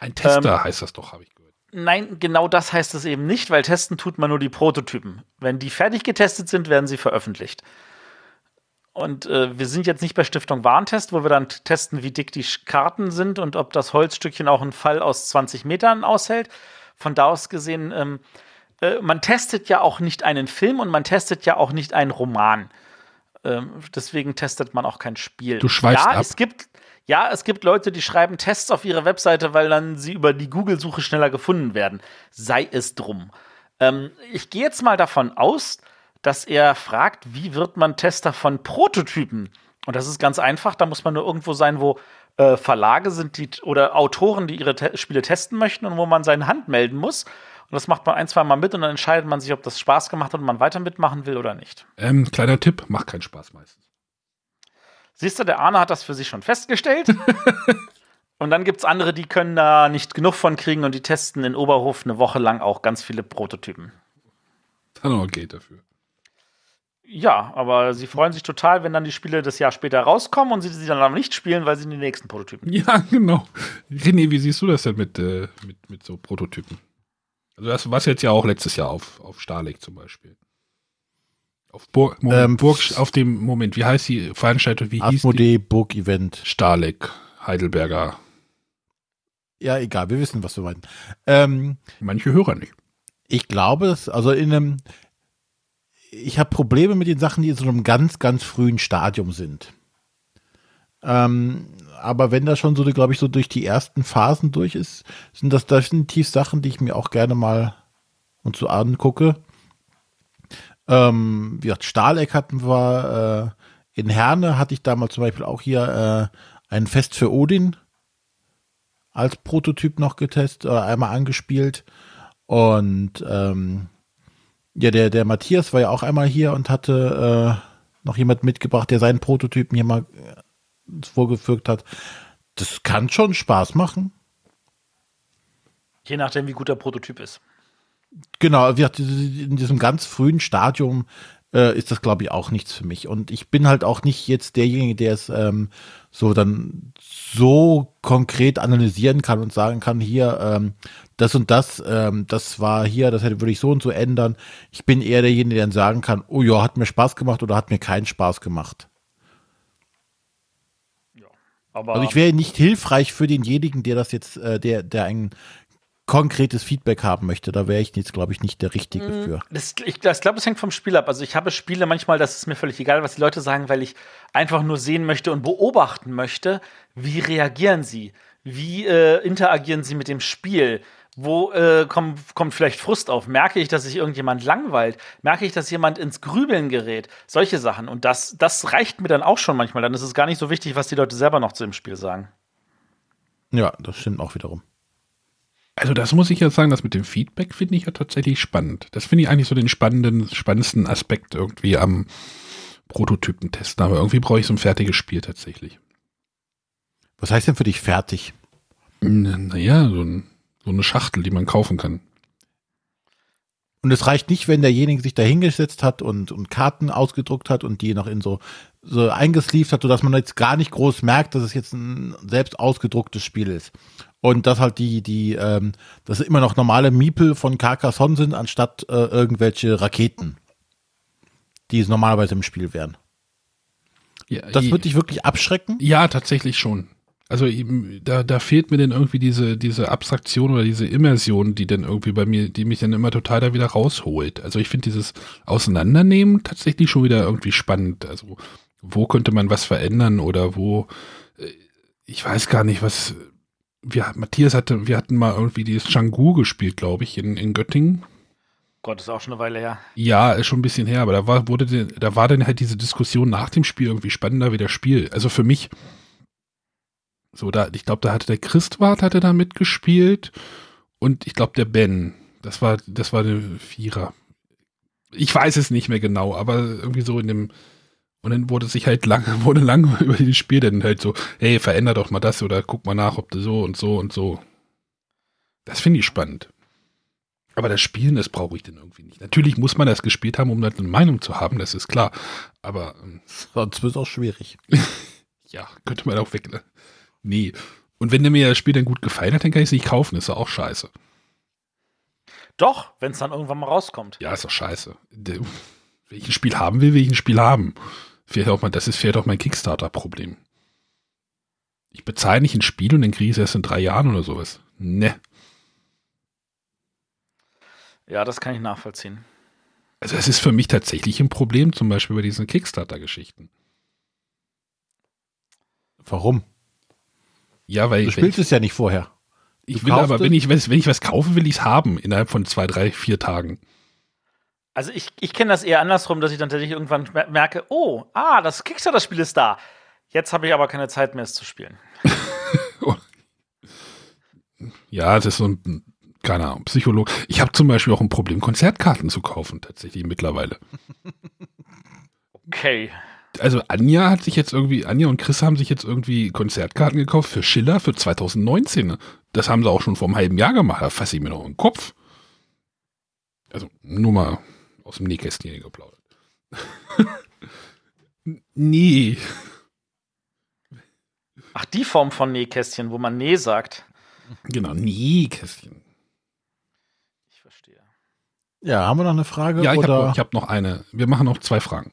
Speaker 2: Ein Tester ähm, heißt das doch, habe ich gehört.
Speaker 3: Nein, genau das heißt es eben nicht, weil testen tut man nur die Prototypen. Wenn die fertig getestet sind, werden sie veröffentlicht. Und äh, wir sind jetzt nicht bei Stiftung Warentest, wo wir dann testen, wie dick die Karten sind und ob das Holzstückchen auch einen Fall aus 20 Metern aushält. Von da aus gesehen, ähm, äh, man testet ja auch nicht einen Film und man testet ja auch nicht einen Roman. Ähm, deswegen testet man auch kein Spiel.
Speaker 2: Du schweifst
Speaker 3: ja,
Speaker 2: ab.
Speaker 3: Es gibt, ja, es gibt Leute, die schreiben Tests auf ihre Webseite, weil dann sie über die Google-Suche schneller gefunden werden. Sei es drum. Ähm, ich gehe jetzt mal davon aus, dass er fragt, wie wird man Tester von Prototypen? Und das ist ganz einfach, da muss man nur irgendwo sein, wo äh, Verlage sind die, oder Autoren, die ihre Te Spiele testen möchten und wo man seine Hand melden muss. Und das macht man ein, zwei Mal mit und dann entscheidet man sich, ob das Spaß gemacht hat und man weiter mitmachen will oder nicht.
Speaker 2: Ähm, kleiner Tipp, macht keinen Spaß meistens.
Speaker 3: Siehst du, der Arne hat das für sich schon festgestellt. und dann gibt es andere, die können da nicht genug von kriegen und die testen in Oberhof eine Woche lang auch ganz viele Prototypen.
Speaker 2: Dann auch geht dafür.
Speaker 3: Ja, aber sie freuen sich total, wenn dann die Spiele das Jahr später rauskommen und sie sie dann aber nicht spielen, weil sie die nächsten Prototypen.
Speaker 2: Ja, genau. René, wie siehst du das denn mit, äh, mit, mit so Prototypen? Also das war jetzt ja auch letztes Jahr auf, auf Starlek zum Beispiel. Auf Burg, Moment, ähm, Burg, auf dem Moment, wie heißt die Veranstaltung? Wie
Speaker 1: hieß die? Burg Event.
Speaker 2: Starlek, Heidelberger.
Speaker 1: Ja, egal, wir wissen, was wir meinen. Ähm,
Speaker 2: Manche Hörer nicht.
Speaker 1: Ich glaube, es, also in einem, ich habe Probleme mit den Sachen, die in so einem ganz, ganz frühen Stadium sind. Ähm, aber wenn das schon so, glaube ich, so durch die ersten Phasen durch ist, sind das definitiv Sachen, die ich mir auch gerne mal und so angucke. Ähm, wie gesagt, Stahleck hatten wir, äh, in Herne hatte ich damals zum Beispiel auch hier äh, ein Fest für Odin als Prototyp noch getestet, äh, einmal angespielt. Und ähm, ja, der, der Matthias war ja auch einmal hier und hatte äh, noch jemand mitgebracht, der seinen Prototypen hier mal äh, vorgefügt hat. Das kann schon Spaß machen.
Speaker 3: Je nachdem, wie gut der Prototyp ist.
Speaker 1: Genau, in diesem ganz frühen Stadium äh, ist das, glaube ich, auch nichts für mich. Und ich bin halt auch nicht jetzt derjenige, der es ähm, so dann so konkret analysieren kann und sagen kann, hier, ähm, das und das, ähm, das war hier, das hätte, würde ich so und so ändern. Ich bin eher derjenige, der dann sagen kann, oh ja, hat mir Spaß gemacht oder hat mir keinen Spaß gemacht. Ja, aber also ich wäre nicht hilfreich für denjenigen, der das jetzt, äh, der, der ein konkretes Feedback haben möchte. Da wäre ich jetzt, glaube ich, nicht der Richtige mhm. für.
Speaker 3: Das, ich, ich glaube, es hängt vom Spiel ab. Also ich habe Spiele manchmal, das ist mir völlig egal, was die Leute sagen, weil ich einfach nur sehen möchte und beobachten möchte, wie reagieren sie, wie äh, interagieren sie mit dem Spiel. Wo äh, kommt, kommt vielleicht Frust auf? Merke ich, dass sich irgendjemand langweilt? Merke ich, dass jemand ins Grübeln gerät? Solche Sachen. Und das, das reicht mir dann auch schon manchmal. Dann ist es gar nicht so wichtig, was die Leute selber noch zu dem Spiel sagen.
Speaker 1: Ja, das stimmt auch wiederum.
Speaker 2: Also das muss ich ja sagen, das mit dem Feedback finde ich ja tatsächlich spannend. Das finde ich eigentlich so den spannenden, spannendsten Aspekt irgendwie am Prototypentesten. Aber irgendwie brauche ich so ein fertiges Spiel tatsächlich.
Speaker 1: Was heißt denn für dich fertig?
Speaker 2: Naja, so, ein, so eine Schachtel, die man kaufen kann.
Speaker 1: Und es reicht nicht, wenn derjenige sich da hingesetzt hat und, und Karten ausgedruckt hat und die noch in so, so eingesleeved hat, sodass man jetzt gar nicht groß merkt, dass es jetzt ein selbst ausgedrucktes Spiel ist. Und dass halt die, die, ähm, dass immer noch normale Miepel von Carcassonne sind, anstatt äh, irgendwelche Raketen, die es normalerweise im Spiel wären. Ja, das würde dich wirklich abschrecken?
Speaker 2: Ja, tatsächlich schon. Also da, da fehlt mir dann irgendwie diese, diese Abstraktion oder diese Immersion, die dann irgendwie bei mir, die mich dann immer total da wieder rausholt. Also ich finde dieses Auseinandernehmen tatsächlich schon wieder irgendwie spannend. Also wo könnte man was verändern oder wo, äh, ich weiß gar nicht, was, wir, Matthias hatte, wir hatten mal irgendwie dieses Changu gespielt, glaube ich, in, in Göttingen.
Speaker 3: Gott, ist auch schon eine Weile her.
Speaker 2: Ja, ist schon ein bisschen her, aber da war, wurde, da war dann halt diese Diskussion nach dem Spiel irgendwie spannender wie das Spiel. Also für mich. So, da, ich glaube, da hatte der Christwart hatte da mitgespielt und ich glaube der Ben. Das war, das war der Vierer. Ich weiß es nicht mehr genau, aber irgendwie so in dem, und dann wurde sich halt lang, wurde lang über dieses Spiel dann halt so, hey, veränder doch mal das oder guck mal nach, ob du so und so und so. Das finde ich spannend. Aber das Spielen, das brauche ich dann irgendwie nicht. Natürlich muss man das gespielt haben, um dann eine Meinung zu haben, das ist klar. Aber ähm,
Speaker 1: sonst wird es auch schwierig.
Speaker 2: ja, könnte man auch weg. Ne? Nee. Und wenn mir das Spiel dann gut gefallen hat, dann kann ich es nicht kaufen. Ist ja auch scheiße.
Speaker 3: Doch, wenn es dann irgendwann mal rauskommt.
Speaker 2: Ja, ist doch scheiße. Wenn ich ein Spiel haben will, will ich ein Spiel haben. Vielleicht auch mal, das ist vielleicht auch mein Kickstarter-Problem. Ich bezahle nicht ein Spiel und dann kriege ich es erst in drei Jahren oder sowas. Ne.
Speaker 3: Ja, das kann ich nachvollziehen.
Speaker 2: Also es ist für mich tatsächlich ein Problem, zum Beispiel bei diesen Kickstarter-Geschichten.
Speaker 1: Warum?
Speaker 2: Ja, weil
Speaker 1: du spielst es ja nicht vorher.
Speaker 2: Du ich will aber, wenn ich, wenn ich was kaufe, will ich es haben innerhalb von zwei, drei, vier Tagen.
Speaker 3: Also ich, ich kenne das eher andersrum, dass ich dann tatsächlich irgendwann merke, oh, ah, das Kickstarter-Spiel ist da. Jetzt habe ich aber keine Zeit mehr, es zu spielen.
Speaker 2: ja, das ist so ein, keine Ahnung, Psychologe. Ich habe zum Beispiel auch ein Problem, Konzertkarten zu kaufen, tatsächlich mittlerweile.
Speaker 3: Okay.
Speaker 2: Also Anja hat sich jetzt irgendwie, Anja und Chris haben sich jetzt irgendwie Konzertkarten gekauft für Schiller für 2019. Das haben sie auch schon vor einem halben Jahr gemacht. Da fasse ich mir noch in den Kopf. Also nur mal aus dem Nähkästchen hier geplaudert. nee.
Speaker 3: Ach, die Form von Nähkästchen, wo man Nee sagt.
Speaker 2: Genau, Nähkästchen.
Speaker 3: Ich
Speaker 1: Ja, haben wir noch eine Frage?
Speaker 2: Ja, ich habe hab noch eine. Wir machen noch zwei Fragen.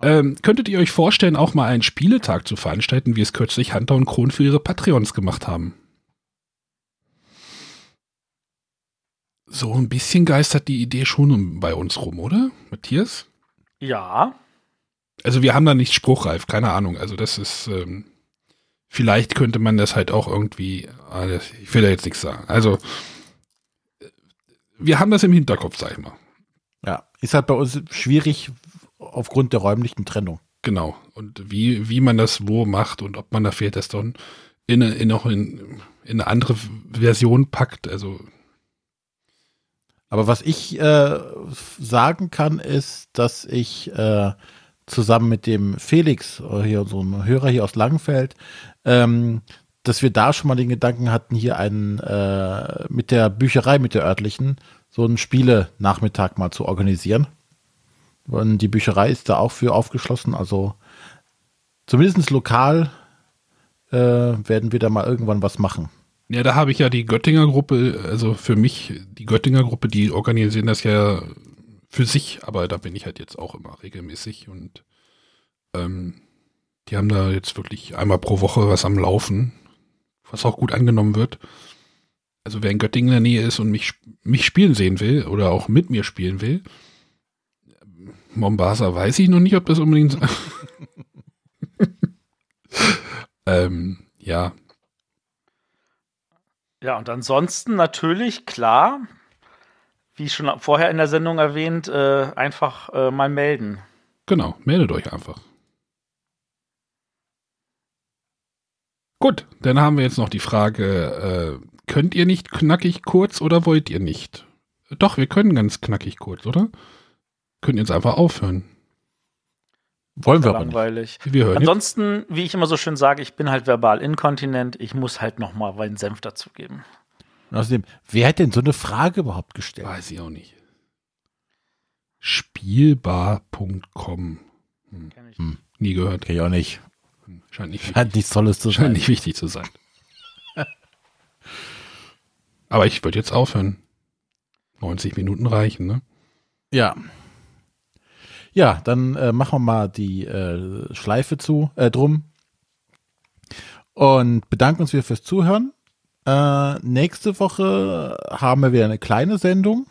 Speaker 2: Ähm, könntet ihr euch vorstellen, auch mal einen Spieletag zu veranstalten, wie es kürzlich Hunter und Kron für ihre Patreons gemacht haben? So ein bisschen geistert die Idee schon bei uns rum, oder? Matthias?
Speaker 3: Ja.
Speaker 2: Also wir haben da nicht spruchreif, keine Ahnung. Also das ist, ähm, vielleicht könnte man das halt auch irgendwie, ah, ich will da jetzt nichts sagen. Also äh, wir haben das im Hinterkopf, sag ich mal.
Speaker 1: Ja, ist halt bei uns schwierig aufgrund der räumlichen Trennung.
Speaker 2: Genau. Und wie, wie man das wo macht und ob man da fehlt, das dann in, eine- in noch in, in eine andere Version packt. Also
Speaker 1: Aber was ich äh, sagen kann, ist, dass ich äh, zusammen mit dem Felix, äh, hier so ein Hörer hier aus Langenfeld, ähm, dass wir da schon mal den Gedanken hatten, hier einen äh, mit der Bücherei, mit der örtlichen, so einen Spiele-Nachmittag mal zu organisieren. Und die Bücherei ist da auch für aufgeschlossen, also zumindest lokal äh, werden wir da mal irgendwann was machen.
Speaker 2: Ja, da habe ich ja die Göttinger Gruppe, also für mich, die Göttinger Gruppe, die organisieren das ja für sich, aber da bin ich halt jetzt auch immer regelmäßig und ähm, die haben da jetzt wirklich einmal pro Woche was am Laufen, was auch gut angenommen wird. Also wer in Göttingen in der Nähe ist und mich, mich spielen sehen will oder auch mit mir spielen will, Mombasa weiß ich noch nicht, ob das unbedingt. ähm, ja,
Speaker 3: Ja, und ansonsten natürlich, klar, wie schon vorher in der Sendung erwähnt, äh, einfach äh, mal melden.
Speaker 2: Genau, meldet euch einfach. Gut, dann haben wir jetzt noch die Frage, äh, könnt ihr nicht knackig kurz oder wollt ihr nicht? Doch, wir können ganz knackig kurz, oder? Können jetzt einfach aufhören.
Speaker 1: Wollen wir aber nicht.
Speaker 3: Langweilig.
Speaker 2: Wir hören jetzt.
Speaker 3: Ansonsten, wie ich immer so schön sage, ich bin halt verbal inkontinent. Ich muss halt noch mal meinen Senf dazugeben.
Speaker 1: Und außerdem, wer hat denn so eine Frage überhaupt gestellt?
Speaker 2: Weiß ich auch nicht. Spielbar.com.
Speaker 3: Ich.
Speaker 1: Hm.
Speaker 2: Nie gehört.
Speaker 1: Kenn ich auch nicht.
Speaker 2: Scheint nicht,
Speaker 1: Hat nichts Tolles zu
Speaker 2: scheint
Speaker 1: sein.
Speaker 2: nicht wichtig zu sein. Aber ich würde jetzt aufhören. 90 Minuten reichen, ne?
Speaker 1: Ja. Ja, dann äh, machen wir mal die äh, Schleife zu, äh, drum. Und bedanken uns wieder fürs Zuhören. Äh, nächste Woche haben wir wieder eine kleine Sendung.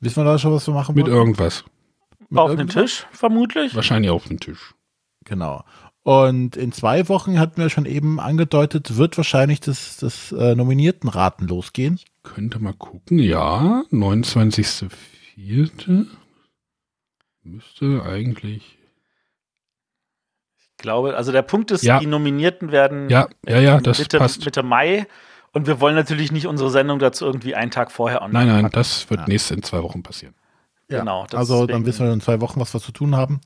Speaker 1: Wissen wir da schon, was wir machen
Speaker 2: Mit
Speaker 1: wollen?
Speaker 2: irgendwas.
Speaker 1: Mit
Speaker 3: Auf dem? Tisch, vermutlich.
Speaker 2: Wahrscheinlich auf dem Tisch.
Speaker 1: Genau. Und in zwei Wochen hatten wir schon eben angedeutet, wird wahrscheinlich das, das äh, Nominiertenraten losgehen.
Speaker 2: Könnte mal gucken. Ja, 29.04. Müsste eigentlich.
Speaker 3: Ich glaube, also der Punkt ist,
Speaker 2: Ja.
Speaker 3: die Nominierten werden
Speaker 2: Ja, ja, ja, das
Speaker 3: Mitte,
Speaker 2: passt.
Speaker 3: Mitte Mai. Und wir wollen natürlich nicht unsere Sendung dazu irgendwie einen Tag vorher online
Speaker 2: Nein, nein,
Speaker 3: packen.
Speaker 2: das wird
Speaker 1: Ja.
Speaker 2: nächste in zwei Wochen passieren.
Speaker 3: Genau,
Speaker 1: Also dann wissen wir in zwei Wochen, was wir zu tun haben.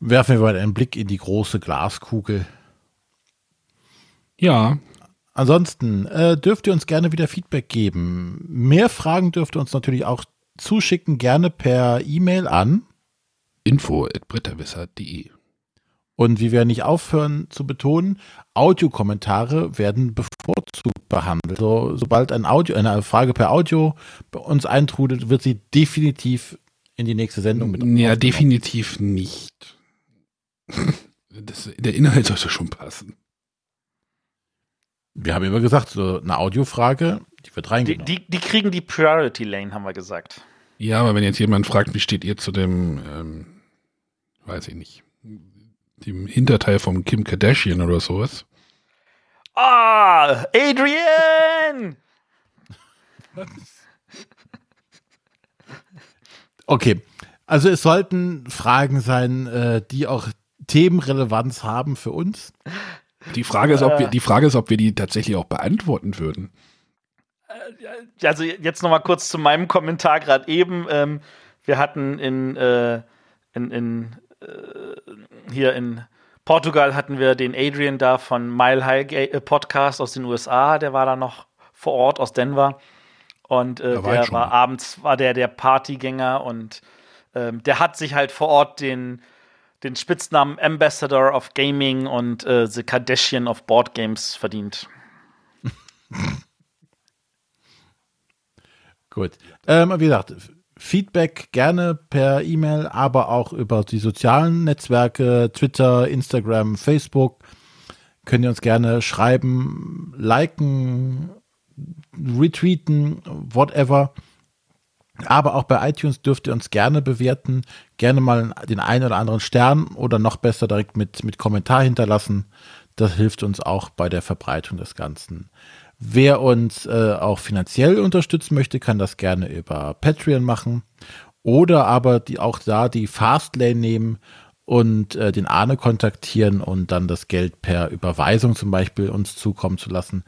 Speaker 1: Werfen wir mal einen Blick in die große Glaskugel.
Speaker 2: Ja,
Speaker 1: Ansonsten äh, dürft ihr uns gerne wieder Feedback geben. Mehr Fragen dürft ihr uns natürlich auch zuschicken, gerne per E-Mail an.
Speaker 2: Info at bretterwisser.de.
Speaker 1: Und wie wir nicht aufhören zu betonen, Audiokommentare werden bevorzugt behandelt. So, sobald ein Audio, eine Frage per Audio bei uns eintrudelt, wird sie definitiv in die nächste Sendung mit
Speaker 2: Ja, definitiv nicht. Das, der Inhalt sollte schon passen.
Speaker 1: Wir haben immer gesagt, so eine Audiofrage, die wird
Speaker 3: die,
Speaker 1: reingenommen.
Speaker 3: die, die kriegen die Priority Lane, haben wir gesagt.
Speaker 2: Ja, aber wenn jetzt jemand fragt, wie steht ihr zu dem, ähm, weiß ich nicht, dem Hinterteil vom Kim Kardashian oder sowas?
Speaker 3: Ah, Adrian!
Speaker 1: Okay, also es sollten Fragen sein, äh, die auch Themenrelevanz haben für uns.
Speaker 2: Die Frage ist, ob
Speaker 3: Äh.
Speaker 2: wir, die Frage ist, ob wir die tatsächlich auch beantworten würden.
Speaker 3: Also jetzt noch mal kurz zu meinem Kommentar gerade eben. Ähm, wir hatten in, äh, in, in äh, hier in Portugal hatten wir den Adrian da von Mile High äh, Podcast aus den USA. Der war da noch vor Ort aus Denver und äh,
Speaker 2: war
Speaker 3: der war
Speaker 2: mal.
Speaker 3: abends war der der Partygänger und ähm, der hat sich halt vor Ort den den Spitznamen Ambassador of Gaming und äh, The Kardashian of Board Games verdient.
Speaker 1: Gut. Ähm, wie gesagt, Feedback gerne per E-Mail, aber auch über die sozialen Netzwerke, Twitter, Instagram, Facebook. Könnt ihr uns gerne schreiben, liken, retweeten, whatever. Aber auch bei iTunes dürft ihr uns gerne bewerten, gerne mal den einen oder anderen Stern oder noch besser direkt mit, mit Kommentar hinterlassen. Das hilft uns auch bei der Verbreitung des Ganzen. Wer uns äh, auch finanziell unterstützen möchte, kann das gerne über Patreon machen oder aber die auch da die Fastlane nehmen und äh, den Arne kontaktieren und dann das Geld per Überweisung zum Beispiel uns zukommen zu lassen,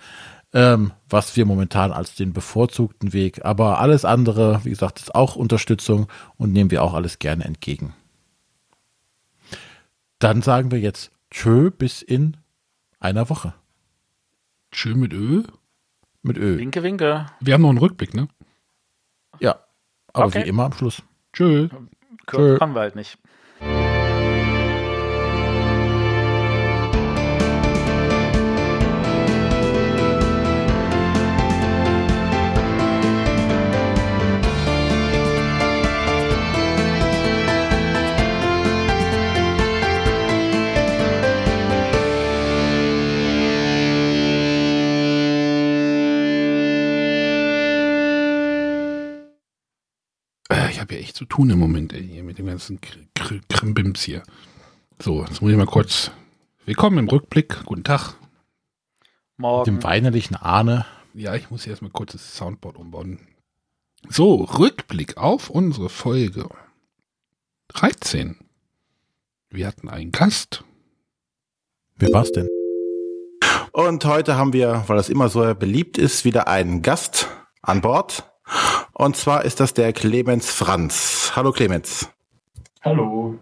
Speaker 1: ähm, was wir momentan als den bevorzugten Weg. Aber alles andere, wie gesagt, ist auch Unterstützung und nehmen wir auch alles gerne entgegen. Dann sagen wir jetzt Tschö bis in einer Woche.
Speaker 2: Tschö mit Ö.
Speaker 1: Mit Ö.
Speaker 3: Winke, winke.
Speaker 2: Wir haben noch einen Rückblick, ne?
Speaker 1: Ja. Aber
Speaker 3: Okay.
Speaker 1: wie immer am Schluss.
Speaker 2: Tschö.
Speaker 3: Kürzer können wir halt nicht.
Speaker 2: Echt zu tun im Moment, ey, hier mit dem ganzen Kr- Kr- Krimbims hier. So, jetzt muss ich mal kurz. Willkommen im Rückblick. Guten Tag.
Speaker 3: Morgen.
Speaker 1: Dem weinerlichen Arne.
Speaker 2: Ja, ich muss hier erstmal kurz das Soundboard umbauen. So, Rückblick auf unsere Folge 13. Wir hatten einen Gast.
Speaker 1: Wer war's denn?
Speaker 4: Und heute haben wir, weil das immer so beliebt ist, wieder einen Gast an Bord. Und zwar ist das der Clemens Franz. Hallo Clemens.
Speaker 5: Hallo.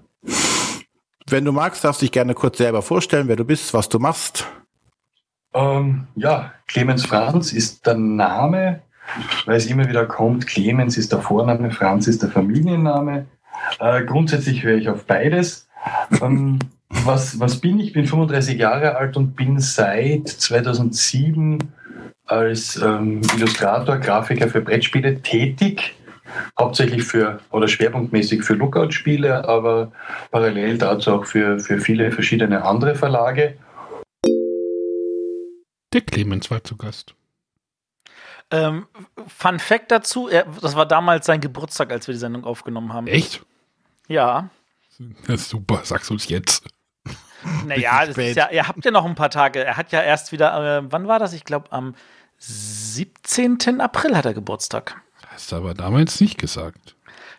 Speaker 4: Wenn du magst, darfst du dich gerne kurz selber vorstellen, wer du bist, was du machst.
Speaker 5: Ähm, ja, Clemens Franz ist der Name, weil es immer wieder kommt. Clemens ist der Vorname, Franz ist der Familienname. Äh, grundsätzlich höre ich auf beides. Ähm, was, was bin ich? Ich bin 35 Jahre alt und bin seit 2007 als ähm, Illustrator, Grafiker für Brettspiele tätig. Hauptsächlich für oder schwerpunktmäßig für Lookout-Spiele, aber parallel dazu auch für, für viele verschiedene andere Verlage.
Speaker 2: Der Clemens war zu Gast.
Speaker 3: Ähm, Fun Fact dazu: er, Das war damals sein Geburtstag, als wir die Sendung aufgenommen haben.
Speaker 2: Echt?
Speaker 3: Ja.
Speaker 2: Das ist super, sag's uns jetzt.
Speaker 3: Naja, das ist ja, ihr habt ja noch ein paar Tage. Er hat ja erst wieder, äh, wann war das? Ich glaube, am 17. April hat er Geburtstag.
Speaker 2: Hast du aber damals nicht gesagt.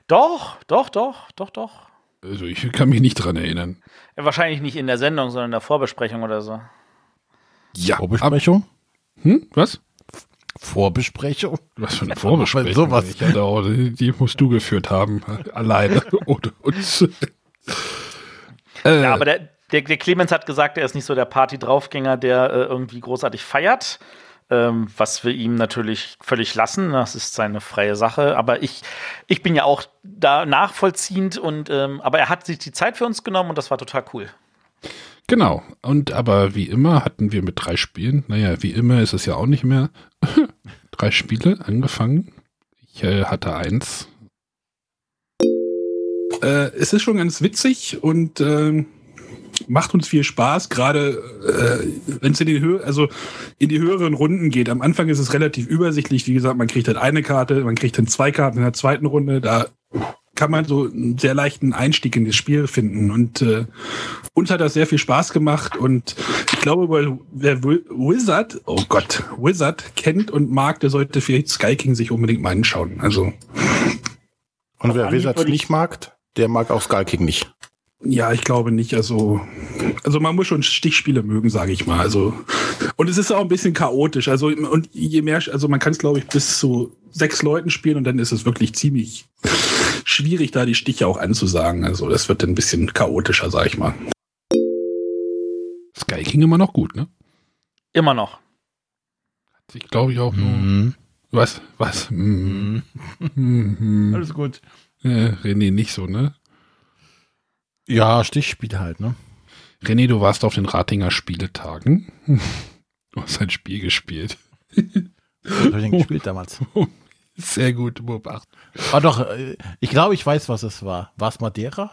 Speaker 3: Doch, doch, doch, doch, doch.
Speaker 2: Also ich kann mich nicht dran erinnern.
Speaker 3: Wahrscheinlich nicht in der Sendung, sondern in der Vorbesprechung oder so.
Speaker 2: Ja.
Speaker 1: Vorbesprechung?
Speaker 2: Hm? Was?
Speaker 1: Vorbesprechung?
Speaker 2: Was für eine Vorbesprechung?
Speaker 1: sowas.
Speaker 2: Ich hatte auch, die, die musst du geführt haben. Alleine. Ohne uns. Äh,
Speaker 3: Ja, aber der, der, der Clemens hat gesagt, er ist nicht so der Party-Draufgänger, der äh, irgendwie großartig feiert. Ähm, was wir ihm natürlich völlig lassen. Das ist seine freie Sache. Aber ich, ich bin ja auch da nachvollziehend und ähm, aber er hat sich die Zeit für uns genommen und das war total cool.
Speaker 2: Genau. Und aber wie immer hatten wir mit drei Spielen, naja, wie immer ist es ja auch nicht mehr, drei Spiele angefangen. Ich äh, hatte eins. Äh, es ist schon ganz witzig und ähm, macht uns viel Spaß, gerade äh, wenn es in die Höhe, also in die höheren Runden geht. Am Anfang ist es relativ übersichtlich. Wie gesagt, man kriegt halt eine Karte, man kriegt dann zwei Karten in der zweiten Runde. Da kann man so einen sehr leichten Einstieg in das Spiel finden. Und äh, uns hat das sehr viel Spaß gemacht. Und ich glaube, weil wer Wi- Wizard, oh Gott, Wizard kennt und mag, der sollte vielleicht Sky King sich unbedingt mal anschauen. Also
Speaker 4: Und wer
Speaker 5: ich-
Speaker 4: nicht mag, der mag auch Skull King nicht.
Speaker 2: Ja, ich glaube nicht. Also, also man muss schon Stichspiele mögen, sage ich mal. Also und es ist auch ein bisschen chaotisch. Also und je mehr, also man kann es glaube ich bis zu sechs Leuten spielen und dann ist es wirklich ziemlich schwierig, da die Stiche auch anzusagen. Also das wird dann ein bisschen chaotischer, sage ich mal. Sky King immer noch gut, ne?
Speaker 3: Immer noch.
Speaker 2: Ich glaube ich auch. nur-
Speaker 1: Mhm.
Speaker 2: Was? Was? Mhm. Mhm.
Speaker 1: Alles gut.
Speaker 2: Äh, René nicht so, ne?
Speaker 1: Ja, Stichspiel halt, ne?
Speaker 2: René, du warst auf den Ratinger Spieletagen. Du hast ein Spiel gespielt.
Speaker 1: Was hab ich denn gespielt damals?
Speaker 2: Sehr gut beobachtet.
Speaker 1: War doch, äh, ich glaube, ich weiß, was es war. War es Madeira?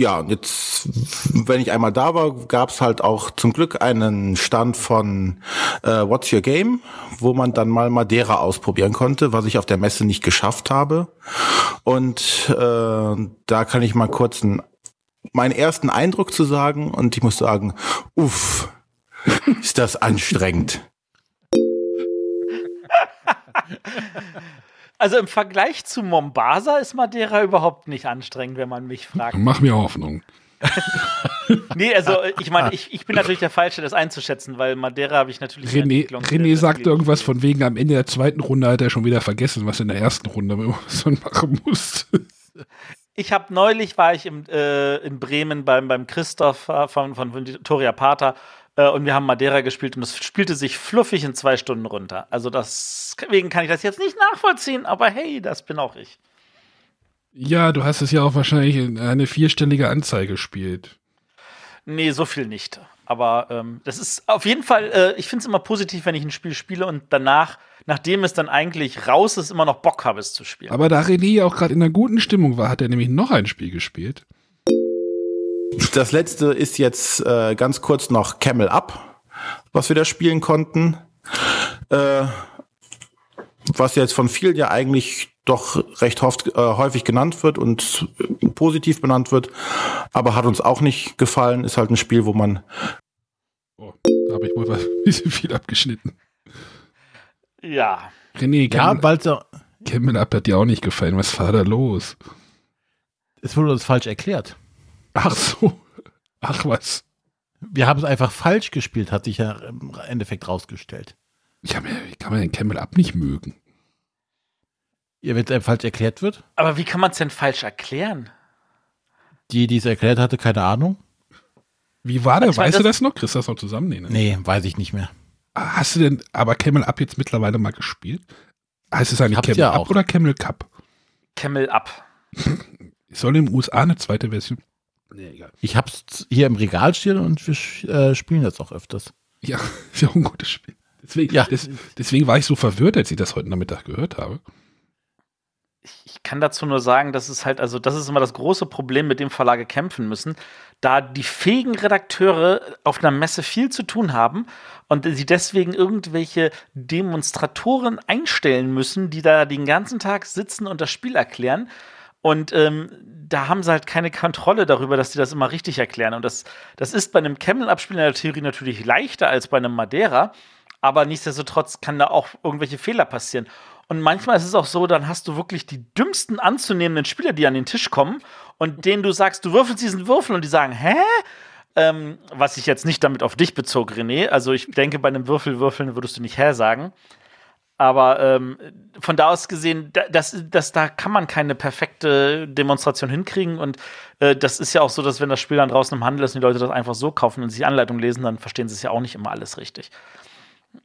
Speaker 4: Ja, jetzt, wenn ich einmal da war, gab es halt auch zum Glück einen Stand von äh, What's Your Game, wo man dann mal Madeira ausprobieren konnte, was ich auf der Messe nicht geschafft habe. Und äh, da kann ich mal kurz einen, meinen ersten Eindruck zu sagen. Und ich muss sagen, uff, ist das anstrengend.
Speaker 3: Also im Vergleich zu Mombasa ist Madeira überhaupt nicht anstrengend, wenn man mich fragt.
Speaker 2: Mach mir Hoffnung.
Speaker 3: Nee, also ich meine, ich, ich bin natürlich der Falsche, das einzuschätzen, weil Madeira habe ich natürlich.
Speaker 2: René, René sagt irgendwas von wegen, am Ende der zweiten Runde hat er schon wieder vergessen, was in der ersten Runde so machen musste.
Speaker 3: Ich habe neulich war ich im, äh, in Bremen beim, beim Christoph äh, von, von Victoria Pater äh, und wir haben Madeira gespielt und es spielte sich fluffig in zwei Stunden runter. Also deswegen kann ich das jetzt nicht nachvollziehen, aber hey, das bin auch ich.
Speaker 2: Ja, du hast es ja auch wahrscheinlich in eine vierstellige Anzahl gespielt.
Speaker 3: Nee, so viel nicht. Aber ähm, das ist auf jeden Fall, äh, ich finde es immer positiv, wenn ich ein Spiel spiele und danach, nachdem es dann eigentlich raus ist, immer noch Bock habe, es zu spielen.
Speaker 2: Aber da René ja auch gerade in einer guten Stimmung war, hat er nämlich noch ein Spiel gespielt.
Speaker 4: Das letzte ist jetzt äh, ganz kurz noch Camel Up, was wir da spielen konnten. Äh, was jetzt von vielen ja eigentlich doch recht oft, äh, häufig genannt wird und äh, positiv benannt wird, aber hat uns auch nicht gefallen. Ist halt ein Spiel, wo man
Speaker 2: Oh, da habe ich wohl ein bisschen viel abgeschnitten.
Speaker 3: ja.
Speaker 2: René,
Speaker 1: Ja, es ja-
Speaker 2: Camel Up hat dir auch nicht gefallen. Was war da los?
Speaker 1: es wurde uns falsch erklärt.
Speaker 2: Ach so. Ach was.
Speaker 1: Wir haben es einfach falsch gespielt, hat sich ja im Endeffekt rausgestellt.
Speaker 2: Ja, wie kann man den Camel Up nicht mögen?
Speaker 1: Ja, wenn es einem falsch erklärt wird,
Speaker 3: Aber wie kann man es denn falsch erklären?
Speaker 1: die, die es erklärt hatte, keine Ahnung.
Speaker 2: Wie war der?
Speaker 3: Ich
Speaker 2: Weißt du
Speaker 3: das-
Speaker 2: das noch? Kriegst du das noch zusammen? Nee, ne?
Speaker 1: Nee, weiß ich nicht mehr.
Speaker 2: Hast du denn aber Camel Up jetzt mittlerweile mal gespielt? Heißt es eigentlich Camel
Speaker 1: ja
Speaker 2: Up
Speaker 1: auch.
Speaker 2: oder Camel Cup?
Speaker 3: Camel Up.
Speaker 2: Es soll in den USA eine zweite Version. Nee, egal.
Speaker 1: Ich hab's hier im Regal stehen und wir äh, spielen das auch öfters.
Speaker 2: Ja, ist ja auch ein gutes Spiel. Deswegen,
Speaker 1: Ja.
Speaker 2: des, deswegen war ich so verwirrt, als ich das heute Nachmittag gehört habe.
Speaker 3: Ich, ich kann dazu nur sagen, dass es halt, also das ist immer das große Problem, mit dem Verlage kämpfen müssen, da die fähigen Redakteure auf einer Messe viel zu tun haben und sie deswegen irgendwelche Demonstratoren einstellen müssen, die da den ganzen Tag sitzen und das Spiel erklären. Und ähm, da haben sie halt keine Kontrolle darüber, dass die das immer richtig erklären. Und das, das ist bei einem Camel-Abspiel in der Theorie natürlich leichter als bei einem Madeira, aber nichtsdestotrotz kann da auch irgendwelche Fehler passieren. Und manchmal ist es auch so, dann hast du wirklich die dümmsten anzunehmenden Spieler, die an den Tisch kommen und denen du sagst, du würfelst diesen Würfel und die sagen, hä? Ähm, was ich jetzt nicht damit auf dich bezog, René. Also ich denke, bei einem Würfelwürfeln würdest du nicht hä sagen. Aber ähm, von da aus gesehen, da, das, das, da kann man keine perfekte Demonstration hinkriegen. Und äh, das ist ja auch so, dass wenn das Spiel dann draußen im Handel ist und die Leute das einfach so kaufen und sich die Anleitung lesen, dann verstehen sie es ja auch nicht immer alles richtig.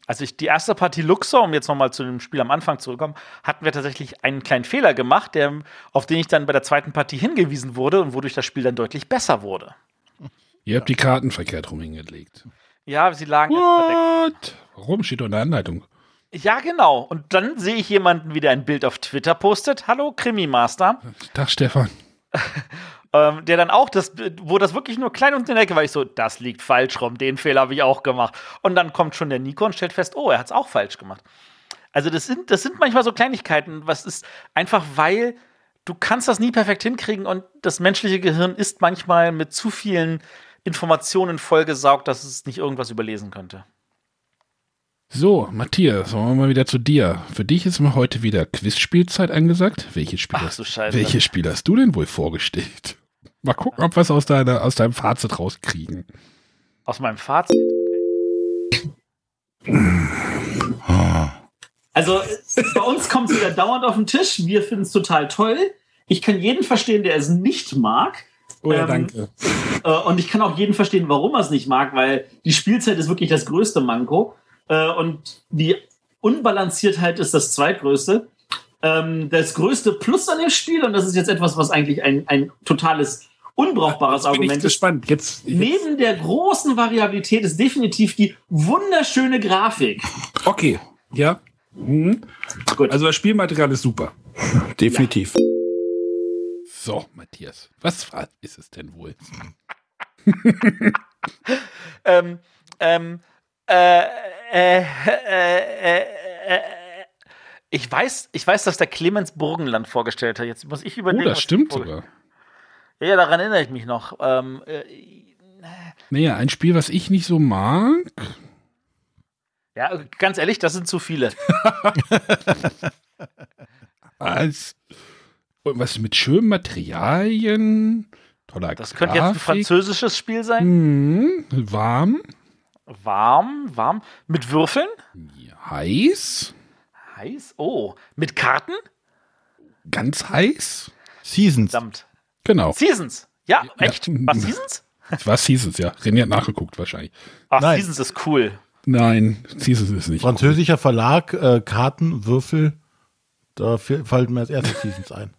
Speaker 3: Also ich, die erste Partie Luxor, um jetzt nochmal zu dem Spiel am Anfang zurückzukommen, hatten wir tatsächlich einen kleinen Fehler gemacht, der, auf den ich dann bei der zweiten Partie hingewiesen wurde und wodurch das Spiel dann deutlich besser wurde.
Speaker 2: Ihr habt die Karten verkehrt rum hingelegt.
Speaker 3: Ja, sie lagen jetzt verdeckt.
Speaker 2: What? Warum steht doch in der Anleitung?
Speaker 3: Ja, genau. Und dann sehe ich jemanden, wie der ein Bild auf Twitter postet. Hallo, Krimi-Master.
Speaker 2: Tag, Stefan.
Speaker 3: Ähm, der dann auch, das, wo das wirklich nur klein unten in der Ecke war, ich so, das liegt falsch rum, den Fehler habe ich auch gemacht. Und dann kommt schon der Nico und stellt fest, oh, er hat es auch falsch gemacht. Also das sind, das sind manchmal so Kleinigkeiten, was ist einfach, weil du kannst das nie perfekt hinkriegen und das menschliche Gehirn ist manchmal mit zu vielen Informationen vollgesaugt, dass es nicht irgendwas überlesen könnte.
Speaker 2: So, Matthias, wollen wir mal wieder zu dir. Für dich ist mal heute wieder Quizspielzeit angesagt. Welche Spiele,
Speaker 3: Ach
Speaker 2: hast,
Speaker 3: du Scheiße.
Speaker 2: welche Spiele hast du denn wohl vorgestellt? Mal gucken, ob wir es aus, deiner, aus deinem Fazit rauskriegen.
Speaker 3: Aus meinem Fazit. Also bei uns kommt es wieder dauernd auf den Tisch. Wir finden es total toll. Ich kann jeden verstehen, der es nicht mag.
Speaker 2: Oh ja,
Speaker 3: Ähm,
Speaker 2: danke.
Speaker 3: Äh, und ich kann auch jeden verstehen, warum er es nicht mag, weil die Spielzeit ist wirklich das größte Manko. Äh, und die Unbalanciertheit ist das zweitgrößte. Ähm, das größte Plus an dem Spiel, und das ist jetzt etwas, was eigentlich ein, ein totales unbrauchbares
Speaker 2: Jetzt bin ich
Speaker 3: Argument ist.
Speaker 2: gespannt. Jetzt,
Speaker 3: Neben der großen Variabilität ist definitiv die wunderschöne Grafik.
Speaker 2: okay, ja. Mhm. Gut. Also das Spielmaterial ist super.
Speaker 4: Definitiv. Ja.
Speaker 2: So, Matthias, was ist es denn wohl?
Speaker 3: ähm, ähm, äh, äh, äh, äh, ich weiß, ich weiß, dass der Clemens Burgenland vorgestellt hat. Jetzt muss ich überlegen.
Speaker 2: Oh, das stimmt sogar.
Speaker 3: Ja, daran erinnere ich mich noch. Ähm, äh,
Speaker 2: naja, ein Spiel, was ich nicht so mag.
Speaker 3: Ja, ganz ehrlich, das sind zu viele.
Speaker 2: Als, was mit schönen Materialien, toller
Speaker 3: Das könnte jetzt ein französisches Spiel sein.
Speaker 2: Hm, warm.
Speaker 3: Warm, warm. Mit Würfeln?
Speaker 2: Ja, heiß.
Speaker 3: Heiß? Oh, mit Karten?
Speaker 2: Ganz heiß.
Speaker 1: Seasons.
Speaker 3: Verdammt.
Speaker 2: Genau.
Speaker 3: Seasons. Ja, echt? Was Seasons?
Speaker 2: Was Seasons, ja. René hat nachgeguckt wahrscheinlich.
Speaker 3: Ach, Nein. Seasons ist cool.
Speaker 2: Nein, Seasons ist nicht.
Speaker 1: Französischer cool. Verlag, äh, Karten, Würfel. Da fallen mir als erstes Seasons ein.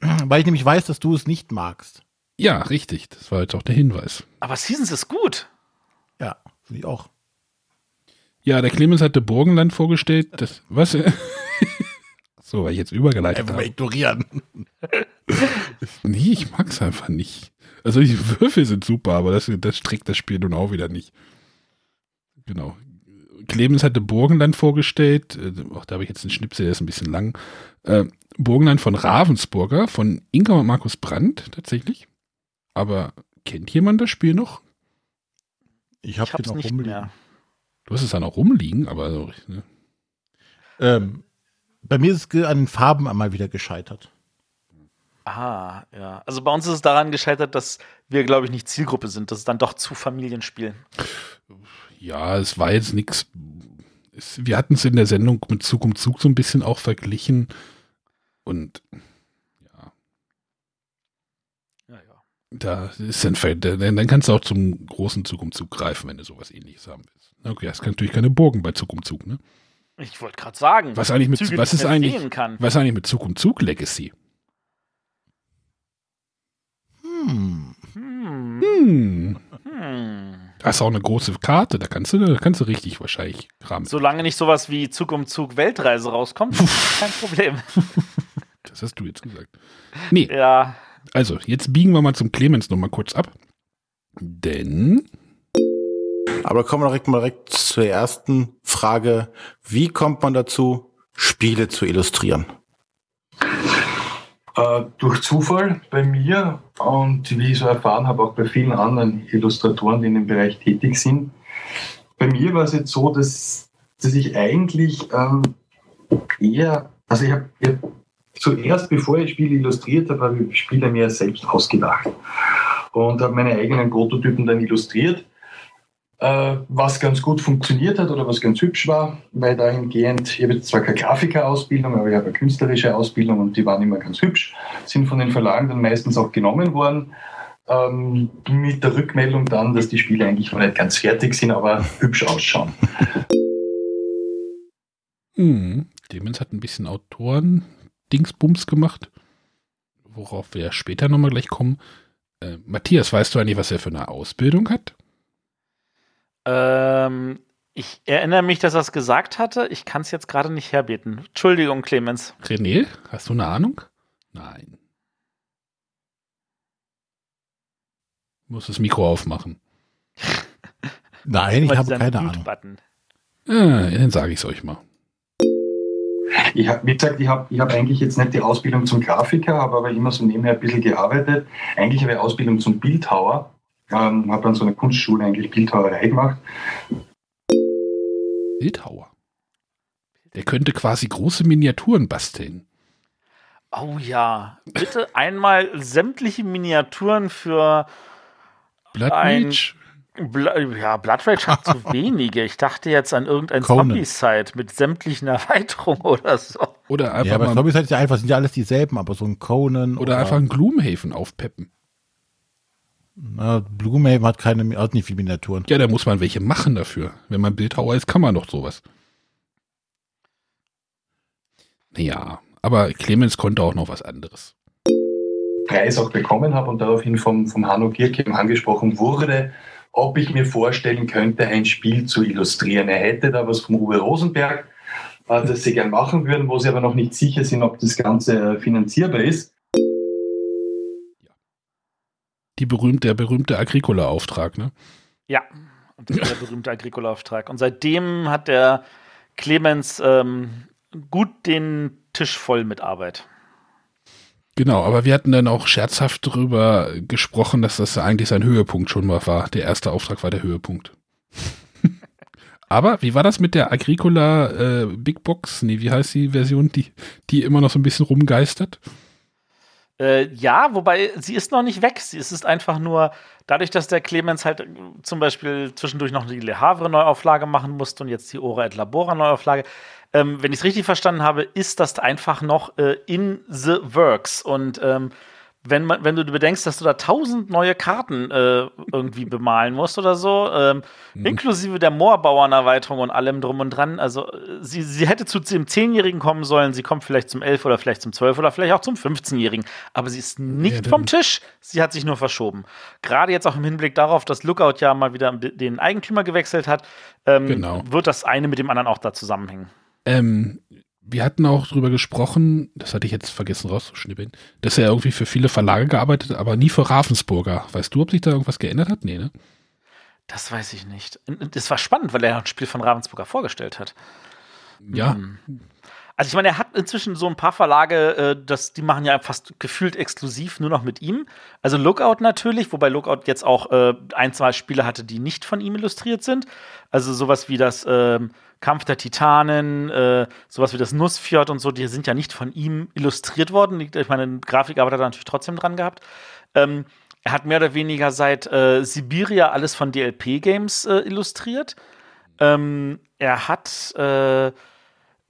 Speaker 1: Weil ich nämlich weiß, dass du es nicht magst.
Speaker 2: Ja, richtig. Das war jetzt auch der Hinweis.
Speaker 3: Aber Seasons ist gut.
Speaker 1: Ja, wie auch.
Speaker 2: Ja, der Clemens hatte Burgenland vorgestellt. Das, was? so, weil ich jetzt übergeleitet
Speaker 1: Einfach habe. ignorieren.
Speaker 2: nee, ich mag es einfach nicht. Also die Würfel sind super, aber das, das streckt das Spiel nun auch wieder nicht. Genau. Clemens hatte Burgenland vorgestellt. Äh, auch da habe ich jetzt einen Schnipsel, der ist ein bisschen lang. Äh, Burgenland von Ravensburger, von Inga und Markus Brandt tatsächlich. Aber kennt jemand das Spiel noch?
Speaker 1: Ich habe es noch
Speaker 3: nicht rumliegen. mehr.
Speaker 2: Du hast es dann auch rumliegen, aber so, ne?
Speaker 1: ähm, bei mir ist es an den Farben einmal wieder gescheitert.
Speaker 3: Aha, ja. Also bei uns ist es daran gescheitert, dass wir, glaube ich, nicht Zielgruppe sind. Das ist dann doch zu Familienspiel.
Speaker 2: Ja, es war jetzt nichts. Wir hatten es in der Sendung mit Zug um Zug so ein bisschen auch verglichen. Und ja.
Speaker 3: Ja, ja.
Speaker 2: Da ist dann, dann kannst du auch zum großen Zug um Zug greifen, wenn du sowas ähnliches haben willst. Okay, es kann natürlich keine Burgen bei Zug um Zug, ne?
Speaker 3: Ich wollte gerade sagen.
Speaker 2: Was eigentlich mit, was ist eigentlich, was eigentlich mit Zug um Zug Legacy?
Speaker 1: Hm.
Speaker 2: Hm. Hm. hm. Das ist auch eine große Karte, da kannst du, da kannst du richtig wahrscheinlich kramen.
Speaker 3: Solange nicht sowas wie Zug um Zug Weltreise rauskommt, kein Problem.
Speaker 2: Das hast du jetzt gesagt. Nee.
Speaker 3: Ja.
Speaker 2: Also, jetzt biegen wir mal zum Clemens nochmal kurz ab. Denn
Speaker 4: aber kommen wir direkt mal direkt zur ersten Frage. Wie kommt man dazu, Spiele zu illustrieren?
Speaker 5: Äh, durch Zufall bei mir und wie ich so erfahren habe, auch bei vielen anderen Illustratoren, die in dem Bereich tätig sind. Bei mir war es jetzt so, dass, dass ich eigentlich ähm, eher, also ich habe hab zuerst, bevor ich Spiele illustriert habe, habe ich Spiele mir selbst ausgedacht und habe meine eigenen Prototypen dann illustriert äh, was ganz gut funktioniert hat oder was ganz hübsch war, weil dahingehend, ich habe zwar keine Grafikerausbildung, aber ich habe eine künstlerische Ausbildung und die waren immer ganz hübsch, sind von den Verlagen dann meistens auch genommen worden. Ähm, mit der Rückmeldung dann, dass die Spiele eigentlich noch nicht ganz fertig sind, aber hübsch ausschauen.
Speaker 2: Hm, Demens hat ein bisschen Autoren-Dingsbums gemacht, worauf wir später nochmal gleich kommen. Äh, Matthias, weißt du eigentlich, was er für eine Ausbildung hat?
Speaker 3: Ähm, ich erinnere mich, dass er es gesagt hatte. Ich kann es jetzt gerade nicht herbeten. Entschuldigung, Clemens.
Speaker 2: René, hast du eine Ahnung? Nein. Muss das Mikro aufmachen.
Speaker 1: Nein, ich habe keine Ahnung.
Speaker 2: Ah, dann sage ich es euch mal.
Speaker 5: Ich habe, wie gesagt, ich habe ich hab eigentlich jetzt nicht die Ausbildung zum Grafiker, habe aber immer so nebenher ein bisschen gearbeitet. Eigentlich habe ich Ausbildung zum Bildhauer ähm, habe dann so eine Kunstschule eigentlich Bildhauerei gemacht.
Speaker 2: Bildhauer? Der könnte quasi große Miniaturen basteln.
Speaker 3: Oh ja, bitte einmal sämtliche Miniaturen für
Speaker 2: Blood Rage?
Speaker 3: Bla ja, Blood Rage hat zu wenige. Ich dachte jetzt an irgendein Zombie-Site mit sämtlichen Erweiterungen oder so.
Speaker 2: Oder einfach
Speaker 1: ja, aber Zombie-Site ist ja einfach, sind ja alles dieselben, aber so ein Conan.
Speaker 2: Oder, oder einfach ein Gloomhaven aufpeppen.
Speaker 1: Na, Gloomhaven hat keine, hat nicht viele Miniaturen.
Speaker 2: Ja, da muss man welche machen dafür. Wenn man Bildhauer ist, kann man doch sowas. Ja, aber Clemens konnte auch noch was anderes.
Speaker 5: Preis auch bekommen habe und daraufhin vom, vom Hanno Gierke angesprochen wurde, ob ich mir vorstellen könnte, ein Spiel zu illustrieren. Er hätte da was vom Uwe Rosenberg äh, das sie gern machen würden, wo sie aber noch nicht sicher sind, ob das Ganze äh, finanzierbar ist.
Speaker 2: Die berühmte, der berühmte Agricola-Auftrag, ne?
Speaker 3: Ja, und das ist der berühmte Agricola-Auftrag. Und seitdem hat der Clemens ähm, gut den Tisch voll mit Arbeit.
Speaker 2: Genau, aber wir hatten dann auch scherzhaft darüber gesprochen, dass das eigentlich sein Höhepunkt schon mal war. Der erste Auftrag war der Höhepunkt. aber wie war das mit der Agricola äh, Big Box? Nee, wie heißt die Version, die, die immer noch so ein bisschen rumgeistert?
Speaker 3: Äh, ja, wobei sie ist noch nicht weg. Sie, es ist einfach nur dadurch, dass der Clemens halt äh, zum Beispiel zwischendurch noch die Le Havre Neuauflage machen musste und jetzt die Ora et Labora Neuauflage. Ähm, wenn ich es richtig verstanden habe, ist das einfach noch äh, in the works. Und ähm, wenn, man, wenn du bedenkst, dass du da tausend neue Karten äh, irgendwie bemalen musst oder so, ähm, mhm. inklusive der Moorbauernerweiterung und allem drum und dran. Also sie, sie hätte zu dem Zehnjährigen kommen sollen, sie kommt vielleicht zum Elf oder vielleicht zum Zwölf oder vielleicht auch zum 15-Jährigen. Aber sie ist nicht ja, vom Tisch, sie hat sich nur verschoben. Gerade jetzt auch im Hinblick darauf, dass Lookout ja mal wieder den Eigentümer gewechselt hat, ähm, genau. wird das eine mit dem anderen auch da zusammenhängen.
Speaker 2: Ähm, wir hatten auch drüber gesprochen, das hatte ich jetzt vergessen rauszuschnippeln, dass er irgendwie für viele Verlage gearbeitet hat, aber nie für Ravensburger. Weißt du, ob sich da irgendwas geändert hat? Nee, ne?
Speaker 3: Das weiß ich nicht. Das war spannend, weil er ein Spiel von Ravensburger vorgestellt hat.
Speaker 2: Ja. Hm.
Speaker 3: Also ich meine, er hat inzwischen so ein paar Verlage, äh, das, die machen ja fast gefühlt exklusiv nur noch mit ihm. Also Lookout natürlich, wobei Lookout jetzt auch äh, ein, zwei Spiele hatte, die nicht von ihm illustriert sind. Also sowas wie das äh, Kampf der Titanen, äh, sowas wie das Nussfjord und so, die sind ja nicht von ihm illustriert worden. Ich meine, Grafikarbeit hat er natürlich trotzdem dran gehabt. Ähm, er hat mehr oder weniger seit äh, Sibiria alles von DLP Games äh, illustriert. Ähm, er hat äh,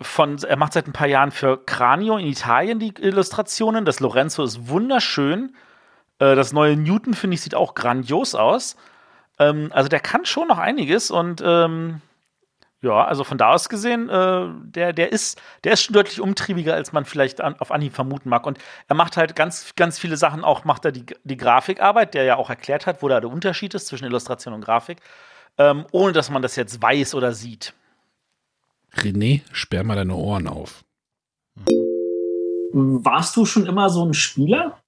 Speaker 3: von, er macht seit ein paar Jahren für Cranio in Italien die Illustrationen. Das Lorenzo ist wunderschön. Äh, das neue Newton, finde ich, sieht auch grandios aus. Ähm, also der kann schon noch einiges und ähm, ja, also von da aus gesehen, äh, der, der, ist, der ist schon deutlich umtriebiger, als man vielleicht an, auf Anhieb vermuten mag. Und er macht halt ganz, ganz viele Sachen auch, macht er die, die Grafikarbeit, der ja auch erklärt hat, wo da der Unterschied ist zwischen Illustration und Grafik, ähm, ohne dass man das jetzt weiß oder sieht.
Speaker 2: René, sperr mal deine Ohren auf.
Speaker 6: Warst du schon immer so ein Spieler?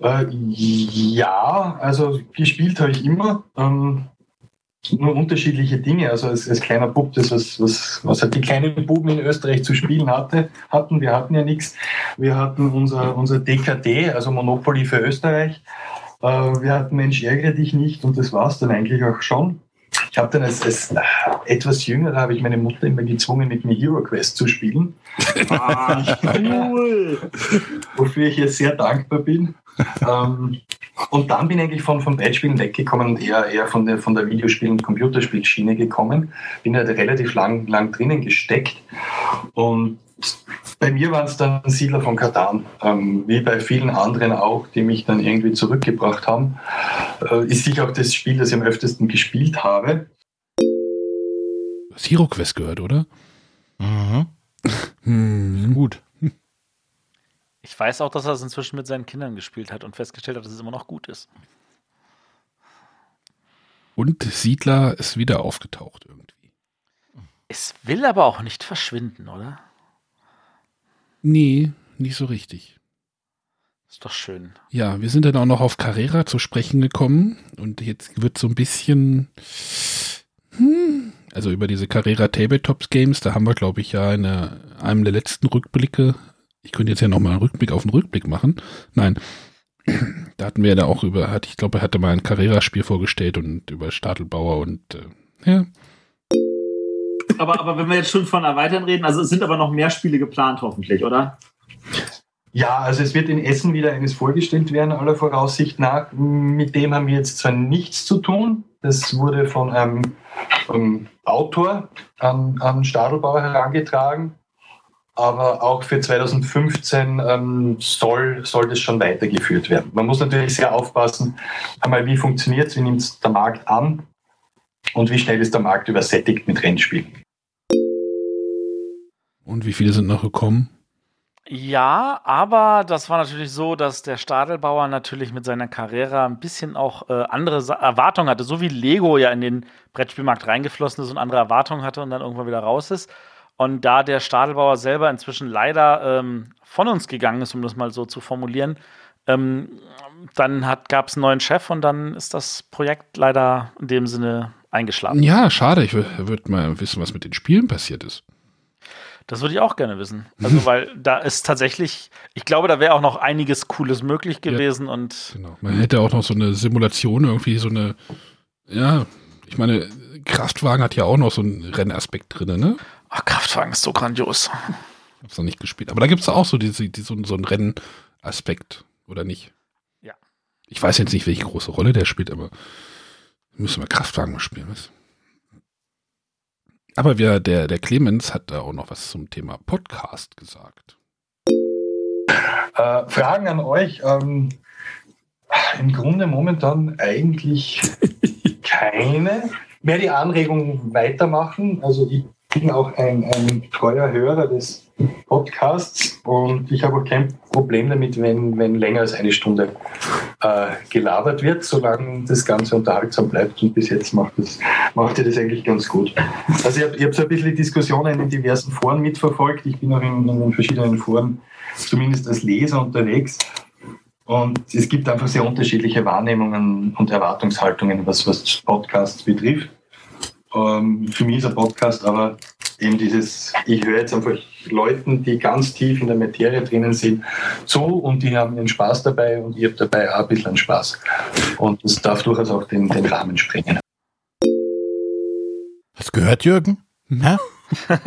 Speaker 5: Äh, ja, also gespielt habe ich immer. Ähm, nur unterschiedliche Dinge. Also als, als kleiner Bub, das was, was, was halt die kleinen Buben in Österreich zu spielen hatte, hatten. Wir hatten ja nichts. Wir hatten unser, unser DKD, also Monopoly für Österreich. Äh, wir hatten Mensch, ärgere dich nicht und das war es dann eigentlich auch schon. Ich habe dann als, als etwas jünger, habe ich meine Mutter immer gezwungen, mit mir Hero Quest zu spielen. Ah, cool. Wofür ich ihr sehr dankbar bin. Ähm, und dann bin ich eigentlich von, von Brettspielen weggekommen und eher, eher von der, von der Videospiel- und Computerspielschiene gekommen. Bin halt relativ lang, lang drinnen gesteckt. Und bei mir waren es dann Siedler von Katan, ähm, wie bei vielen anderen auch, die mich dann irgendwie zurückgebracht haben. Äh, ist sicher auch das Spiel, das ich am öftesten gespielt habe.
Speaker 2: Hero Quest gehört, oder?
Speaker 1: Mhm. hm. Gut.
Speaker 3: Ich weiß auch, dass er es inzwischen mit seinen Kindern gespielt hat und festgestellt hat, dass es immer noch gut ist.
Speaker 2: Und Siedler ist wieder aufgetaucht irgendwie.
Speaker 3: Es will aber auch nicht verschwinden, oder?
Speaker 2: Nee, nicht so richtig.
Speaker 3: Ist doch schön.
Speaker 2: Ja, wir sind dann auch noch auf Carrera zu sprechen gekommen und jetzt wird so ein bisschen, hm, also über diese Carrera Tabletops Games, da haben wir, glaube ich, ja in einem der letzten Rückblicke, ich könnte jetzt ja nochmal einen Rückblick auf den Rückblick machen. Nein, da hatten wir ja da auch über, hat, ich glaube, er hatte mal ein Carrera-Spiel vorgestellt und über Stadelbauer und äh, ja,
Speaker 6: aber, aber wenn wir jetzt schon von Erweitern reden, also es sind aber noch mehr Spiele geplant, hoffentlich, oder?
Speaker 5: Ja, also es wird in Essen wieder eines vorgestellt werden, aller Voraussicht nach. Mit dem haben wir jetzt zwar nichts zu tun. Das wurde von einem, einem Autor an, an Stadelbauer herangetragen. Aber auch für 2015 ähm, soll, soll das schon weitergeführt werden. Man muss natürlich sehr aufpassen, einmal wie funktioniert es, wie nimmt es der Markt an und wie schnell ist der Markt übersättigt mit Rennspielen.
Speaker 2: Und wie viele sind noch gekommen?
Speaker 3: Ja, aber das war natürlich so, dass der Stadelbauer natürlich mit seiner Carrera ein bisschen auch äh, andere Sa Erwartungen hatte, so wie Lego ja in den Brettspielmarkt reingeflossen ist und andere Erwartungen hatte und dann irgendwann wieder raus ist. Und da der Stadelbauer selber inzwischen leider ähm, von uns gegangen ist, um das mal so zu formulieren, ähm, dann gab es einen neuen Chef und dann ist das Projekt leider in dem Sinne eingeschlafen.
Speaker 2: Ja, schade. Ich würde mal wissen, was mit den Spielen passiert ist.
Speaker 3: Das würde ich auch gerne wissen. Also, weil da ist tatsächlich, ich glaube, da wäre auch noch einiges Cooles möglich gewesen ja, und.
Speaker 2: Genau. Man hätte auch noch so eine Simulation, irgendwie so eine, ja, ich meine, Kraftwagen hat ja auch noch so einen Rennaspekt drin, ne?
Speaker 3: Ach, Kraftwagen ist so grandios.
Speaker 2: Ich hab's noch nicht gespielt. Aber da gibt es auch so, diese, die, so, so einen Rennaspekt, oder nicht?
Speaker 3: Ja.
Speaker 2: Ich weiß jetzt nicht, welche große Rolle der spielt, aber müssen wir Kraftwagen mal spielen, was? Aber wir, der, der Clemens hat da auch noch was zum Thema Podcast gesagt.
Speaker 5: Äh, Fragen an euch. Ähm, Im Grunde momentan eigentlich keine. Mehr die Anregung weitermachen. Also ich bin auch ein, ein treuer Hörer des Podcasts und ich habe auch kein Problem damit, wenn, wenn länger als eine Stunde äh, gelabert wird, solange das Ganze unterhaltsam bleibt. Und bis jetzt macht, das, macht ihr das eigentlich ganz gut. Also ich habe hab so ein bisschen die Diskussionen in diversen Foren mitverfolgt. Ich bin auch in, in den verschiedenen Foren zumindest als Leser unterwegs. Und es gibt einfach sehr unterschiedliche Wahrnehmungen und Erwartungshaltungen, was, was Podcasts betrifft. Ähm, für mich ist ein Podcast aber eben dieses, ich höre jetzt einfach Leuten, die ganz tief in der Materie drinnen sind, zu und die haben ihren Spaß dabei und ich habe dabei auch ein bisschen Spaß. Und das darf durchaus auch den, den Rahmen sprengen.
Speaker 1: Hast du gehört, Jürgen? Hä?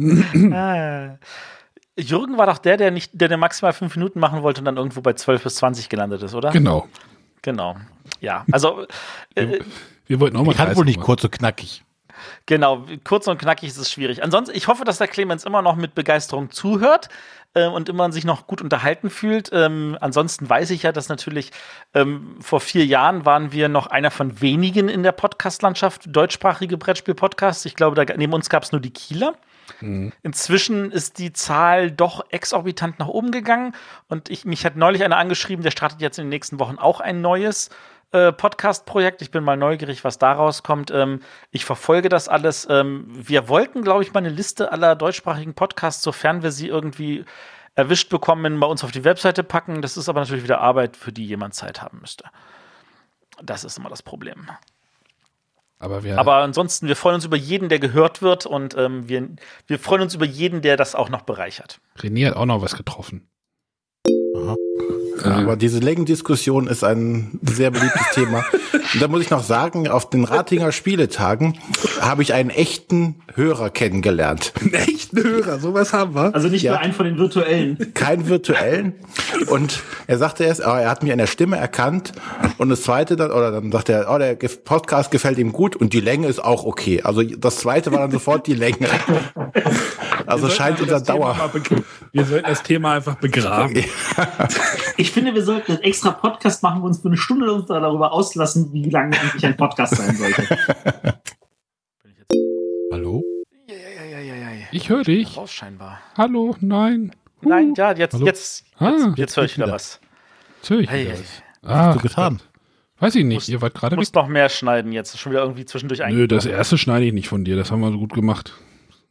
Speaker 3: ah. Jürgen war doch der, der nicht, der, der maximal fünf Minuten machen wollte und dann irgendwo bei 12 bis 20 gelandet ist, oder?
Speaker 2: Genau.
Speaker 3: Genau. Ja, also.
Speaker 2: Äh, wir wollten auch mal.
Speaker 1: Ich kann wohl nicht kurz und knackig.
Speaker 3: Genau, kurz und knackig ist es schwierig. Ansonsten, ich hoffe, dass der Clemens immer noch mit Begeisterung zuhört äh, und immer sich noch gut unterhalten fühlt. Ähm, ansonsten weiß ich ja, dass natürlich ähm, vor vier Jahren waren wir noch einer von wenigen in der Podcast-Landschaft, deutschsprachige Brettspiel-Podcasts. Ich glaube, da, neben uns gab es nur die Kieler. Mhm. Inzwischen ist die Zahl doch exorbitant nach oben gegangen und ich, mich hat neulich einer angeschrieben, der startet jetzt in den nächsten Wochen auch ein neues äh, Podcast-Projekt. Ich bin mal neugierig, was daraus kommt. Ähm, ich verfolge das alles. Ähm, wir wollten, glaube ich, mal eine Liste aller deutschsprachigen Podcasts, sofern wir sie irgendwie erwischt bekommen, bei uns auf die Webseite packen. Das ist aber natürlich wieder Arbeit, für die jemand Zeit haben müsste. Das ist immer das Problem.
Speaker 2: Aber, wir
Speaker 3: aber ansonsten, wir freuen uns über jeden, der gehört wird und ähm, wir, wir freuen uns über jeden, der das auch noch bereichert.
Speaker 2: René hat auch noch was getroffen.
Speaker 4: Aha. Ja, aber diese Längendiskussion ist ein sehr beliebtes Thema. Und da muss ich noch sagen, auf den Ratinger Spieletagen habe ich einen echten Hörer kennengelernt.
Speaker 2: Einen echten Hörer, sowas haben wir.
Speaker 6: Also nicht ja. nur einen von den virtuellen.
Speaker 4: Keinen virtuellen. Und er sagte erst, oh, er hat mich an der Stimme erkannt. Und das zweite dann, oder dann sagt er, oh, der Podcast gefällt ihm gut und die Länge ist auch okay. Also das zweite war dann sofort die Länge. Also scheint unser Dauer.
Speaker 2: Wir sollten das Thema einfach begraben.
Speaker 6: Ich finde, wir sollten einen extra Podcast machen, wo uns für eine Stunde uns darüber auslassen, wie lange eigentlich ein Podcast sein sollte.
Speaker 2: Hallo?
Speaker 3: Ja, ja, ja, ja, ja.
Speaker 2: Ich höre dich.
Speaker 3: Raus scheinbar.
Speaker 2: Hallo, nein.
Speaker 3: Uh. Nein, ja, jetzt, Hallo? jetzt, jetzt, ah, jetzt höre ich wieder, wieder was.
Speaker 2: Jetzt höre ich
Speaker 3: hey,
Speaker 2: wieder was. Ah, hast du getan? Weiß ich nicht, musst, ihr wart gerade
Speaker 3: Du musst noch mehr schneiden jetzt, schon wieder irgendwie zwischendurch
Speaker 2: ein. Nö, das erste schneide ich nicht von dir, das haben wir so gut gemacht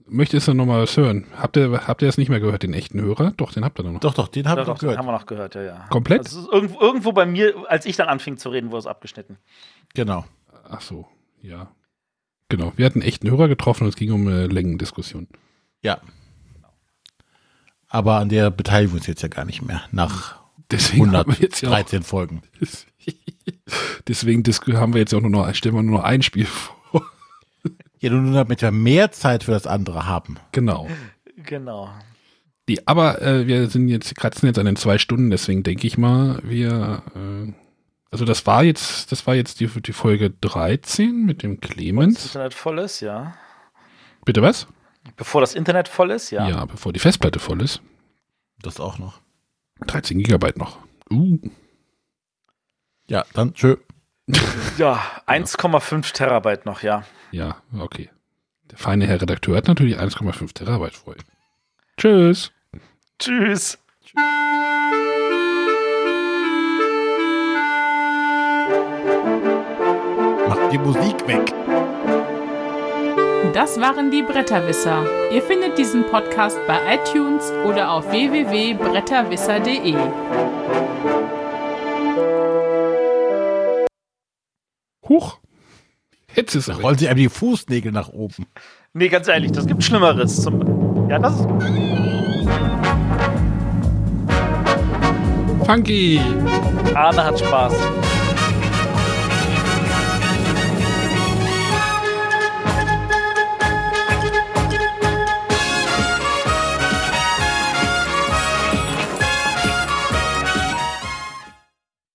Speaker 2: möchtest du noch mal was hören? Habt ihr, habt ihr es nicht mehr gehört, den echten Hörer? Doch, den habt ihr noch.
Speaker 1: Doch, doch, den habt ihr
Speaker 3: noch gehört. Den haben wir noch gehört, ja, ja.
Speaker 2: Komplett?
Speaker 3: Also irgendwo, irgendwo bei mir, als ich dann anfing zu reden, wurde es abgeschnitten.
Speaker 1: Genau.
Speaker 2: Ach so, ja. Genau, wir hatten einen echten Hörer getroffen und es ging um eine Längendiskussion.
Speaker 1: Ja. Aber an der beteiligen wir uns jetzt ja gar nicht mehr, nach
Speaker 2: Deswegen
Speaker 1: 113 Folgen.
Speaker 2: Deswegen haben wir jetzt auch nur noch, stellen wir nur noch ein Spiel vor.
Speaker 1: Ja, nur damit wir mehr Zeit für das andere haben.
Speaker 2: Genau.
Speaker 3: Genau.
Speaker 2: Die, aber äh, wir sind jetzt, kratzen jetzt an den zwei Stunden, deswegen denke ich mal, wir, äh, also das war jetzt, das war jetzt die, die Folge 13 mit dem Clemens. Bevor
Speaker 3: das Internet voll ist, ja.
Speaker 2: Bitte was?
Speaker 3: Bevor das Internet voll ist, ja.
Speaker 2: Ja, bevor die Festplatte voll ist.
Speaker 1: Das auch noch.
Speaker 2: 13 Gigabyte noch. Uh.
Speaker 1: Ja, dann tschö.
Speaker 3: Ja, 1,5 Terabyte noch, ja.
Speaker 2: Ja, okay. Der feine Herr Redakteur hat natürlich 1,5 Terabyte Freude. Tschüss.
Speaker 3: Tschüss.
Speaker 1: Mach die Musik weg.
Speaker 7: Das waren die Bretterwisser. Ihr findet diesen Podcast bei iTunes oder auf www.bretterwisser.de.
Speaker 2: Huch. Jetzt ist er.
Speaker 1: Rollen sie einem die Fußnägel nach oben.
Speaker 3: Nee, ganz ehrlich, das gibt Schlimmeres. Zum ja, das ist.
Speaker 2: Funky.
Speaker 3: Arne hat Spaß.